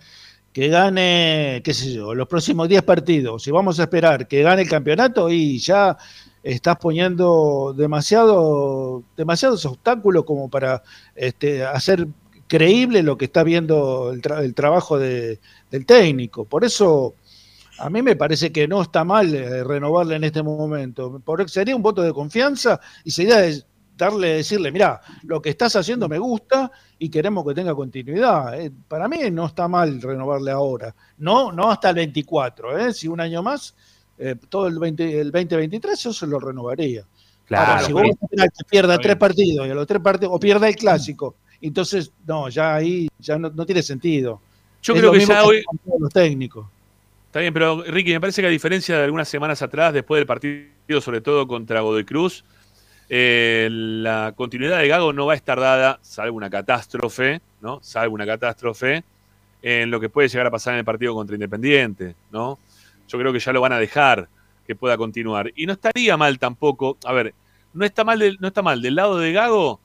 que gane, qué sé yo, los próximos 10 partidos, si vamos a esperar que gane el campeonato y ya estás poniendo demasiado, demasiados obstáculos como para este, hacer creíble lo que está viendo el, el trabajo de- del técnico. Por eso a mí me parece que no está mal eh, renovarle en este momento. Por- sería un voto de confianza y sería de- darle, decirle, mira, lo que estás haciendo me gusta y queremos que tenga continuidad. Eh, para mí no está mal renovarle ahora. No, no hasta el 24, ¿eh? si un año más, eh, todo el, 20, el 2023 yo se lo renovaría. Claro, Ahora, si vos que pierda tres partidos y a los tres partidos, o pierda el clásico, entonces no, ya ahí ya no, no tiene sentido. Yo Es creo lo que mismo ya hoy. los técnicos. Está bien, pero Ricky, me parece que a diferencia de algunas semanas atrás, después del partido, sobre todo contra Godoy Cruz, eh, la continuidad de Gago no va a estar dada, salvo una catástrofe, ¿no? Salvo una catástrofe, en lo que puede llegar a pasar en el partido contra Independiente, ¿no? Yo creo que ya lo van a dejar que pueda continuar. Y no estaría mal tampoco, a ver, no está mal del, no está mal del lado de Gago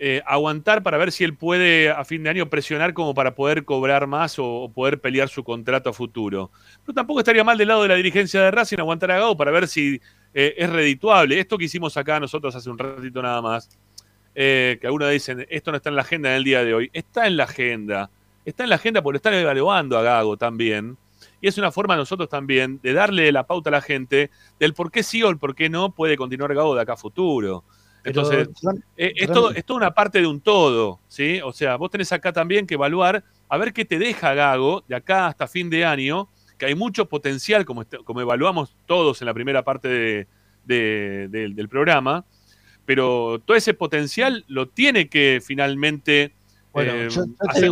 eh, aguantar para ver si él puede a fin de año presionar como para poder cobrar más o, poder pelear su contrato a futuro. Pero tampoco estaría mal del lado de la dirigencia de Racing aguantar a Gago para ver si eh, es redituable. Esto que hicimos acá nosotros hace un ratito nada más, eh, que algunos dicen, esto no está en la agenda en el día de hoy. Está en la agenda. Está en la agenda por estar evaluando a Gago también. Y es una forma nosotros también de darle la pauta a la gente del por qué sí o el por qué no puede continuar Gago de acá a futuro. Entonces, eh, es, Fran- todo, es toda una parte de un todo, ¿sí? O sea, vos tenés acá también que evaluar a ver qué te deja Gago de acá hasta fin de año, que hay mucho potencial, como, como evaluamos todos en la primera parte de- de- del- del programa, pero todo ese potencial lo tiene que finalmente Bueno, eh, yo-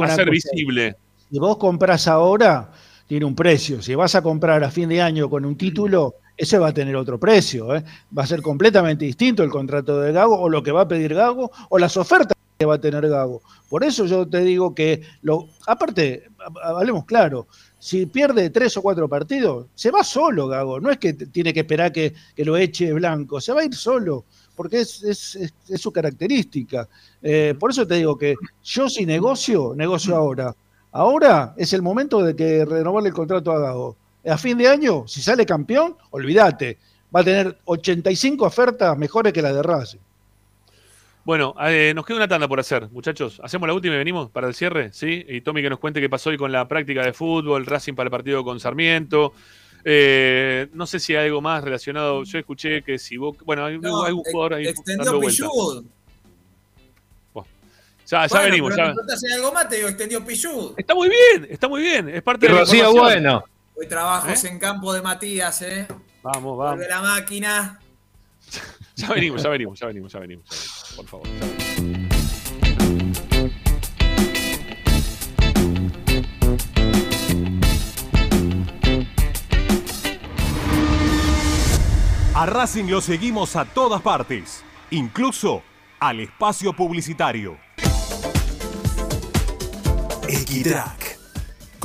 hacer, visible. Si vos compras ahora, tiene un precio. Si vas a comprar a fin de año con un título, ese va a tener otro precio. ¿eh? Va a ser completamente distinto el contrato de Gago o lo que va a pedir Gago o las ofertas que va a tener Gago. Por eso yo te digo que, lo, aparte, ha- hablemos claro, si pierde tres o cuatro partidos, se va solo Gago. No es que tiene que esperar que, lo eche Blanco, se va a ir solo. Porque es su característica. Eh, por eso te digo que yo si negocio, negocio ahora. Ahora es el momento de que renovarle el contrato a Gago. A fin de año, si sale campeón, olvídate, va a tener 85 ofertas mejores que las de Racing. Bueno, eh, nos queda una tanda por hacer, muchachos. Hacemos la última y venimos para el cierre, ¿sí? Y Tommy que nos cuente qué pasó hoy con la práctica de fútbol, Racing para el partido con Sarmiento. Eh, no sé si hay algo más relacionado. Yo escuché que si vos. Bueno, hay, No, hay un jugador ahí. extendió. Pichud. Ya, ya Bueno, venimos. pero ya. si algo más, te digo, extendió Pichud. Está muy bien, está muy bien. Es parte Y de la bueno. Hoy trabajos en campo de Matías, ¿eh? Vamos, vamos. Vuelve la máquina. Ya venimos, ya venimos, ya venimos, ya venimos. ya venimos. Por favor. ya venimos. A Racing lo seguimos a todas partes, incluso al espacio publicitario. Equitrack,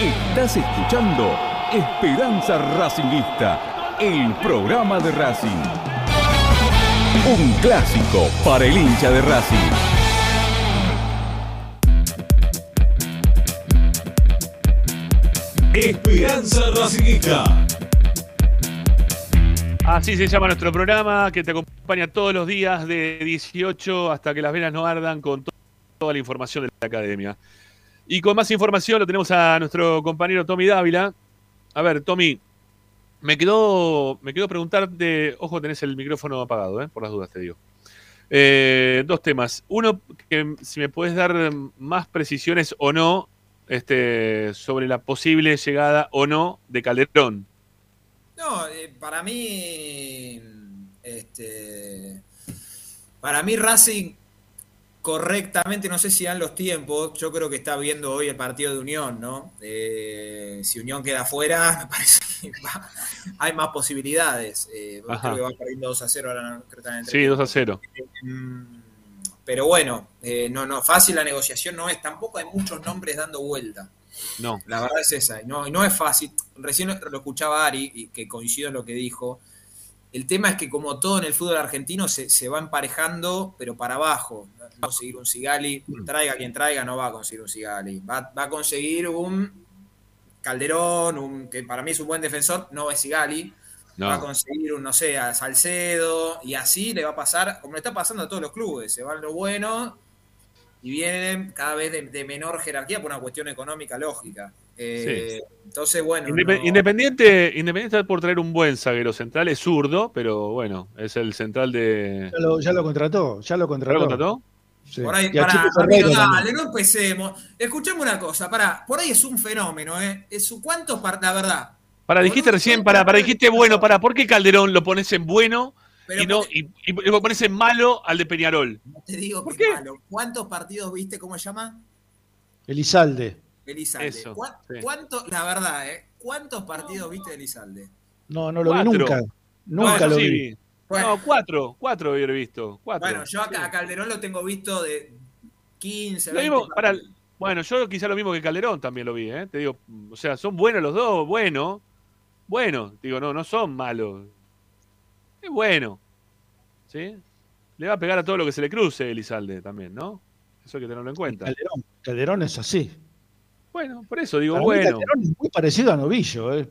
Estás escuchando Esperanza Racingista, el programa de Racing. Un clásico para el hincha de Racing. Esperanza Racingista. Así se llama nuestro programa que te acompaña todos los días de 18 hasta que las venas no ardan con to- toda la información de la academia. Y con más información lo tenemos a nuestro compañero Tommy Dávila. A ver, Tommy, me quedó, me quedó preguntarte, ojo, tenés el micrófono apagado, ¿eh? por las dudas te digo. Eh, dos temas. Uno, que si me puedes dar más precisiones o no este, sobre la posible llegada o no de Calderón. No, eh, para mí, este, para mí Racing correctamente, no sé si dan los tiempos, yo creo que está viendo hoy el partido de Unión, ¿no? Eh, si Unión queda fuera, me parece que va- hay más posibilidades. Eh, creo que va perdiendo 2 a 0 ahora en Sí, 2 a 0. Mm, Pero bueno, eh, no, no, fácil la negociación no es, tampoco hay muchos nombres dando vuelta. No. La verdad es esa, y no, y no es fácil. Recién lo escuchaba Ari, y que coincido en lo que dijo. El tema es que como todo en el fútbol argentino se, se va emparejando, pero para abajo. A conseguir un Sigali, traiga quien traiga, no va a conseguir un Sigali. Va, va a conseguir un Calderón, un, que para mí es un buen defensor, no es Sigali. No. Va a conseguir un, no sé, a Salcedo, y así le va a pasar, como le está pasando a todos los clubes, se van lo bueno y vienen cada vez de, de menor jerarquía por una cuestión económica lógica. Eh, Entonces, bueno, Indep- no- Independiente, Independiente está por traer un buen zaguero central, es zurdo, pero bueno, es el central de. Ya lo, ya lo contrató, ya lo contrató. ¿Ya lo contrató? Sí. Por ahí, Y a pará, Chico Ramiro, Ferreira dale, no empecemos. Escuchame una cosa, pará, por ahí es un fenómeno, ¿eh? Es ¿Cuántos La verdad, Para, dijiste recién, para, para, dijiste bueno, para, ¿por qué Calderón lo pones en bueno Pero y no y, y lo pones en malo al de Peñarol? te digo que es malo. ¿Cuántos partidos viste, cómo se llama? Elizalde. Elizalde. Eso, ¿Cuá- sí. ¿Cuánto, la verdad, ¿eh? ¿Cuántos partidos viste de Elizalde? No, no lo vi nunca. Nunca lo sí, vi. Bueno. No, cuatro, cuatro hubiera visto. Cuatro. Bueno, yo acá a Calderón lo tengo visto de 15, Lo 20 mismo, para, partidos. bueno, yo quizá lo mismo que Calderón también lo vi, ¿eh? Te digo, o sea, son buenos los dos, bueno, bueno, digo, no, no son malos. Es bueno, ¿sí? Le va a pegar a todo lo que se le cruce Elizalde también, ¿no? Eso hay que tenerlo en cuenta. Calderón, Calderón es así. Bueno, por eso digo, Para bueno. Calderón es muy parecido a Novillo. eh,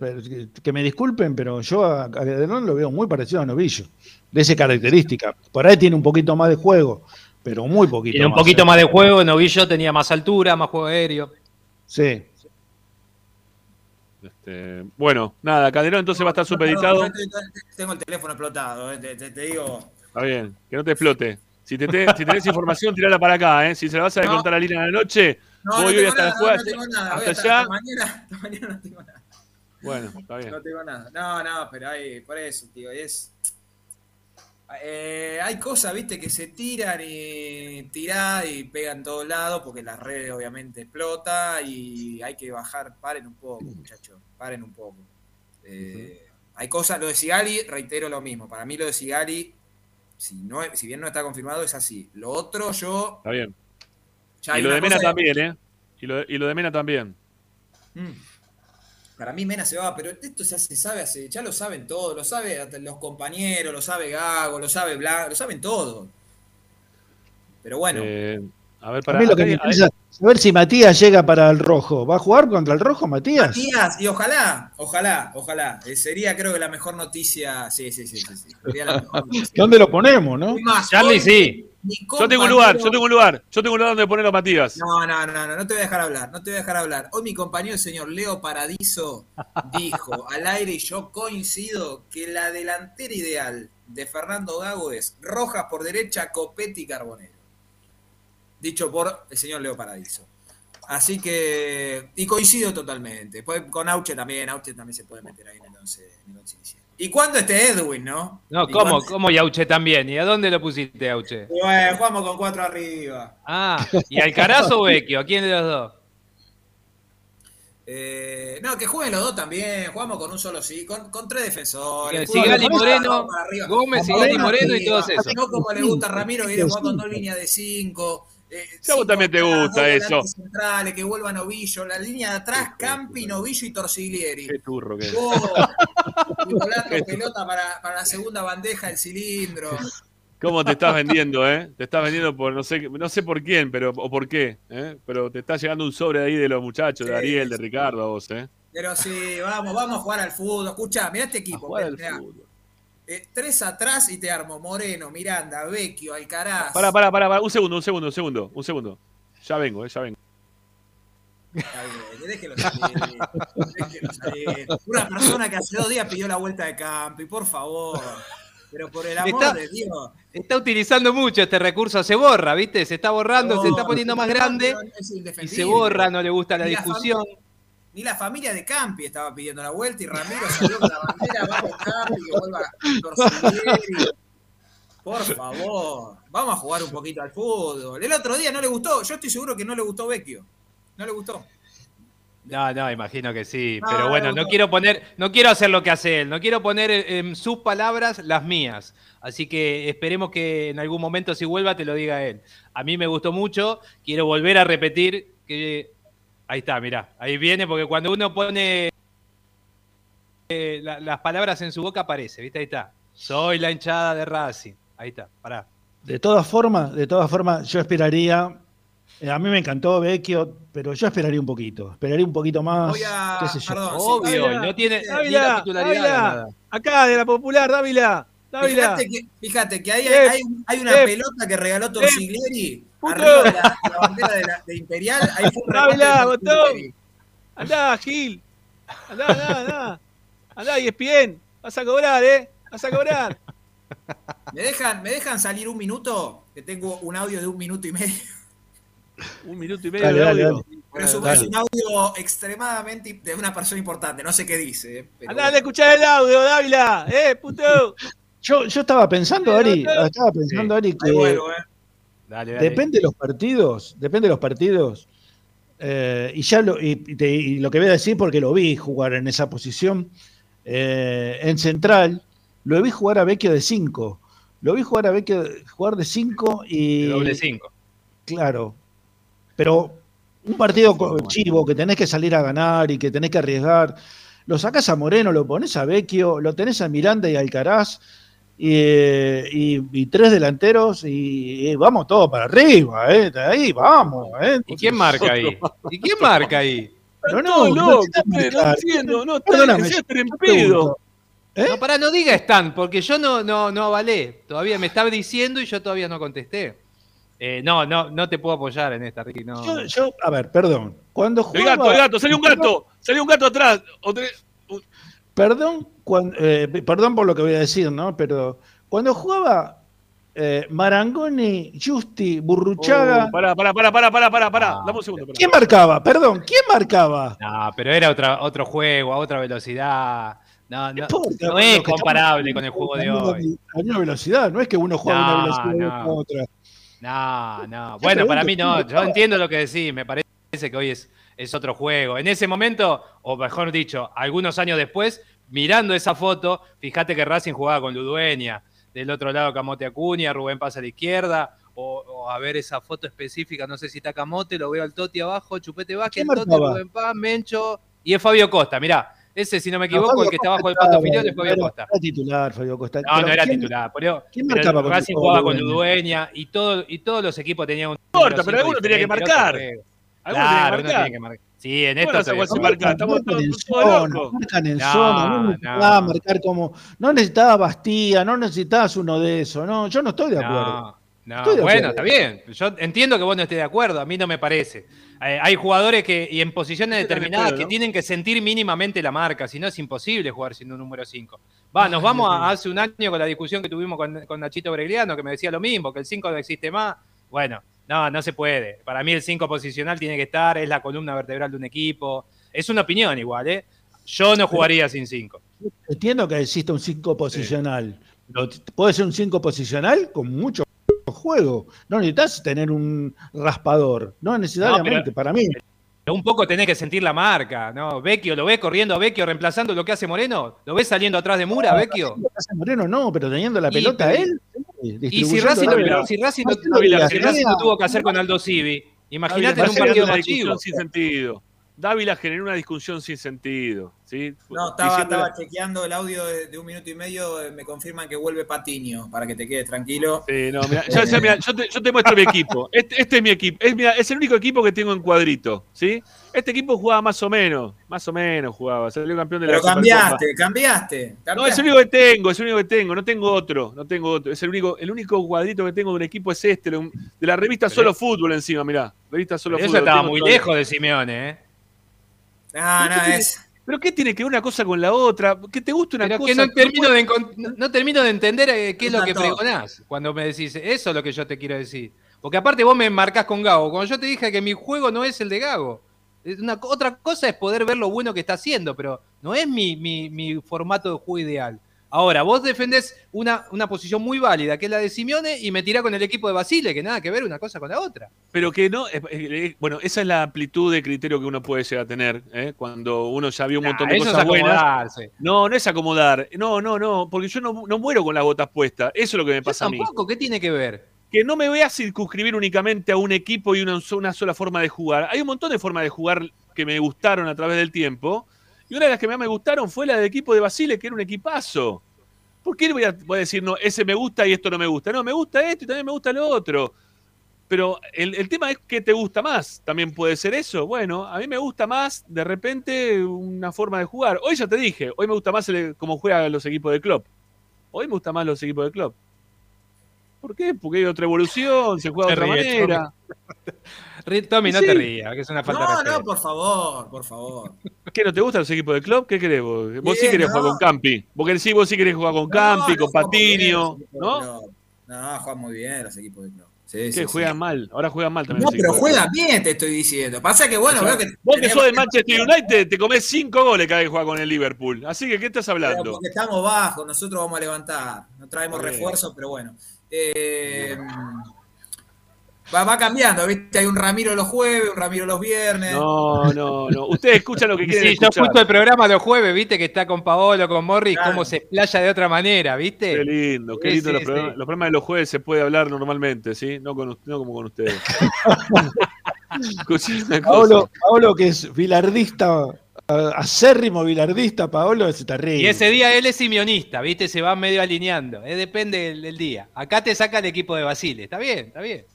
que- me disculpen, pero yo a Calderón lo veo muy parecido a Novillo. De esa característica. Por ahí tiene un poquito más de juego, pero muy poquito Tiene un más, poquito eh. más de juego, Novillo tenía más altura, más juego aéreo. Sí. Este, bueno, nada, Calderón entonces va a estar supeditado. Tengo el teléfono explotado, ¿eh? te, te- te digo. Está bien, que no te explote. Si, te, te- si tenés información, tirala para acá, ¿eh? Si se la vas a No. contar a Lina a la noche, No, voy no hoy hasta nada, después. no, tengo nada. Hasta hasta, allá. hasta mañana, hasta mañana no tengo nada. Bueno, está bien. No tengo nada. No, no, pero hay, por eso, tío, es. Eh, hay cosas, viste, que se tiran y tiran y pegan en todos lados porque la red obviamente explota y hay que bajar. Paren un poco, muchachos, paren un poco. Eh, Hay cosas, lo de Sigali, reitero lo mismo. Para mí lo de Sigali, si, no, si bien no está confirmado, es así. Lo otro, yo. Está bien. Ya y lo de Mena también, ¿eh? Y lo, y lo de Mena también. Mm. Para mí Mena se va, pero esto ya se sabe hace, ya lo saben todos, lo saben los compañeros, lo sabe Gago, lo sabe Blanco, lo saben todos. Pero bueno, Eh, a ver, A para mí lo que me interesa es saber si Matías llega para el rojo. ¿Va a jugar contra el rojo, Matías? Matías, y ojalá, ojalá, ojalá. Eh, sería creo que la mejor noticia. Sí, sí, sí, sí. sí. Sería la mejor noticia. ¿Dónde lo ponemos, no? Más, Charlie, hoy sí. Yo tengo un lugar, yo tengo un lugar. Yo tengo un lugar donde ponerlo, Matías. No, no, no, no, no te voy a dejar hablar, no te voy a dejar hablar. Hoy mi compañero, el señor Leo Paradiso, dijo al aire, y yo coincido, que la delantera ideal de Fernando Gago es Rojas por derecha, Copetti y Carbonero. Dicho por el señor Leo Paradiso. Así que, y coincido totalmente. Pues con Auche también, Auche también se puede meter ahí en el 11, ¿Y cuándo esté Edwin, no? No, ¿Y ¿cómo? cuándo- ¿Cómo Yauche también? ¿Y a dónde lo pusiste, Auche? Y bueno, jugamos con cuatro arriba. Ah, ¿y Alcaraz o Vecchio? ¿A quién de los dos? Eh, no, que jueguen los dos también. Jugamos con un solo sí, con, con tres defensores. Sigali, Moreno. Gómez, Sigali, Moreno y todos esos. No como le gusta a Ramiro, que viene jugando con dos líneas de cinco. Eh, vos también te gusta eso. Centrales, que vuelvan Novillo. La línea de atrás, Campi, Novillo y Torsiglieri. Qué turro que es. Oh, y volando pelota para, para la segunda bandeja del cilindro. ¿Cómo te estás vendiendo, eh? Te estás vendiendo por no sé, no sé por quién, pero o por qué, ¿eh? Pero te está llegando un sobre ahí de los muchachos, de Ariel, de Ricardo, a vos, ¿eh? Pero sí, vamos, vamos a jugar al fútbol. Escuchá, mirá este equipo. jugar al mirá. Eh, tres atrás y te armo Moreno, Miranda, Vecchio, Alcaraz. Pará, pará, pará, pará, un segundo, un segundo, un segundo, un segundo. Ya vengo, eh, ya vengo. Déjelo salir, déjelo salir. Una persona que hace dos días pidió la vuelta de campo, y por favor. Pero por el amor Está- de Dios. Está utilizando mucho este recurso, se borra, ¿viste? Se está borrando, No, se está poniendo más grande no, y se borra, no le gusta la discusión. Ni la familia de Campi estaba pidiendo la vuelta y Ramiro salió con la bandera, vamos Campi, que vuelva. Por favor, vamos a jugar un poquito al fútbol. El otro día no le gustó, yo estoy seguro que no le gustó Vecchio. No le gustó. No, no, imagino que sí. No, Pero bueno, no. no quiero poner, no quiero hacer lo que hace él, no quiero poner en sus palabras las mías. Así que esperemos que en algún momento si vuelva te lo diga él. A mí me gustó mucho, quiero volver a repetir que ahí está, mirá, ahí viene porque cuando uno pone eh, la- las palabras en su boca aparece, ¿viste? Ahí está. Soy la hinchada de Racing. Ahí está, pará. De todas formas, de todas formas, yo esperaría. eh, a mí me encantó Vecchio, pero yo esperaría un poquito. Esperaría un poquito más. Voy a- qué sé yo. perdón, Obvio, Dávila, no tiene ni la Dávila, titularidad Dávila, ganada. acá de la popular, Dávila, Dávila. Fíjate que, fíjate que ahí hay, hay una eh, pelota que regaló Torsiglieri. Arriba de la, la bandera de, la- de Imperial. Ahí fue un de botón. Andá, Gil. Andá, andá, andá. Andá, y es bien. Vas a cobrar, ¿eh? Vas a cobrar. ¿Me dejan, ¿Me dejan salir un minuto? Que tengo un audio de un minuto y medio. Un minuto y medio Dale, de dale, audio. dale. Pero es un, Dale. es un audio extremadamente de una persona importante. No sé qué dice. eh, pero Andá, anda a escuchar el audio, Dávila. ¿Eh, puto? Yo, yo estaba pensando, Ari, estaba pensando, Ari, Ahí que eh. Dale, dale. depende de los partidos, depende de los partidos. eh, y ya lo, y, y te- y lo que voy a decir porque lo vi jugar en esa posición. eh, en central, lo vi jugar a Vecchio de 5. Lo vi jugar a Vecchio jugar de 5 y. De doble cinco. Claro. Pero un partido chivo que tenés que salir a ganar y que tenés que arriesgar. Lo sacás a Moreno, lo pones a Vecchio, lo tenés a Miranda y Alcaraz eh, y- y tres delanteros y, y vamos todos para arriba, ¿eh? Ahí vamos, ¿eh? ¿Y quién marca ahí? ¿Y quién marca ahí? Pero No, no, no entiendo, no está Perdóname, que sea yo te pedo. pregunto, ¿eh? No, pará, no diga Stan, porque yo no, no, no avalé. Todavía me estaba diciendo y yo todavía no contesté. Eh, no, no, no te puedo apoyar en esta, Ricky. No. Yo, yo- a ver, perdón. Cuando El jugaba, gato, el gato, salió un gato. Salió un gato atrás. Perdón, eh, perdón por lo que voy a decir, ¿no? Pero cuando jugaba eh, Marangoni, Justi, Burruchaga. Oh, pará, pará, pará, pará, pará, pará, pará. Dame un segundo. pará. ¿Quién marcaba? Perdón, ¿quién marcaba? No, pero era otra, otro juego, a otra velocidad. No, no, importa, no es comparable con el juego de hoy. A una velocidad, no es que uno juega a una velocidad y no. otro a otra. No, no. Bueno, para mí no. ¿quién Yo entiendo lo que decís. Me parece que hoy es, es otro juego. En ese momento, o mejor dicho, algunos años después, mirando esa foto, fíjate que Racing jugaba con Ludueña. Del otro lado, Camote Acuña, Rubén pasa a la izquierda. O, o a ver esa foto específica, no sé si está Camote, lo veo al Toti abajo, Chupete Vázquez, ¿Quién el Toti? Rubén Paz, Mencho. Y es Fabio Costa, mirá. Ese, si no me No, equivoco, el que está Costa bajo el estaba, pato filial es Fabio Costa. Era titular, Fabio Costa. No, no era ¿quién- titular. Pero, ¿Quién marcaba con Racing con jugaba con Ludueña? Y, todo, y todos los equipos tenían un. No importa, pero alguno tenía que marcar. Claro, que marcar. tiene que marcar. Sí, en esto. se marca, estamos todos, en zona, marcan en No, zona, no marcar como, no necesitaba Bastía, no necesitabas uno de esos, no, yo no estoy de acuerdo. No, no, Estoy de bueno, acuerdo. está bien. Yo entiendo que vos no estés de acuerdo, a mí no me parece. Eh, hay jugadores que, y en posiciones determinadas que ¿no? tienen que sentir mínimamente la marca, si no es imposible jugar siendo un número 5. Va, nos vamos a hace un año con la discusión que tuvimos con, con Nachito Bregriano, que me decía lo mismo, que el 5 no existe más. Bueno, no, no se puede. Para mí el 5 posicional tiene que estar, es la columna vertebral de un equipo. Es una opinión igual, ¿eh? Yo no jugaría sin 5. Entiendo que existe un 5 posicional, t- puede ser un 5 posicional con mucho juego. No necesitas tener un raspador, no necesariamente, para mí. Pero un poco tenés que sentir la marca, ¿no? Vecchio, ¿lo ves corriendo a Vecchio reemplazando lo que hace Moreno? ¿Lo ves saliendo atrás de Mura, Vecchio? Hace Moreno no, pero teniendo la Y, pelota pero- él. Y si Racing, lo, si lo tuvo que hacer con Aldo Civi, imagínate en un partido más chivo. discusión sin sentido. Dávila generó una discusión sin sentido. ¿sí? No, estaba, estaba chequeando el audio de, de un minuto y medio. eh, Me confirman que vuelve Patiño, para que te quedes tranquilo. Sí, no, mirá, yo, te, yo te muestro mi equipo. Este, este es mi equipo. Es, mirá, es el único equipo que tengo en cuadrito. ¿sí? Este equipo jugaba más o menos. Más o menos jugaba. Salió campeón de la Pero Supercopa. cambiaste, cambiaste. No, es cambiaste. el único que tengo, es el único que tengo, no tengo otro, no tengo otro. Es el único, el único cuadrito que tengo de un equipo es este, de la revista Solo Fútbol encima, mirá. Revista Solo Pero Fútbol. eso estaba muy lejos de Simeone, ¿eh? No, ¿Pero no, es. ¿Pero qué tiene que ver una cosa con la otra? Que te guste una Pero cosa. que no termino de, no, no termino de entender eh, qué es lo que pregonás cuando me decís eso es lo que yo te quiero decir. Porque aparte vos me marcás con Gago. Cuando yo te dije que mi juego no es el de Gago. Una, otra cosa es poder ver lo bueno que está haciendo, pero no es mi, mi- mi formato de juego ideal. Ahora, vos defendés una, una posición muy válida, que es la de Simeone, y me tirás con el equipo de Basile, que nada que ver una cosa con la otra. Pero que no, eh, bueno, esa es la amplitud de criterio que uno puede llegar a tener, ¿eh? cuando uno ya vio un Nah, montón de eso cosas es buenas. acomodarse. No, no es acomodar. No, no, no, porque yo no, no muero con las botas puestas. Eso es lo que me Yo pasa a mí. tampoco, ¿qué tiene que ver? Que no me voy a circunscribir únicamente a un equipo y una, una sola forma de jugar. Hay un montón de formas de jugar que me gustaron a través del tiempo. Y una de las que más me gustaron fue la del equipo de Basile, que era un equipazo. ¿Por qué voy a, voy a decir, no, ese me gusta y esto no me gusta? No, me gusta esto y también me gusta lo otro. Pero el, tema es qué te gusta más. También puede ser eso. Bueno, a mí me gusta más de repente una forma de jugar. Hoy ya te dije, hoy me gusta más cómo juegan los equipos de club. Hoy me gusta más los equipos de club. ¿Por qué? Porque hay otra evolución, se juega de otra ríe, manera. Tommy, no Sí. te rías, que es una falta de No, respeto. no, por favor, por favor. ¿Qué no te gustan los equipos de club? ¿Qué querés vos? Vos sí querés ¿no? jugar con Campi. Vos querés, sí, vos sí querés jugar con Campi, con no, Patiño, los equipos de ¿no? No, juegan muy bien los equipos de club. Sí, Que sí, juegan sí. mal, ahora juegan mal también. No, pero de juegan bien, te estoy diciendo. Pasa que, bueno, O sea, veo que. vos que sos del Manchester United, te comés cinco goles cada vez que juega con el Liverpool. Así que, ¿qué estás Pero hablando? porque estamos bajos, nosotros vamos a levantar. No traemos refuerzos, pero bueno. Eh, va, va cambiando, ¿viste? Hay un Ramiro los jueves, un Ramiro los viernes. No, no, no. Ustedes escuchan lo que quieren Sí, yo escucho el programa los jueves, viste, que está con Paolo, con Morris, cómo se playa de otra manera, ¿viste? Qué lindo, qué lindo. sí, los, sí. programas, los programas de los jueves se puede hablar normalmente, ¿sí? No, con, no como con ustedes. Paolo, Paolo, que es bilardista, eh, acérrimo bilardista, Paolo, es terrible. Y ese día él es simionista, ¿viste? Se va medio alineando. eh, depende del, del día. Acá te saca el equipo de Basile. Está bien, está bien.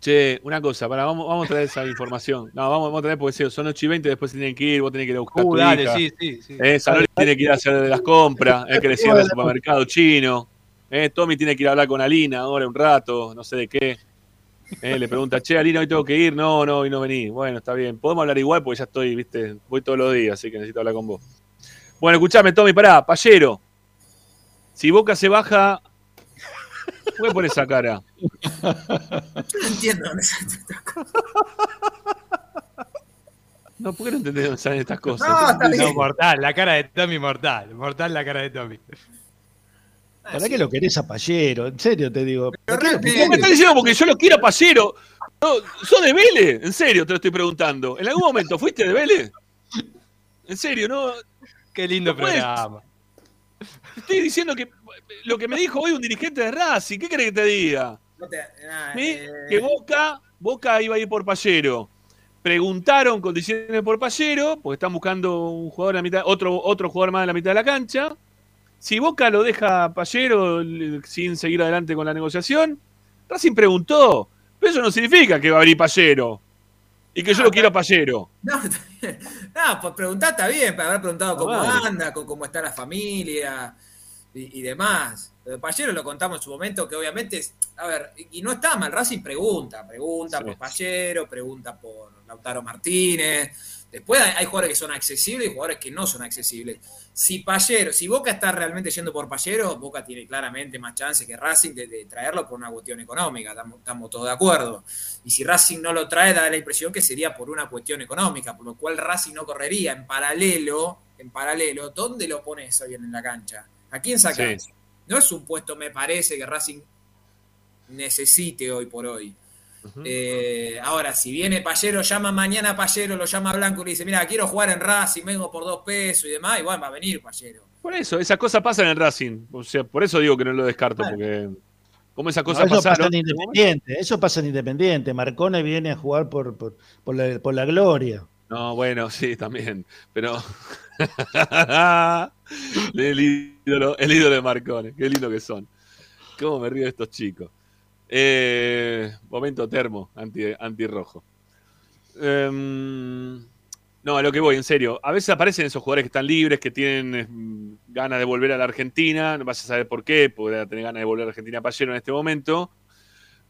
Che, una cosa, para, vamos, vamos a traer esa información. No, vamos, vamos a traer porque sí, son 8 y 20, después se tienen que ir, vos tenés que ir a buscar Uh, tu dale, hija. sí, sí, sí. Eh, Sanoli tiene que ir a hacer las compras, eh, que le cierra el supermercado chino. Eh, Tommy tiene que ir a hablar con Alina ahora un rato, no sé de qué. Eh, le pregunta, che, Alina, hoy tengo que ir. No, no, hoy no vení. Bueno, está bien. Podemos hablar igual porque ya estoy, viste, voy todos los días, así que necesito hablar con vos. Bueno, escuchame, Tommy, pará, Payero. Si Boca se baja ¿Por qué pones esa cara? Yo no entiendo dónde salen estas cosas. No, ¿por qué no entendés dónde salen estas cosas? No, está bien. No, mortal, la cara de Tommy mortal. Mortal la cara de Tommy. ¿Para qué lo querés a Pallero? En serio te digo. ¿Para qué lo ¿Qué me estás diciendo? Porque yo lo quiero a Pallero. No, ¿Sos de Vélez? En serio te lo estoy preguntando. ¿En algún momento fuiste de Vélez? En serio, no. Qué lindo No puedes- programa. Estoy diciendo que lo que me dijo hoy un dirigente de Racing, ¿qué querés que te diga? No te- nada, ¿Sí? eh, Que Boca, Boca iba a ir por Pallero. Preguntaron condiciones por Pallero, porque están buscando un jugador en la mitad, otro, otro jugador más en la mitad de la cancha. Si Boca lo deja a Pallero sin seguir adelante con la negociación, Racing preguntó. Pero eso no significa que va a abrir Pallero. Y que yo lo quiero a Pallero. No, está bien. No, pues preguntar está bien, para haber preguntado cómo madre. anda, con cómo está la familia y, y demás. De Pallero lo contamos en su momento, que obviamente es. A ver, y y no está mal, Racing pregunta, pregunta Sí. por Pallero, pregunta por Lautaro Martínez. Después hay, jugadores que son accesibles y jugadores que no son accesibles. Si Pallero, si Boca está realmente yendo por Pallero, Boca tiene claramente más chance que Racing de, de traerlo por una cuestión económica, estamos, estamos todos de acuerdo. Y si Racing no lo trae, da la impresión que sería por una cuestión económica, por lo cual Racing no correría en paralelo, en paralelo, ¿dónde lo pones hoy en la cancha? ¿A quién sacás? Sí. No es un puesto, me parece, que Racing necesite hoy por hoy. Eh, ahora, si viene Pallero, llama mañana a Pallero, lo llama Blanco y le dice, mira, quiero jugar en Racing, vengo por dos pesos y demás, y bueno, va a venir Pallero. Por eso, esas cosas pasan en Racing. O sea, por eso digo que no lo descarto, porque como esas No, cosas eso pasa en Independiente, eso pasa en Independiente. Marcone viene a jugar por, por, por la, por la gloria. No, bueno, sí, también. Pero. el, ídolo, el ídolo de Marcone. Qué lindo que son. Cómo me río de estos chicos. Eh, momento termo, anti, antirrojo. Em, no, a lo que voy, en serio. A veces aparecen esos jugadores que están libres, que tienen eh, ganas de volver a la Argentina. No vas a saber por qué, podría tener ganas de volver a la Argentina Pallero en este momento.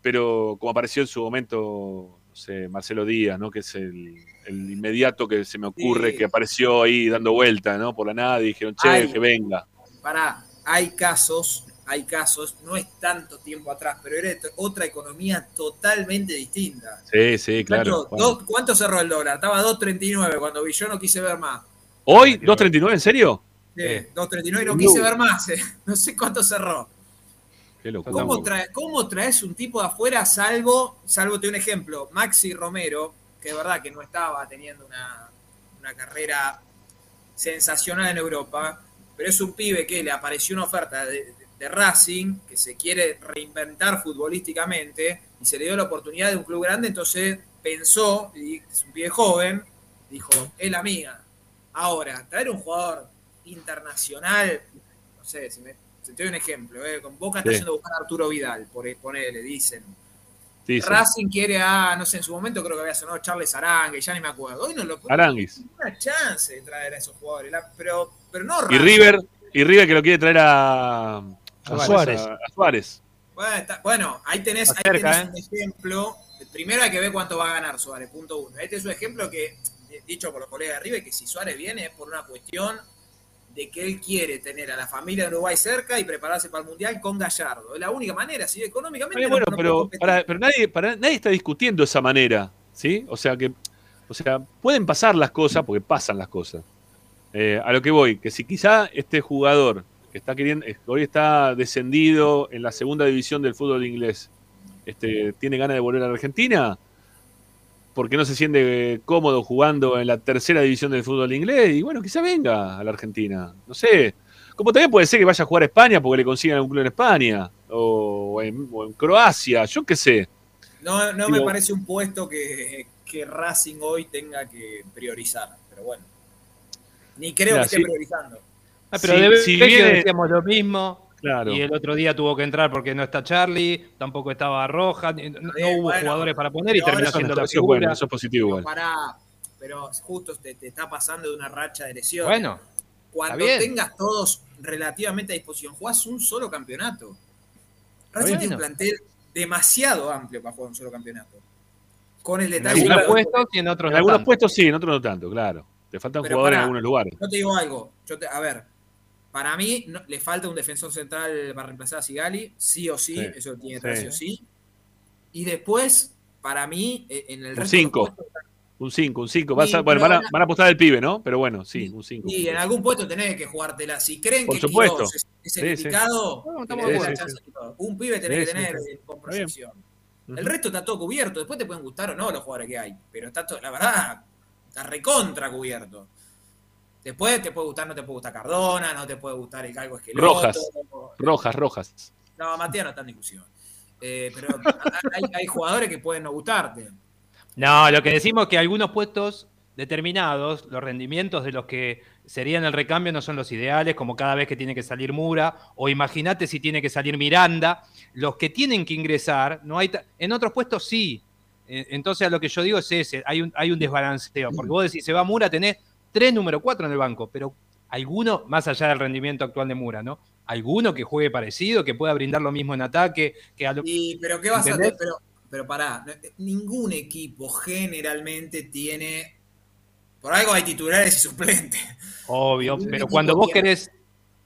Pero como apareció en su momento, no sé, Marcelo Díaz, ¿no? Que es el, el inmediato que se me ocurre, Sí. que apareció ahí dando vuelta, ¿no? Por la nada y dijeron, che, que venga. Pará, hay casos, hay casos, no es tanto tiempo atrás, pero era otra economía totalmente distinta. Sí, sí, claro. Dos- ¿Cuánto cerró el dólar? Estaba 2.39 cuando vi, yo no quise ver más. ¿Hoy? ¿2.39? ¿En serio? Sí, 2.39 y no quise ver más. eh. No sé cuánto cerró. Qué locura. ¿Cómo, trae- cómo traes un tipo de afuera salvo, salvo te un ejemplo, Maxi Romero, que es verdad que no estaba teniendo una, una carrera sensacional en Europa, pero es un pibe que le apareció una oferta de, de Racing, que se quiere reinventar futbolísticamente, y se le dio la oportunidad de un club grande, entonces pensó, y es un pibe joven, dijo, es la mía. Ahora, traer un jugador internacional, no sé, si me, te doy un ejemplo, eh, con Boca está Sí. yendo a buscar a Arturo Vidal, por ponele, dicen. Sí, sí. Racing quiere a, no sé, en su momento creo que había sonado Charles Arangue, ya ni me acuerdo. Hoy no lo Aranguis. una chance de traer a esos jugadores, la- pero, pero no Y Racing. River, y River que lo quiere traer a, a Suárez. A, a Suárez. Bueno, está- bueno, ahí tenés, ahí cerca, tenés ¿eh? un ejemplo. Primero hay que ver cuánto va a ganar Suárez, punto uno. Este es un ejemplo que, eh, dicho por los colegas de River, que si Suárez viene es por una cuestión de que él quiere tener a la familia de Uruguay cerca y prepararse para el Mundial con Gallardo. Es la única manera, si económicamente bueno, no pero, para- pero nadie, para, nadie está discutiendo esa manera, ¿sí? O sea que, o sea, pueden pasar las cosas porque pasan las cosas. Eh, a lo que voy, que si quizá este jugador está queriendo, eh, hoy está descendido en la segunda división del fútbol inglés, este, tiene ganas de volver a la Argentina, porque no se siente cómodo jugando en la tercera división del fútbol inglés, y bueno, quizá venga a la Argentina, no sé. Como también puede ser que vaya a jugar a España porque le consigan un club en España, o en, o en Croacia, yo qué sé. No, no Digo- me parece un puesto que, que Racing hoy tenga que priorizar, pero bueno. Ni creo Mira, que esté sí. priorizando. Ah, pero Si- de si Vecchio viene- decíamos lo mismo. Claro. Y el otro día tuvo que entrar porque no está Charlie, tampoco estaba Roja, no, no bien, hubo bueno, jugadores para poner y pero terminó siendo eso, la eso bueno, eso es positivo igual. Pará, pero justo te, te está pasando de una racha de lesiones. Bueno, Cuando tengas todos relativamente a disposición, jugás un solo campeonato. Racing bien. tiene un plantel demasiado amplio para jugar un solo campeonato. Con el en detalle. algunos que- puestos y en otros En no algunos tanto. puestos sí, en otros no tanto, claro. Te faltan Pero jugadores en algunos lugares. Yo te digo algo. Yo te- a ver, Para mí no- le falta un defensor central para reemplazar a Sigali, sí o sí, Sí, eso tiene que sí. estar sí o sí. Y después, para mí, eh, en el Un resto de los 5. puestos, Un 5, un 5. Sí, Bueno, van a, van a apostar el pibe, ¿no? Pero bueno, sí, un 5. y en algún puesto tenés que jugártela. Si creen Por que supuesto. Es, es el Sí, indicado, No, un pibe tenés Sí, que tener sí. con proyección. El resto está todo cubierto. Después te pueden gustar o no los jugadores que hay. Pero está todo, la verdad, está recontra cubierto. Después te puede gustar, no te puede gustar Cardona, no te puede gustar el Calvo Esqueloto. Rojas. Rojas, rojas. No, Matías no está en discusión. Eh, pero hay, hay jugadores que pueden no gustarte. No, lo que decimos es que algunos puestos determinados, los rendimientos de los que serían el recambio no son los ideales, como cada vez que tiene que salir Mura, o imagínate si tiene que salir Miranda, los que tienen que ingresar, no hay en otros puestos sí. Eh, Entonces a lo que yo digo es ese, hay un, hay un desbalanceo, porque vos decís, se va Mura, tenés tres número cuatro en el banco, pero alguno, más allá del rendimiento actual de Mura, ¿no? Alguno que juegue parecido, que pueda brindar lo mismo en ataque, que a lo- Y, pero ¿qué vas a. Pero, pero pará, ningún equipo generalmente tiene. Por algo hay titulares y suplentes. Obvio, pero cuando vos querés,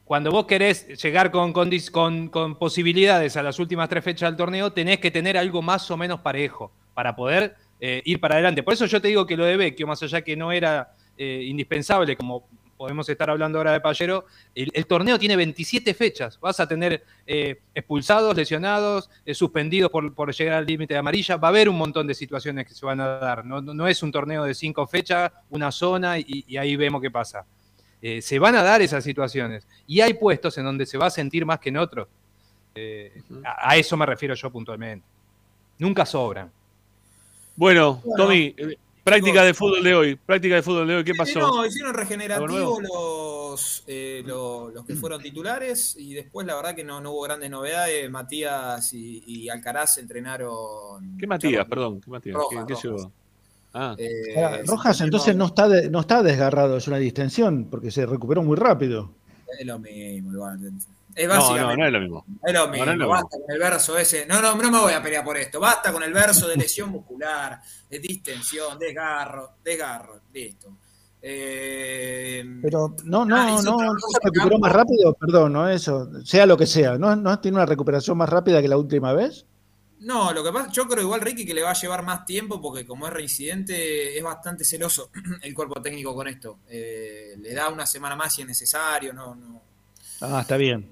cuando vos querés llegar con, con, dis- con- con posibilidades a las últimas tres fechas del torneo, tenés que tener algo más o menos parejo para poder eh, ir para adelante. Por eso yo te digo que lo de Vecchio, más allá que no era eh, indispensable, como podemos estar hablando ahora de Pallero, el, el torneo tiene 27 fechas. Vas a tener eh, expulsados, lesionados, eh, suspendidos por, por llegar al límite de amarilla. Va a haber un montón de situaciones que se van a dar. No, no- no es un torneo de cinco fechas, una zona y, y ahí vemos qué pasa. Eh, se van a dar esas situaciones. Y hay puestos en donde se va a sentir más que en otros. Eh, a, a eso me refiero yo puntualmente. Nunca sobran. Bueno, Bueno, Tommy, práctica de fútbol de hoy. Práctica de fútbol de hoy. ¿Qué pasó? no, hicieron ¿Algo regenerativo los, eh, lo- los que fueron titulares y después la verdad que no, no hubo grandes novedades. Matías y, y Alcaraz entrenaron. ¿Qué Matías? Perdón, ¿qué Matías? Rojas, ¿Qué, qué llevó? Ah, Eh, Ahora, Rojas entonces no está, de- no está desgarrado, es una distensión, porque se recuperó muy rápido. Es lo mismo, igual. Es no, básicamente. no, no es lo mismo. Es lo No, mismo, no es lo basta con el verso ese. No, no, no me voy a pelear por esto. Basta con el verso de lesión muscular, de distensión, desgarro, desgarro, listo. Eh, Pero no, no, Ah, no, no se recuperó más rápido, perdón, no eso, sea lo que sea, ¿no, no tiene una recuperación más rápida que la última vez? No, lo que pasa, yo creo igual Ricky que le va a llevar más tiempo porque como es reincidente es bastante celoso el cuerpo técnico con esto. Eh, le da una semana más si es necesario, no, no. Ah, está bien.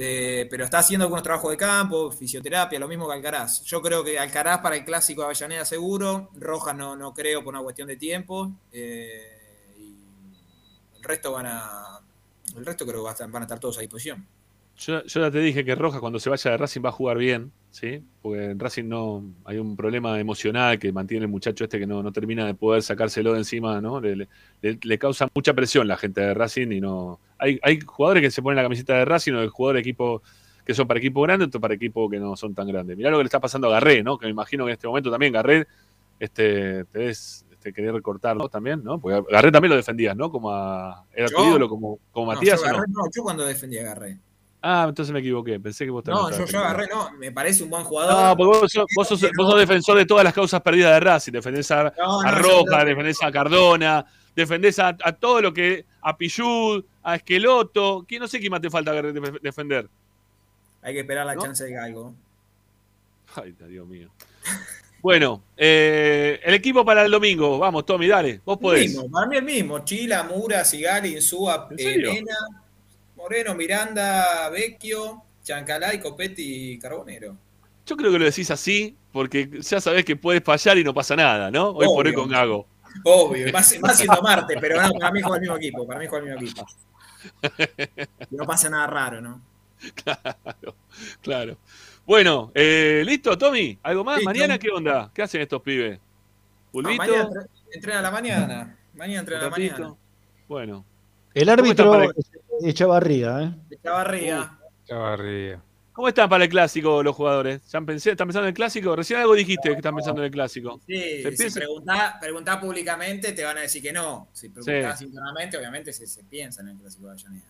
De- pero está haciendo algunos trabajos de campo, fisioterapia, lo mismo que Alcaraz. Yo creo que Alcaraz para el clásico de Avellaneda seguro, Rojas no, no creo por una cuestión de tiempo. eh, y el resto van a. El resto creo que va a estar- van a estar todos a disposición. Yo, yo ya te dije que Rojas cuando se vaya de Racing va a jugar bien, ¿sí? Porque en Racing no hay un problema emocional que mantiene el muchacho este que no, no termina de poder sacárselo de encima, ¿no? Le- le causa mucha presión la gente de Racing y no. Hay, hay jugadores que se ponen la camiseta de Racing o de jugadores de equipo que son para equipo grande, otros para equipo que no son tan grandes. Mirá lo que le está pasando a Garré, ¿no? Que me imagino que en este momento también Garré este, te ves este, querer recortarlo también, ¿no? Porque Garré también lo defendías, ¿no? Como a, era tu ídolo como, como No, Matías. yo, ¿o no? yo cuando defendí agarré. Ah, entonces me equivoqué. Pensé que vos también No, yo, agarré, no, me parece un buen jugador. No, porque vos sos, vos sos- vos sos defensor de todas las causas perdidas de Racing. Defendés a, No, a yo- defendés a Cardona, defendés a, a todo lo que. a Pillud, a Esqueloto. ¿Quién, no sé quién más te falta def- defender. Hay que esperar la ¿No? chance de algo. Ay, Dios mío. Bueno, eh, el equipo para el domingo. Vamos, Tommy, dale. Vos El podés. mismo, para mí el mismo. Chila, Mura, Sigali, Insúa, ¿En eh, Moreno, Miranda, Vecchio, Chancalay, Copetti y Carbonero. Yo creo que lo decís así porque ya sabés que puedes fallar y no pasa nada, ¿no? Hoy por hoy con Gago. Obvio, más, más siendo Marte, pero no, para mí juega el mismo equipo. Para mí juega el mismo equipo. No pasa nada raro, ¿no? Claro, claro. Bueno, eh, ¿listo, Tommy? ¿Algo más? ¿Mañana qué onda? ¿Qué hacen estos pibes? No, ¿Pulvito? mañana entre- entrena a la mañana. Mañana entrena a la mañana. Bueno. El ¿Cómo árbitro para es Echavarría, ¿eh? De Chavarría. Chavarría. ¿Cómo están para el clásico los jugadores? ¿Ya pensé, ¿Están pensando en el clásico? Recién algo dijiste que están pensando en el clásico. Sí, ¿Se si preguntás, públicamente, te van a decir que no. Si preguntás Sí. internamente, obviamente se, se piensa en el Clásico de Avellaneda.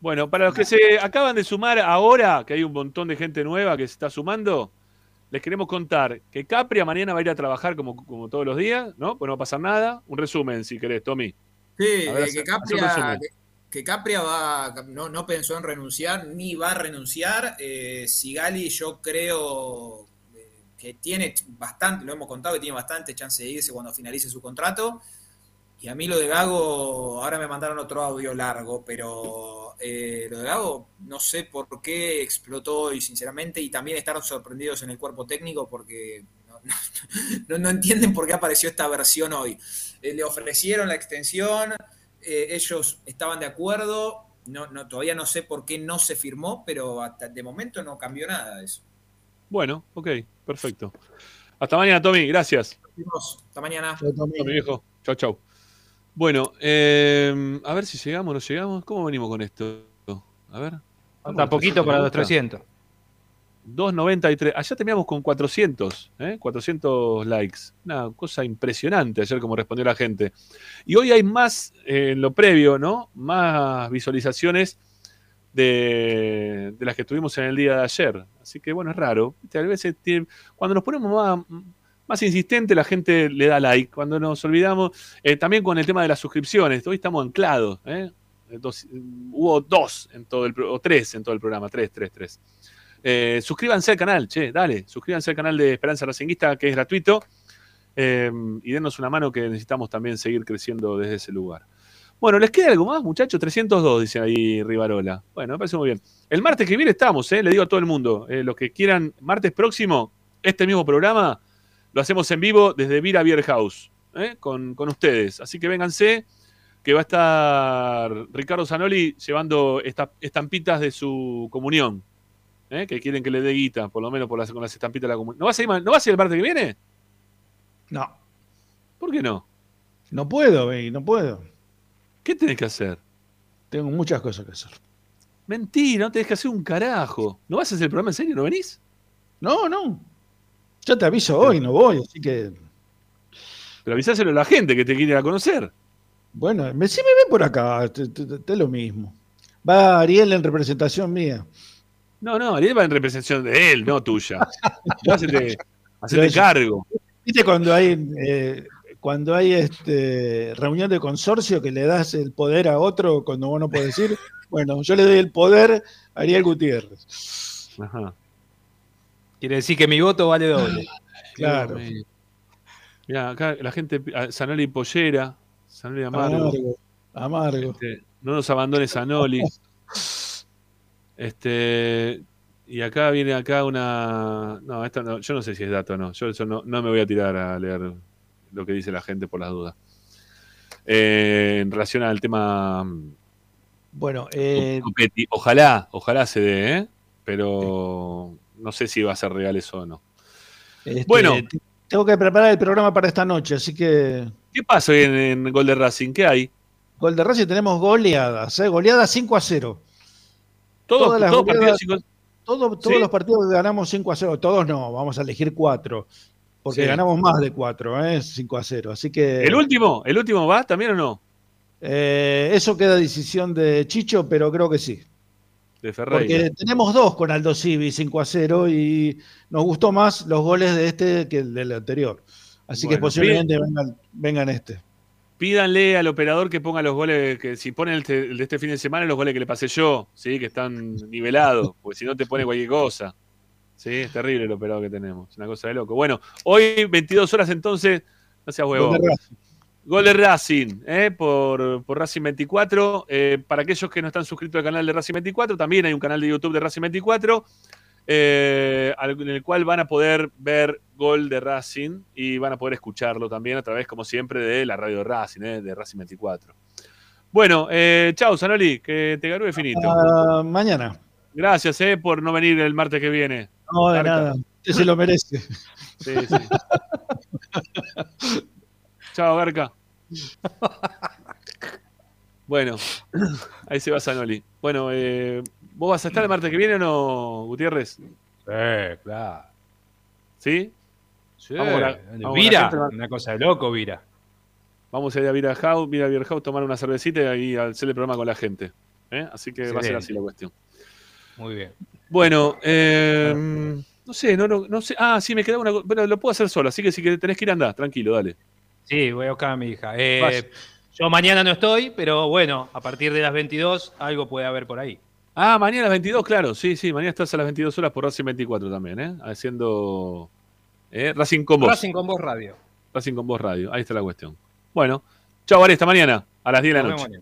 Bueno, para los que se acaban de sumar ahora, que hay un montón de gente nueva que se está sumando, les queremos contar que Capria mañana va a ir a trabajar como, como todos los días, ¿no? Pues no va a pasar nada. Un resumen, si querés, Tommy. Sí, ver, que. Capria, que Capria va, no, pensó en renunciar ni va a renunciar. Eh, Sigali, yo creo eh, que tiene bastante, lo hemos contado, que tiene bastante chance de irse cuando finalice su contrato. Y a mí lo de Gago, ahora me mandaron otro audio largo, pero eh, lo de Gago no sé por qué explotó y sinceramente, y también estaron sorprendidos en el cuerpo técnico porque no entienden por qué apareció esta versión hoy. Eh, le ofrecieron la extensión, eh, ellos estaban de acuerdo, no, no, todavía no sé por qué no se firmó, pero hasta de momento no cambió nada de eso. Bueno, ok, perfecto. Hasta mañana, Tommy, gracias. Hasta mañana. Tommy, viejo. Chau, chau. Bueno, eh, a ver si llegamos o no llegamos. ¿Cómo venimos con esto? A ver. Falta poquito para los 300. 293. Allá terminamos con 400, ¿eh? 400 likes. Una cosa impresionante ayer como respondió la gente. Y hoy hay más, eh, en lo previo, ¿no? Más visualizaciones de, de las que tuvimos en el día de ayer. Así que bueno, es raro. A veces tiene- cuando nos ponemos más, más insistente, la gente le da like. Cuando nos olvidamos, eh, también con el tema de las suscripciones. Hoy estamos anclados. ¿eh? Dos- hubo dos en todo el o tres en todo el programa. Tres, tres, tres. Eh, suscríbanse al canal, che, dale, suscríbanse al canal de Esperanza Racinguista, que es gratuito, eh, y denos una mano que necesitamos también seguir creciendo desde ese lugar. Bueno, ¿les queda algo más, muchachos? 302, dice ahí Rivarola. Bueno, me parece muy bien. El martes que viene estamos, eh, le digo a todo el mundo, eh, los que quieran, martes próximo, este mismo programa, lo hacemos en vivo desde Vira Beer House, con, con ustedes. Así que vénganse, que va a estar Ricardo Zanoli llevando estas estampitas de su comunión. ¿Eh? que quieren que le dé guita, por lo menos por las, con las estampitas de la comunidad. ¿No vas, a ir, ¿No vas a ir el martes que viene? No. ¿Por qué no? No puedo, Bey, no puedo. ¿Qué tenés que hacer? Tengo muchas cosas que hacer. Mentira, no tenés que hacer un carajo. ¿No vas a hacer el programa en serio? ¿No venís? No, no. Ya te aviso hoy, no voy, así que. Pero avisáselo a la gente que te quiere ir a conocer. Bueno, si me ven por acá, te lo mismo. Va Ariel en representación mía. No, no, Ariel va en representación de él, no tuya. Hacete, hacete cargo. ¿Viste cuando hay eh, cuando hay este reunión de consorcio que le das el poder a otro cuando vos no podés decir? Bueno, yo le doy el poder a Ariel Gutiérrez. Ajá. Quiere decir que mi voto vale doble. Claro. Mira, acá la gente, ah, Sanoli Pollera, Sanoli Amargo. Amargo. Amargo. Este, no nos abandones Sanoli. Este, y acá viene acá una. No, esta no, yo no sé si es dato o no. Yo eso no, no me voy a tirar a leer lo que dice la gente por las dudas. Eh, en relación al tema Bueno, eh, ojalá, ojalá se dé, ¿eh? pero no sé si va a ser real eso o no. este, Bueno. te- tengo que preparar el programa para esta noche, así que ¿Qué pasa hoy en, en Gol de Racing? ¿Qué hay? Gol de Racing tenemos goleadas, ¿eh? goleadas 5 a 0. Todos, Todas las todos goleadas- partidos cinco- Todo- todos ¿Sí? los partidos ganamos 5 a 0, todos no, vamos a elegir 4, porque Sí. ganamos más de 4, ¿eh? 5 a 0. Así que ¿El último? ¿El último va también o no? eh, eso queda decisión de Chicho, pero creo que sí. De Ferreira. Porque tenemos dos con Aldo Civi 5 a 0 y nos gustó más los goles de este que el del anterior. Así que Bueno, posiblemente vengan, vengan este. Pídanle al operador que ponga los goles, que si ponen el, de este fin de semana, los goles que le pasé yo, ¿sí? que están nivelados, porque si no te pone cualquier cosa. Sí, es terrible el operador que tenemos, es una cosa de loco. Bueno, hoy 22 horas entonces, no seas huevón. Gol de Racing. Gol de Racing, ¿eh? por, por Racing 24. Eh, para aquellos que no están suscritos al canal de Racing 24, también hay un canal de YouTube de Racing 24, eh, en el cual van a poder ver Gol de Racing y van a poder escucharlo también a través, como siempre, de la radio de Racing, ¿eh? de Racing 24. Bueno, eh, chao, Sanoli, que te garúe finito. Ah, mañana. Gracias eh, por no venir el martes que viene. No, de nada. Usted se lo merece. Sí, sí. Chao, Garca. Bueno, ahí se va Sanoli. Bueno, eh, ¿vos vas a estar el martes que viene o no, Gutiérrez? Sí, claro. ¿Sí? Sí. Vamos a la- vamos la Vira, una cosa de loco, Vira. Vamos a ir a Vira House, Vira Beer House, tomar una cervecita y hacer el programa con la gente. ¿eh? Así que va a ser así la cuestión. Muy bien. Bueno, eh, no sé, no, no, no sé. Ah, sí, me queda una. co- Pero lo puedo hacer solo, así que si tenés que ir, andá, tranquilo, dale. Sí, voy a buscar a mi hija. Eh. Yo mañana no estoy, pero bueno, a partir de las 22 algo puede haber por ahí. Ah, mañana a las 22, claro. Sí, sí, mañana estás a las 22 horas por Racing 24 también, ¿eh? Haciendo ¿eh? Racing con vos. Racing con vos radio. Racing con vos radio. Ahí está la cuestión. Bueno, chao, Ari, hasta mañana a las 10 de la noche.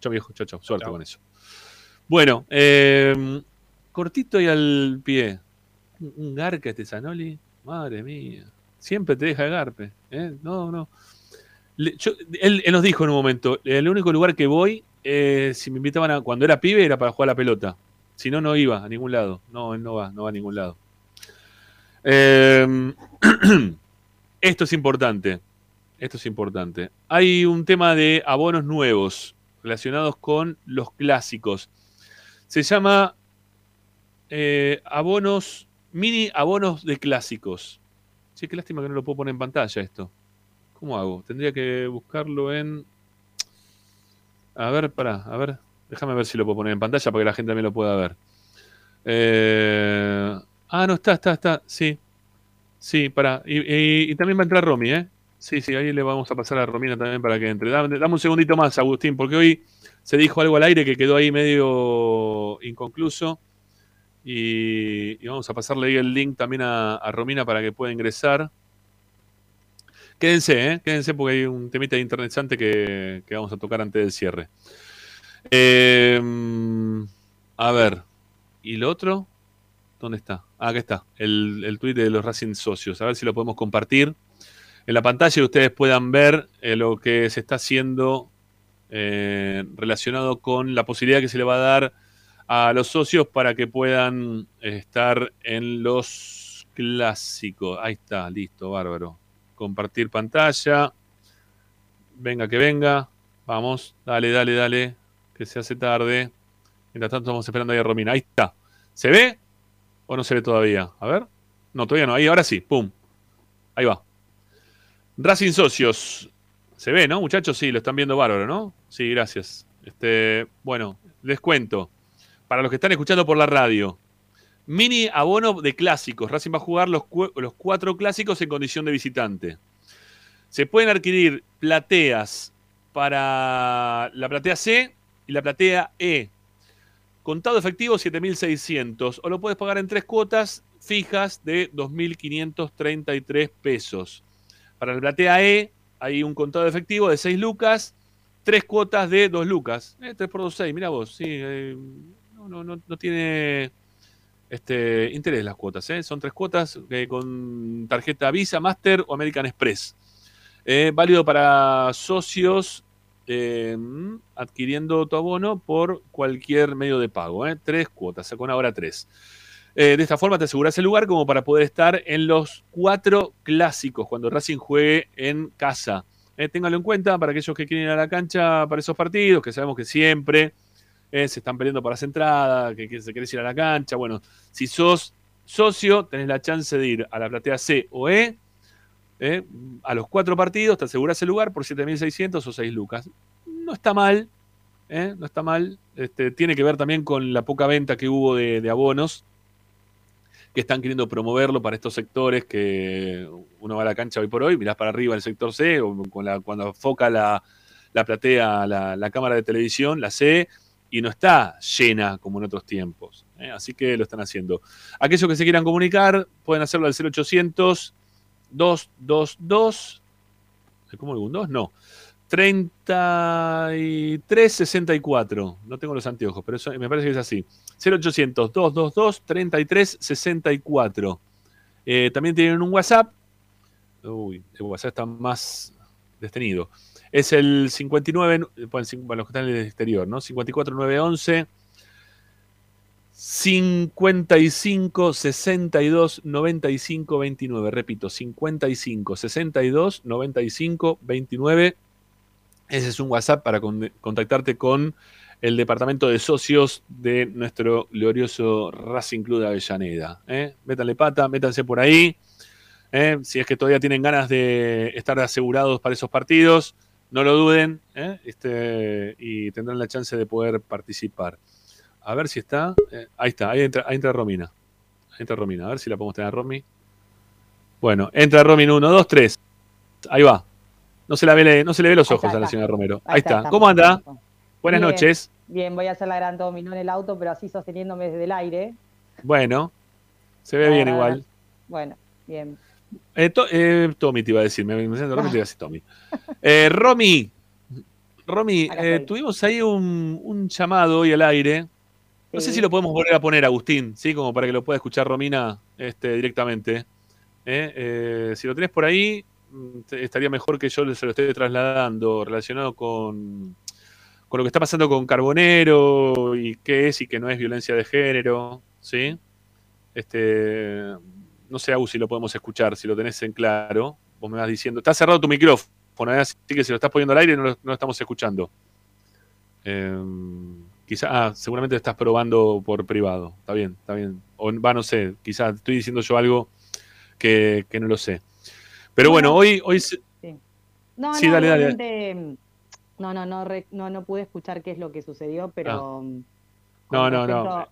Chao, viejo. Chao, chao. Suerte con eso. Bueno, eh, cortito y al pie. Un, un garca este Zanoli. Madre mía. Siempre te deja el garpe. ¿eh? No, no. Le- yo- él, él nos dijo en un momento, el único lugar que voy, eh, si me invitaban a, cuando era pibe, era para jugar a la pelota. Si no, no iba a ningún lado. No, él no va, no va a ningún lado. Eh, esto es importante. Esto es importante. Hay un tema de abonos nuevos relacionados con los clásicos. Se llama eh, abonos, mini abonos de clásicos. Sí, qué lástima que no lo puedo poner en pantalla esto. ¿Cómo hago? Tendría que buscarlo en... A ver, pará, a ver. Déjame ver si lo puedo poner en pantalla para que la gente también lo pueda ver. Eh, Ah, no, está, está, está. Sí. Sí, pará. Y, también va a entrar Romy, ¿eh? Sí, sí, ahí le vamos a pasar a Romina también para que entre. Dame, un segundito más, Agustín, porque hoy se dijo algo al aire que quedó ahí medio inconcluso. Y, vamos a pasarle ahí el link también a Romina para que pueda ingresar. Quédense, ¿eh? Quédense porque hay un temita interesante que, que vamos a tocar antes del cierre. Eh, a ver. ¿Y lo otro? ¿Dónde está? Ah, acá está. El, el tuit de los Racing Socios. A ver si lo podemos compartir en la pantalla y ustedes puedan ver eh, lo que se está haciendo eh, relacionado con la posibilidad que se le va a dar a los socios para que puedan estar en los clásicos. Ahí está, listo, bárbaro. Compartir pantalla. Venga, que venga. Vamos, dale, dale, dale. Que se hace tarde. Mientras tanto, estamos esperando ahí a Romina. Ahí está. ¿Se ve o no se ve todavía? A ver. No, todavía no. Ahí, ahora sí. Pum. Ahí va. Racing Socios. ¿Se ve, no, muchachos? Sí, lo están viendo bárbaro, ¿no? Sí, gracias. Este, bueno, les cuento. Para los que están escuchando por la radio. Mini abono de clásicos. Racing va a jugar los, cu- los cuatro clásicos en condición de visitante. Se pueden adquirir plateas para la platea C y la platea E. Contado efectivo 7.600 o lo puedes pagar en tres cuotas fijas de 2.533 pesos. Para la platea E hay un contado efectivo de 6 lucas, tres cuotas de 2 lucas. Eh, 3 por 2, 6, mira vos, eh, no tiene este, interés las cuotas, eh, son tres cuotas eh, con tarjeta Visa, Master o American Express. Eh, válido para socios adquiriendo tu abono por cualquier medio de pago. Tres cuotas, con ahora tres. De esta forma te aseguras el lugar como para poder estar en los cuatro clásicos cuando Racing juegue en casa. Ténganlo en cuenta para aquellos que quieren ir a la cancha para esos partidos, que sabemos que siempre eh, se están peleando por las entradas, que, se querés ir a la cancha. Bueno, si sos socio, tenés la chance de ir a la platea C o E. eh, a los cuatro partidos te aseguras el lugar por 7.600 o 6 lucas. No está mal, eh, no está mal. Este, tiene que ver también con la poca venta que hubo de, abonos que están queriendo promoverlo para estos sectores que uno va a la cancha hoy por hoy, mirás para arriba el sector C, o cuando foca la, la platea, la, la cámara de televisión, la C, y no está llena como en otros tiempos. ¿eh? Así que lo están haciendo. Aquellos que se quieran comunicar pueden hacerlo al 0800 222 ¿Cómo algún 2? No. 3364. No tengo los anteojos, pero eso me parece que es así. 0800 222 3364. Eh, también tienen un WhatsApp. Uy, el WhatsApp está más destenido. Es el 59, eh, bueno, bueno, los que están en el exterior, ¿no? 54911 55 62 95 29. Repito, 55 62 95 29. Ese es un WhatsApp para con- contactarte con el departamento de socios de nuestro glorioso Racing Club de Avellaneda. ¿eh? Métanle pata, métanse por ahí. ¿eh? Si es que todavía tienen ganas de estar asegurados para esos partidos, no lo duden ¿eh? este, y tendrán la chance de poder participar. A ver si está. eh, ahí está, ahí entra, ahí entra Romina. Ahí entra Romina, a ver si la podemos tener a Romy. Bueno, entra Romy en 1, 2, 3. Ahí va. No se, la ve, no se le ve los ojos está, a la señora Romero. Ahí está, ¿Cómo anda? Buenas noches. Bien, voy a hacer la gran dominó en el auto, pero así sosteniéndome desde el aire. Bueno, se ve bien igual. Bueno, bien. Eh, to- eh, Tommy te iba a decir, me, me siento Romy, te iba a decir Tommy. Eh, Romy, Romy, eh, tuvimos ahí un, un llamado hoy al aire. No sé si lo podemos volver a poner, Agustín, ¿sí? Como para que lo pueda escuchar Romina este, directamente. Eh, eh, si lo tenés por ahí, mm, estaría mejor que yo se lo esté trasladando relacionado con, con lo que está pasando con Carbonero y qué es y qué no es violencia de género, ¿sí? Este, no sé, Agus, si lo podemos escuchar, si lo tenés en claro. Vos me vas diciendo, está cerrado tu micrófono, ¿eh? así que si lo estás poniendo al aire no lo, no lo estamos escuchando. Eh, quizá, ah, seguramente estás probando por privado. Está bien, está bien. O va, no sé, quizá estoy diciendo yo algo que, que no lo sé. Pero bueno, hoy, hoy se- No, Sí, no, dale, dale. mm, No, no, no, re- no, no pude escuchar qué es lo que sucedió, pero. mm, no, no, no.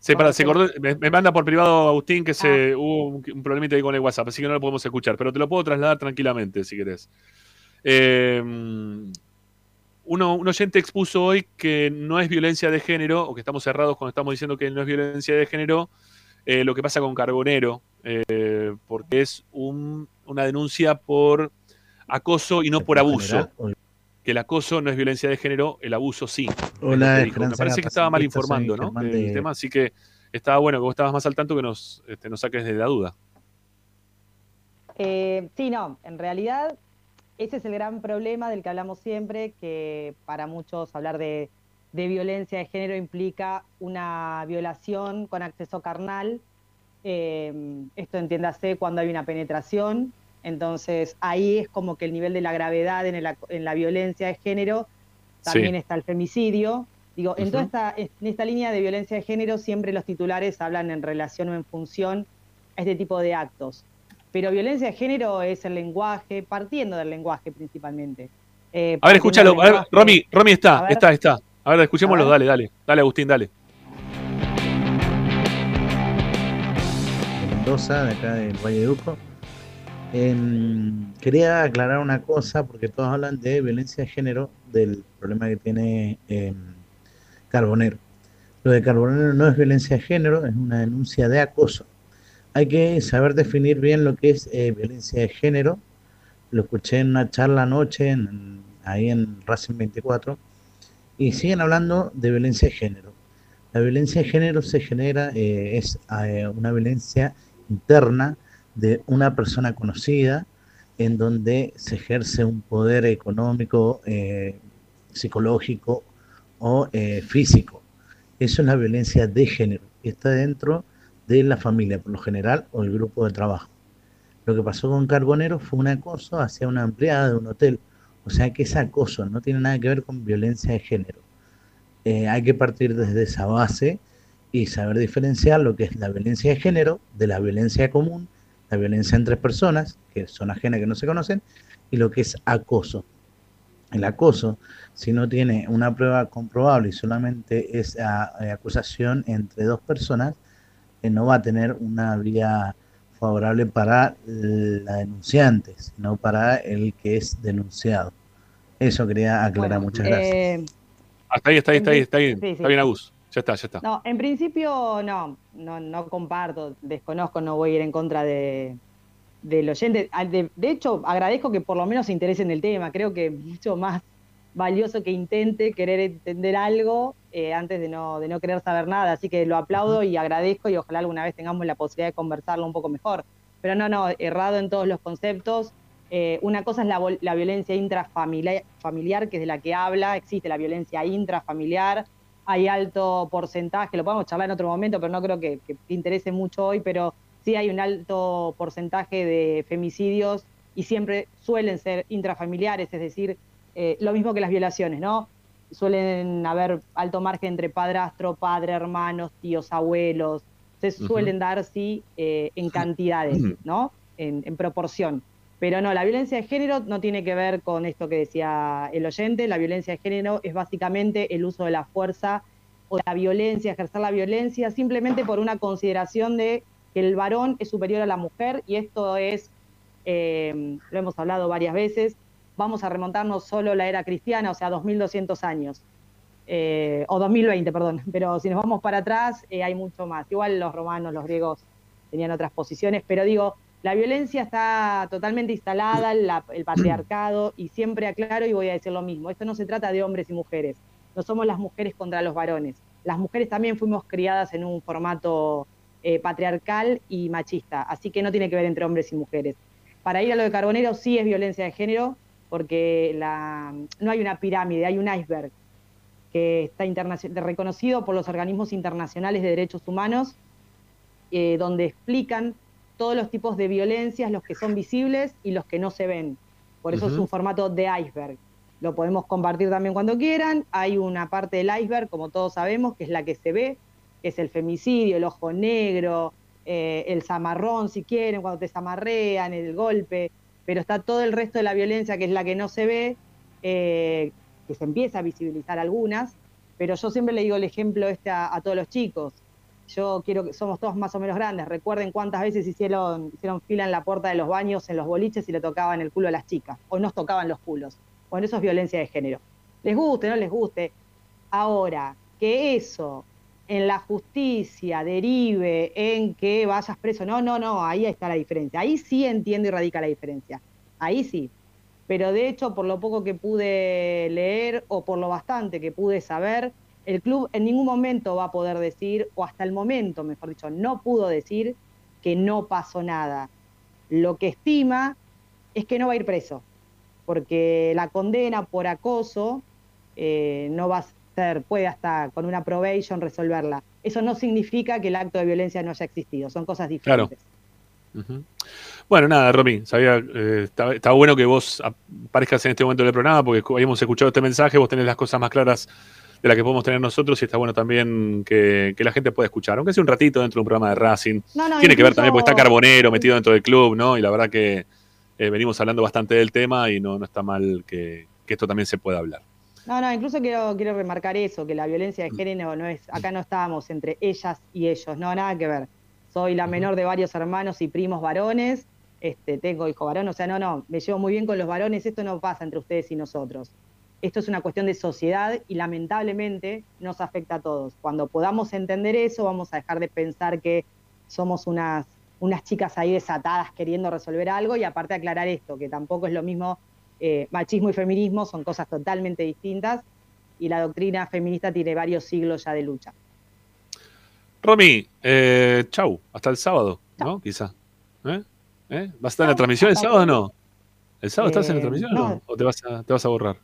Se, para, se me, me manda por privado Agustín que Ah. se hubo un, un problemita ahí con el WhatsApp, así que no lo podemos escuchar, pero te lo puedo trasladar tranquilamente si querés. Eh, uno, un oyente expuso hoy que no es violencia de género, o que estamos cerrados cuando estamos diciendo que no es violencia de género, eh, lo que pasa con Carbonero, eh, porque es un- una denuncia por acoso y no por abuso. Que el acoso no es violencia de género, el abuso sí. Hola. Me parece que estaba mal informando, ¿no? Tema, así que estaba bueno que vos estabas más al tanto que nos, este, nos saques de la duda. Eh, sí, no, en realidad ese es el gran problema del que hablamos siempre, que para muchos hablar de, de violencia de género implica una violación con acceso carnal. Eh, esto entiéndase cuando hay una penetración, entonces ahí es como que el nivel de la gravedad en, el en la violencia de género también Sí. está el femicidio. Digo, en toda esta, en esta línea de violencia de género siempre los titulares hablan en relación o en función a este tipo de actos. Pero violencia de género es el lenguaje, partiendo del lenguaje principalmente. Eh, A ver, escúchalo. A ver, Romy, Romy está, ver. está, está. A ver, escuchémoslo, A ver. dale, dale. Dale, Agustín, dale. Mendoza, de acá del Valle de Uco. Em, quería aclarar una cosa, porque todos hablan de violencia de género, del problema que tiene em, Carbonero. Lo de Carbonero no es violencia de género, es una denuncia de acoso. Hay que saber definir bien lo que es eh, violencia de género. Lo escuché en una charla anoche, en- ahí en Racing 24, y siguen hablando de violencia de género. La violencia de género se genera, eh, es eh, una violencia interna de una persona conocida en donde se ejerce un poder económico, eh, psicológico o eh, físico. Eso es la violencia de género está dentro de la familia, por lo general, o el grupo de trabajo. Lo que pasó con Carbonero fue un acoso hacia una empleada de un hotel. O sea que ese acoso no tiene nada que ver con violencia de género. Eh, hay que partir desde esa base y saber diferenciar lo que es la violencia de género de la violencia común, la violencia entre personas, que son ajenas que no se conocen, y lo que es acoso. El acoso, si no tiene una prueba comprobable y solamente es eh, acusación entre dos personas, eh, no va a tener una vía favorable para la denunciante, sino para el que es denunciado. Eso quería aclarar. Muchas gracias. Eh, Hasta ahí, está ahí, está ahí, está ahí. Sí, sí. Está bien, Agus. Ya está, ya está. No, en principio no, no, no comparto, desconozco, no voy a ir en contra de, del oyente. Ah, De, de hecho, agradezco que por lo menos se interese en el tema. Creo que mucho más valioso que intente querer entender algo eh, antes de no, de no querer saber nada. Así que lo aplaudo y agradezco y ojalá alguna vez tengamos la posibilidad de conversarlo un poco mejor. Pero no, no, errado en todos los conceptos. Eh, una cosa es la, la violencia intrafamiliar, familiar, que es de la que habla, existe la violencia intrafamiliar, hay alto porcentaje, lo podemos charlar en otro momento, pero no creo que, que te interese mucho hoy, pero sí hay un alto porcentaje de femicidios y siempre suelen ser intrafamiliares, es decir, eh, lo mismo que las violaciones, ¿no? Suelen haber alto margen entre padrastro, padre, hermanos, tíos, abuelos, se suelen dar, sí, eh, en cantidades, ¿no? En, en proporción. Pero no, la violencia de género no tiene que ver con esto que decía el oyente. La violencia de género es básicamente el uso de la fuerza o la violencia, ejercer la violencia, simplemente por una consideración de que el varón es superior a la mujer y esto es, eh, lo hemos hablado varias veces, vamos a remontarnos solo la era cristiana, o sea, 2200 años. Eh, o 2020, perdón, pero si nos vamos para atrás eh, hay mucho más. Igual los romanos, los griegos tenían otras posiciones, pero digo, la violencia está totalmente instalada, la- el patriarcado, y siempre aclaro y voy a decir lo mismo, esto no se trata de hombres y mujeres, no somos las mujeres contra los varones, las mujeres también fuimos criadas en un formato eh, patriarcal y machista, así que no tiene que ver entre hombres y mujeres. Para ir a lo de Carbonero sí es violencia de género, porque la, no hay una pirámide, hay un iceberg que está reconocido por los organismos internacionales de derechos humanos, eh, donde explican todos los tipos de violencias, los que son visibles y los que no se ven. Por eso es un formato de iceberg. Lo podemos compartir también cuando quieran. Hay una parte del iceberg, como todos sabemos, que es la que se ve, que es el femicidio, el ojo negro, eh, el zamarrón, si quieren, cuando te zamarrean, el golpe. Pero está todo el resto de la violencia, que es la que no se ve, eh, que se empieza a visibilizar algunas. Pero yo siempre le digo el ejemplo este a, todos los chicos. Yo quiero que somos todos más o menos grandes. Recuerden cuántas veces hicieron, hicieron fila en la puerta de los baños, en los boliches y le tocaban el culo a las chicas. O nos tocaban los culos. Bueno, eso es violencia de género. Les guste, no les guste. Ahora, que eso en la justicia derive en que vayas preso, no, no, no, ahí está la diferencia. Ahí sí entiendo y radica la diferencia. Ahí sí. Pero de hecho, por lo poco que pude leer o por lo bastante que pude saber, el club en ningún momento va a poder decir, o hasta el momento, mejor dicho, no pudo decir que no pasó nada. Lo que estima es que no va a ir preso, porque la condena por acoso eh, no va a ser, puede hasta con una probation resolverla. Eso no significa que el acto de violencia no haya existido, son cosas Claro. diferentes. Bueno, nada, Romy, sabía, eh, está, está bueno que vos aparezcas en este momento del programa porque habíamos escuchado este mensaje, vos tenés las cosas más claras de las que podemos tener nosotros y está bueno también que, que la gente pueda escuchar, aunque sea un ratito dentro de un programa de Racing. No, no, Tiene que ver también porque está Carbonero metido dentro del club, ¿no? Y la verdad que eh, venimos hablando bastante del tema y no, no está mal que, que esto también se pueda hablar. No, no, incluso quiero, quiero remarcar eso, que la violencia de género no es, acá no estábamos entre ellas y ellos, no, nada que ver. Soy la menor de varios hermanos y primos varones, este, tengo hijo varón, o sea, no, no, me llevo muy bien con los varones, esto no pasa entre ustedes y nosotros. Esto es una cuestión de sociedad y lamentablemente nos afecta a todos. Cuando podamos entender eso, vamos a dejar de pensar que somos unas, unas chicas ahí desatadas queriendo resolver algo y aparte aclarar esto, que tampoco es lo mismo eh, machismo y feminismo, son cosas totalmente distintas y la doctrina feminista tiene varios siglos ya de lucha. Romy, eh, chau, hasta el sábado, ¿no? Quizá. ¿Eh? ¿Eh? ¿Vas a estar en la transmisión el sábado o no? ¿El sábado estás en la Eh, transmisión o no? ¿O te vas a, te vas a borrar?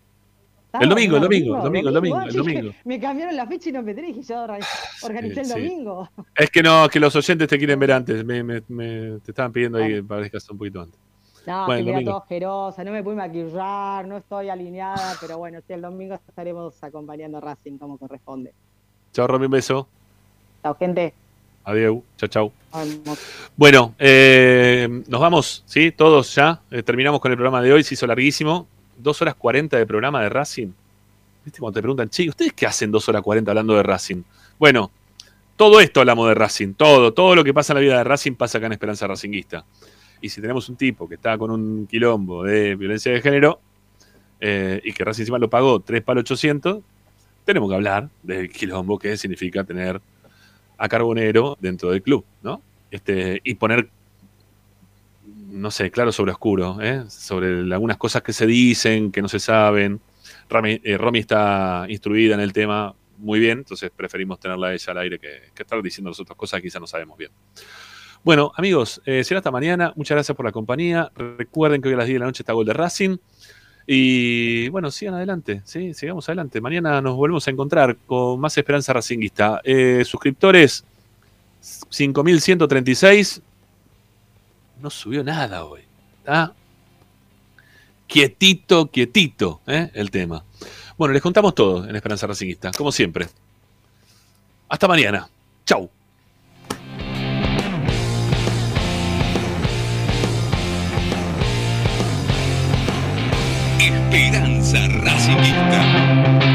El domingo, el domingo, el domingo, el domingo, el domingo. Me cambiaron la fecha y no me dije, yo organi- organicé el domingo. Es que no, que los oyentes te quieren ver antes. Me, me- me- te estaban pidiendo ahí que aparezcas un poquito antes. No, Bueno, que domingo. todo asquerosa, no me pude maquillar, no estoy alineada, pero bueno, sí, el domingo estaremos acompañando a Racing como corresponde. Chao, Romy, un beso. Chao, gente. Adiós. Chao, chao. Bueno, eh, nos vamos, ¿sí? Todos ya. Eh, terminamos con el programa de hoy. Se hizo larguísimo. Dos horas cuarenta de programa de Racing. ¿Viste cuando te preguntan, che, ¿ustedes qué hacen dos horas cuarenta hablando de Racing? Bueno, todo esto hablamos de Racing. Todo, todo lo que pasa en la vida de Racing pasa acá en Esperanza Racinguista. Y si tenemos un tipo que está con un quilombo de violencia de género eh, y que Racing encima lo pagó 3 palos 800, tenemos que hablar del quilombo que significa tener a Carbonero dentro del club, ¿no? Este, y poner, no sé, claro sobre oscuro, ¿eh? sobre algunas cosas que se dicen, que no se saben. Eh, Romy está instruida en el tema muy bien, entonces preferimos tenerla a ella al aire que, que estar diciendo nosotros cosas que quizás no sabemos bien. Bueno, amigos, eh, será hasta mañana. Muchas gracias por la compañía. Recuerden que hoy a las 10 de la noche está Gol de Racing. Y bueno, sigan adelante, ¿sí? sigamos adelante. Mañana nos volvemos a encontrar con más esperanza racinguista. Eh, suscriptores, 5136. No subió nada hoy. ¿Está? Quietito, quietito, ¿eh? el tema. Bueno, les contamos todo en Esperanza Racinguista, como siempre. Hasta mañana. Chau. esperanza racista.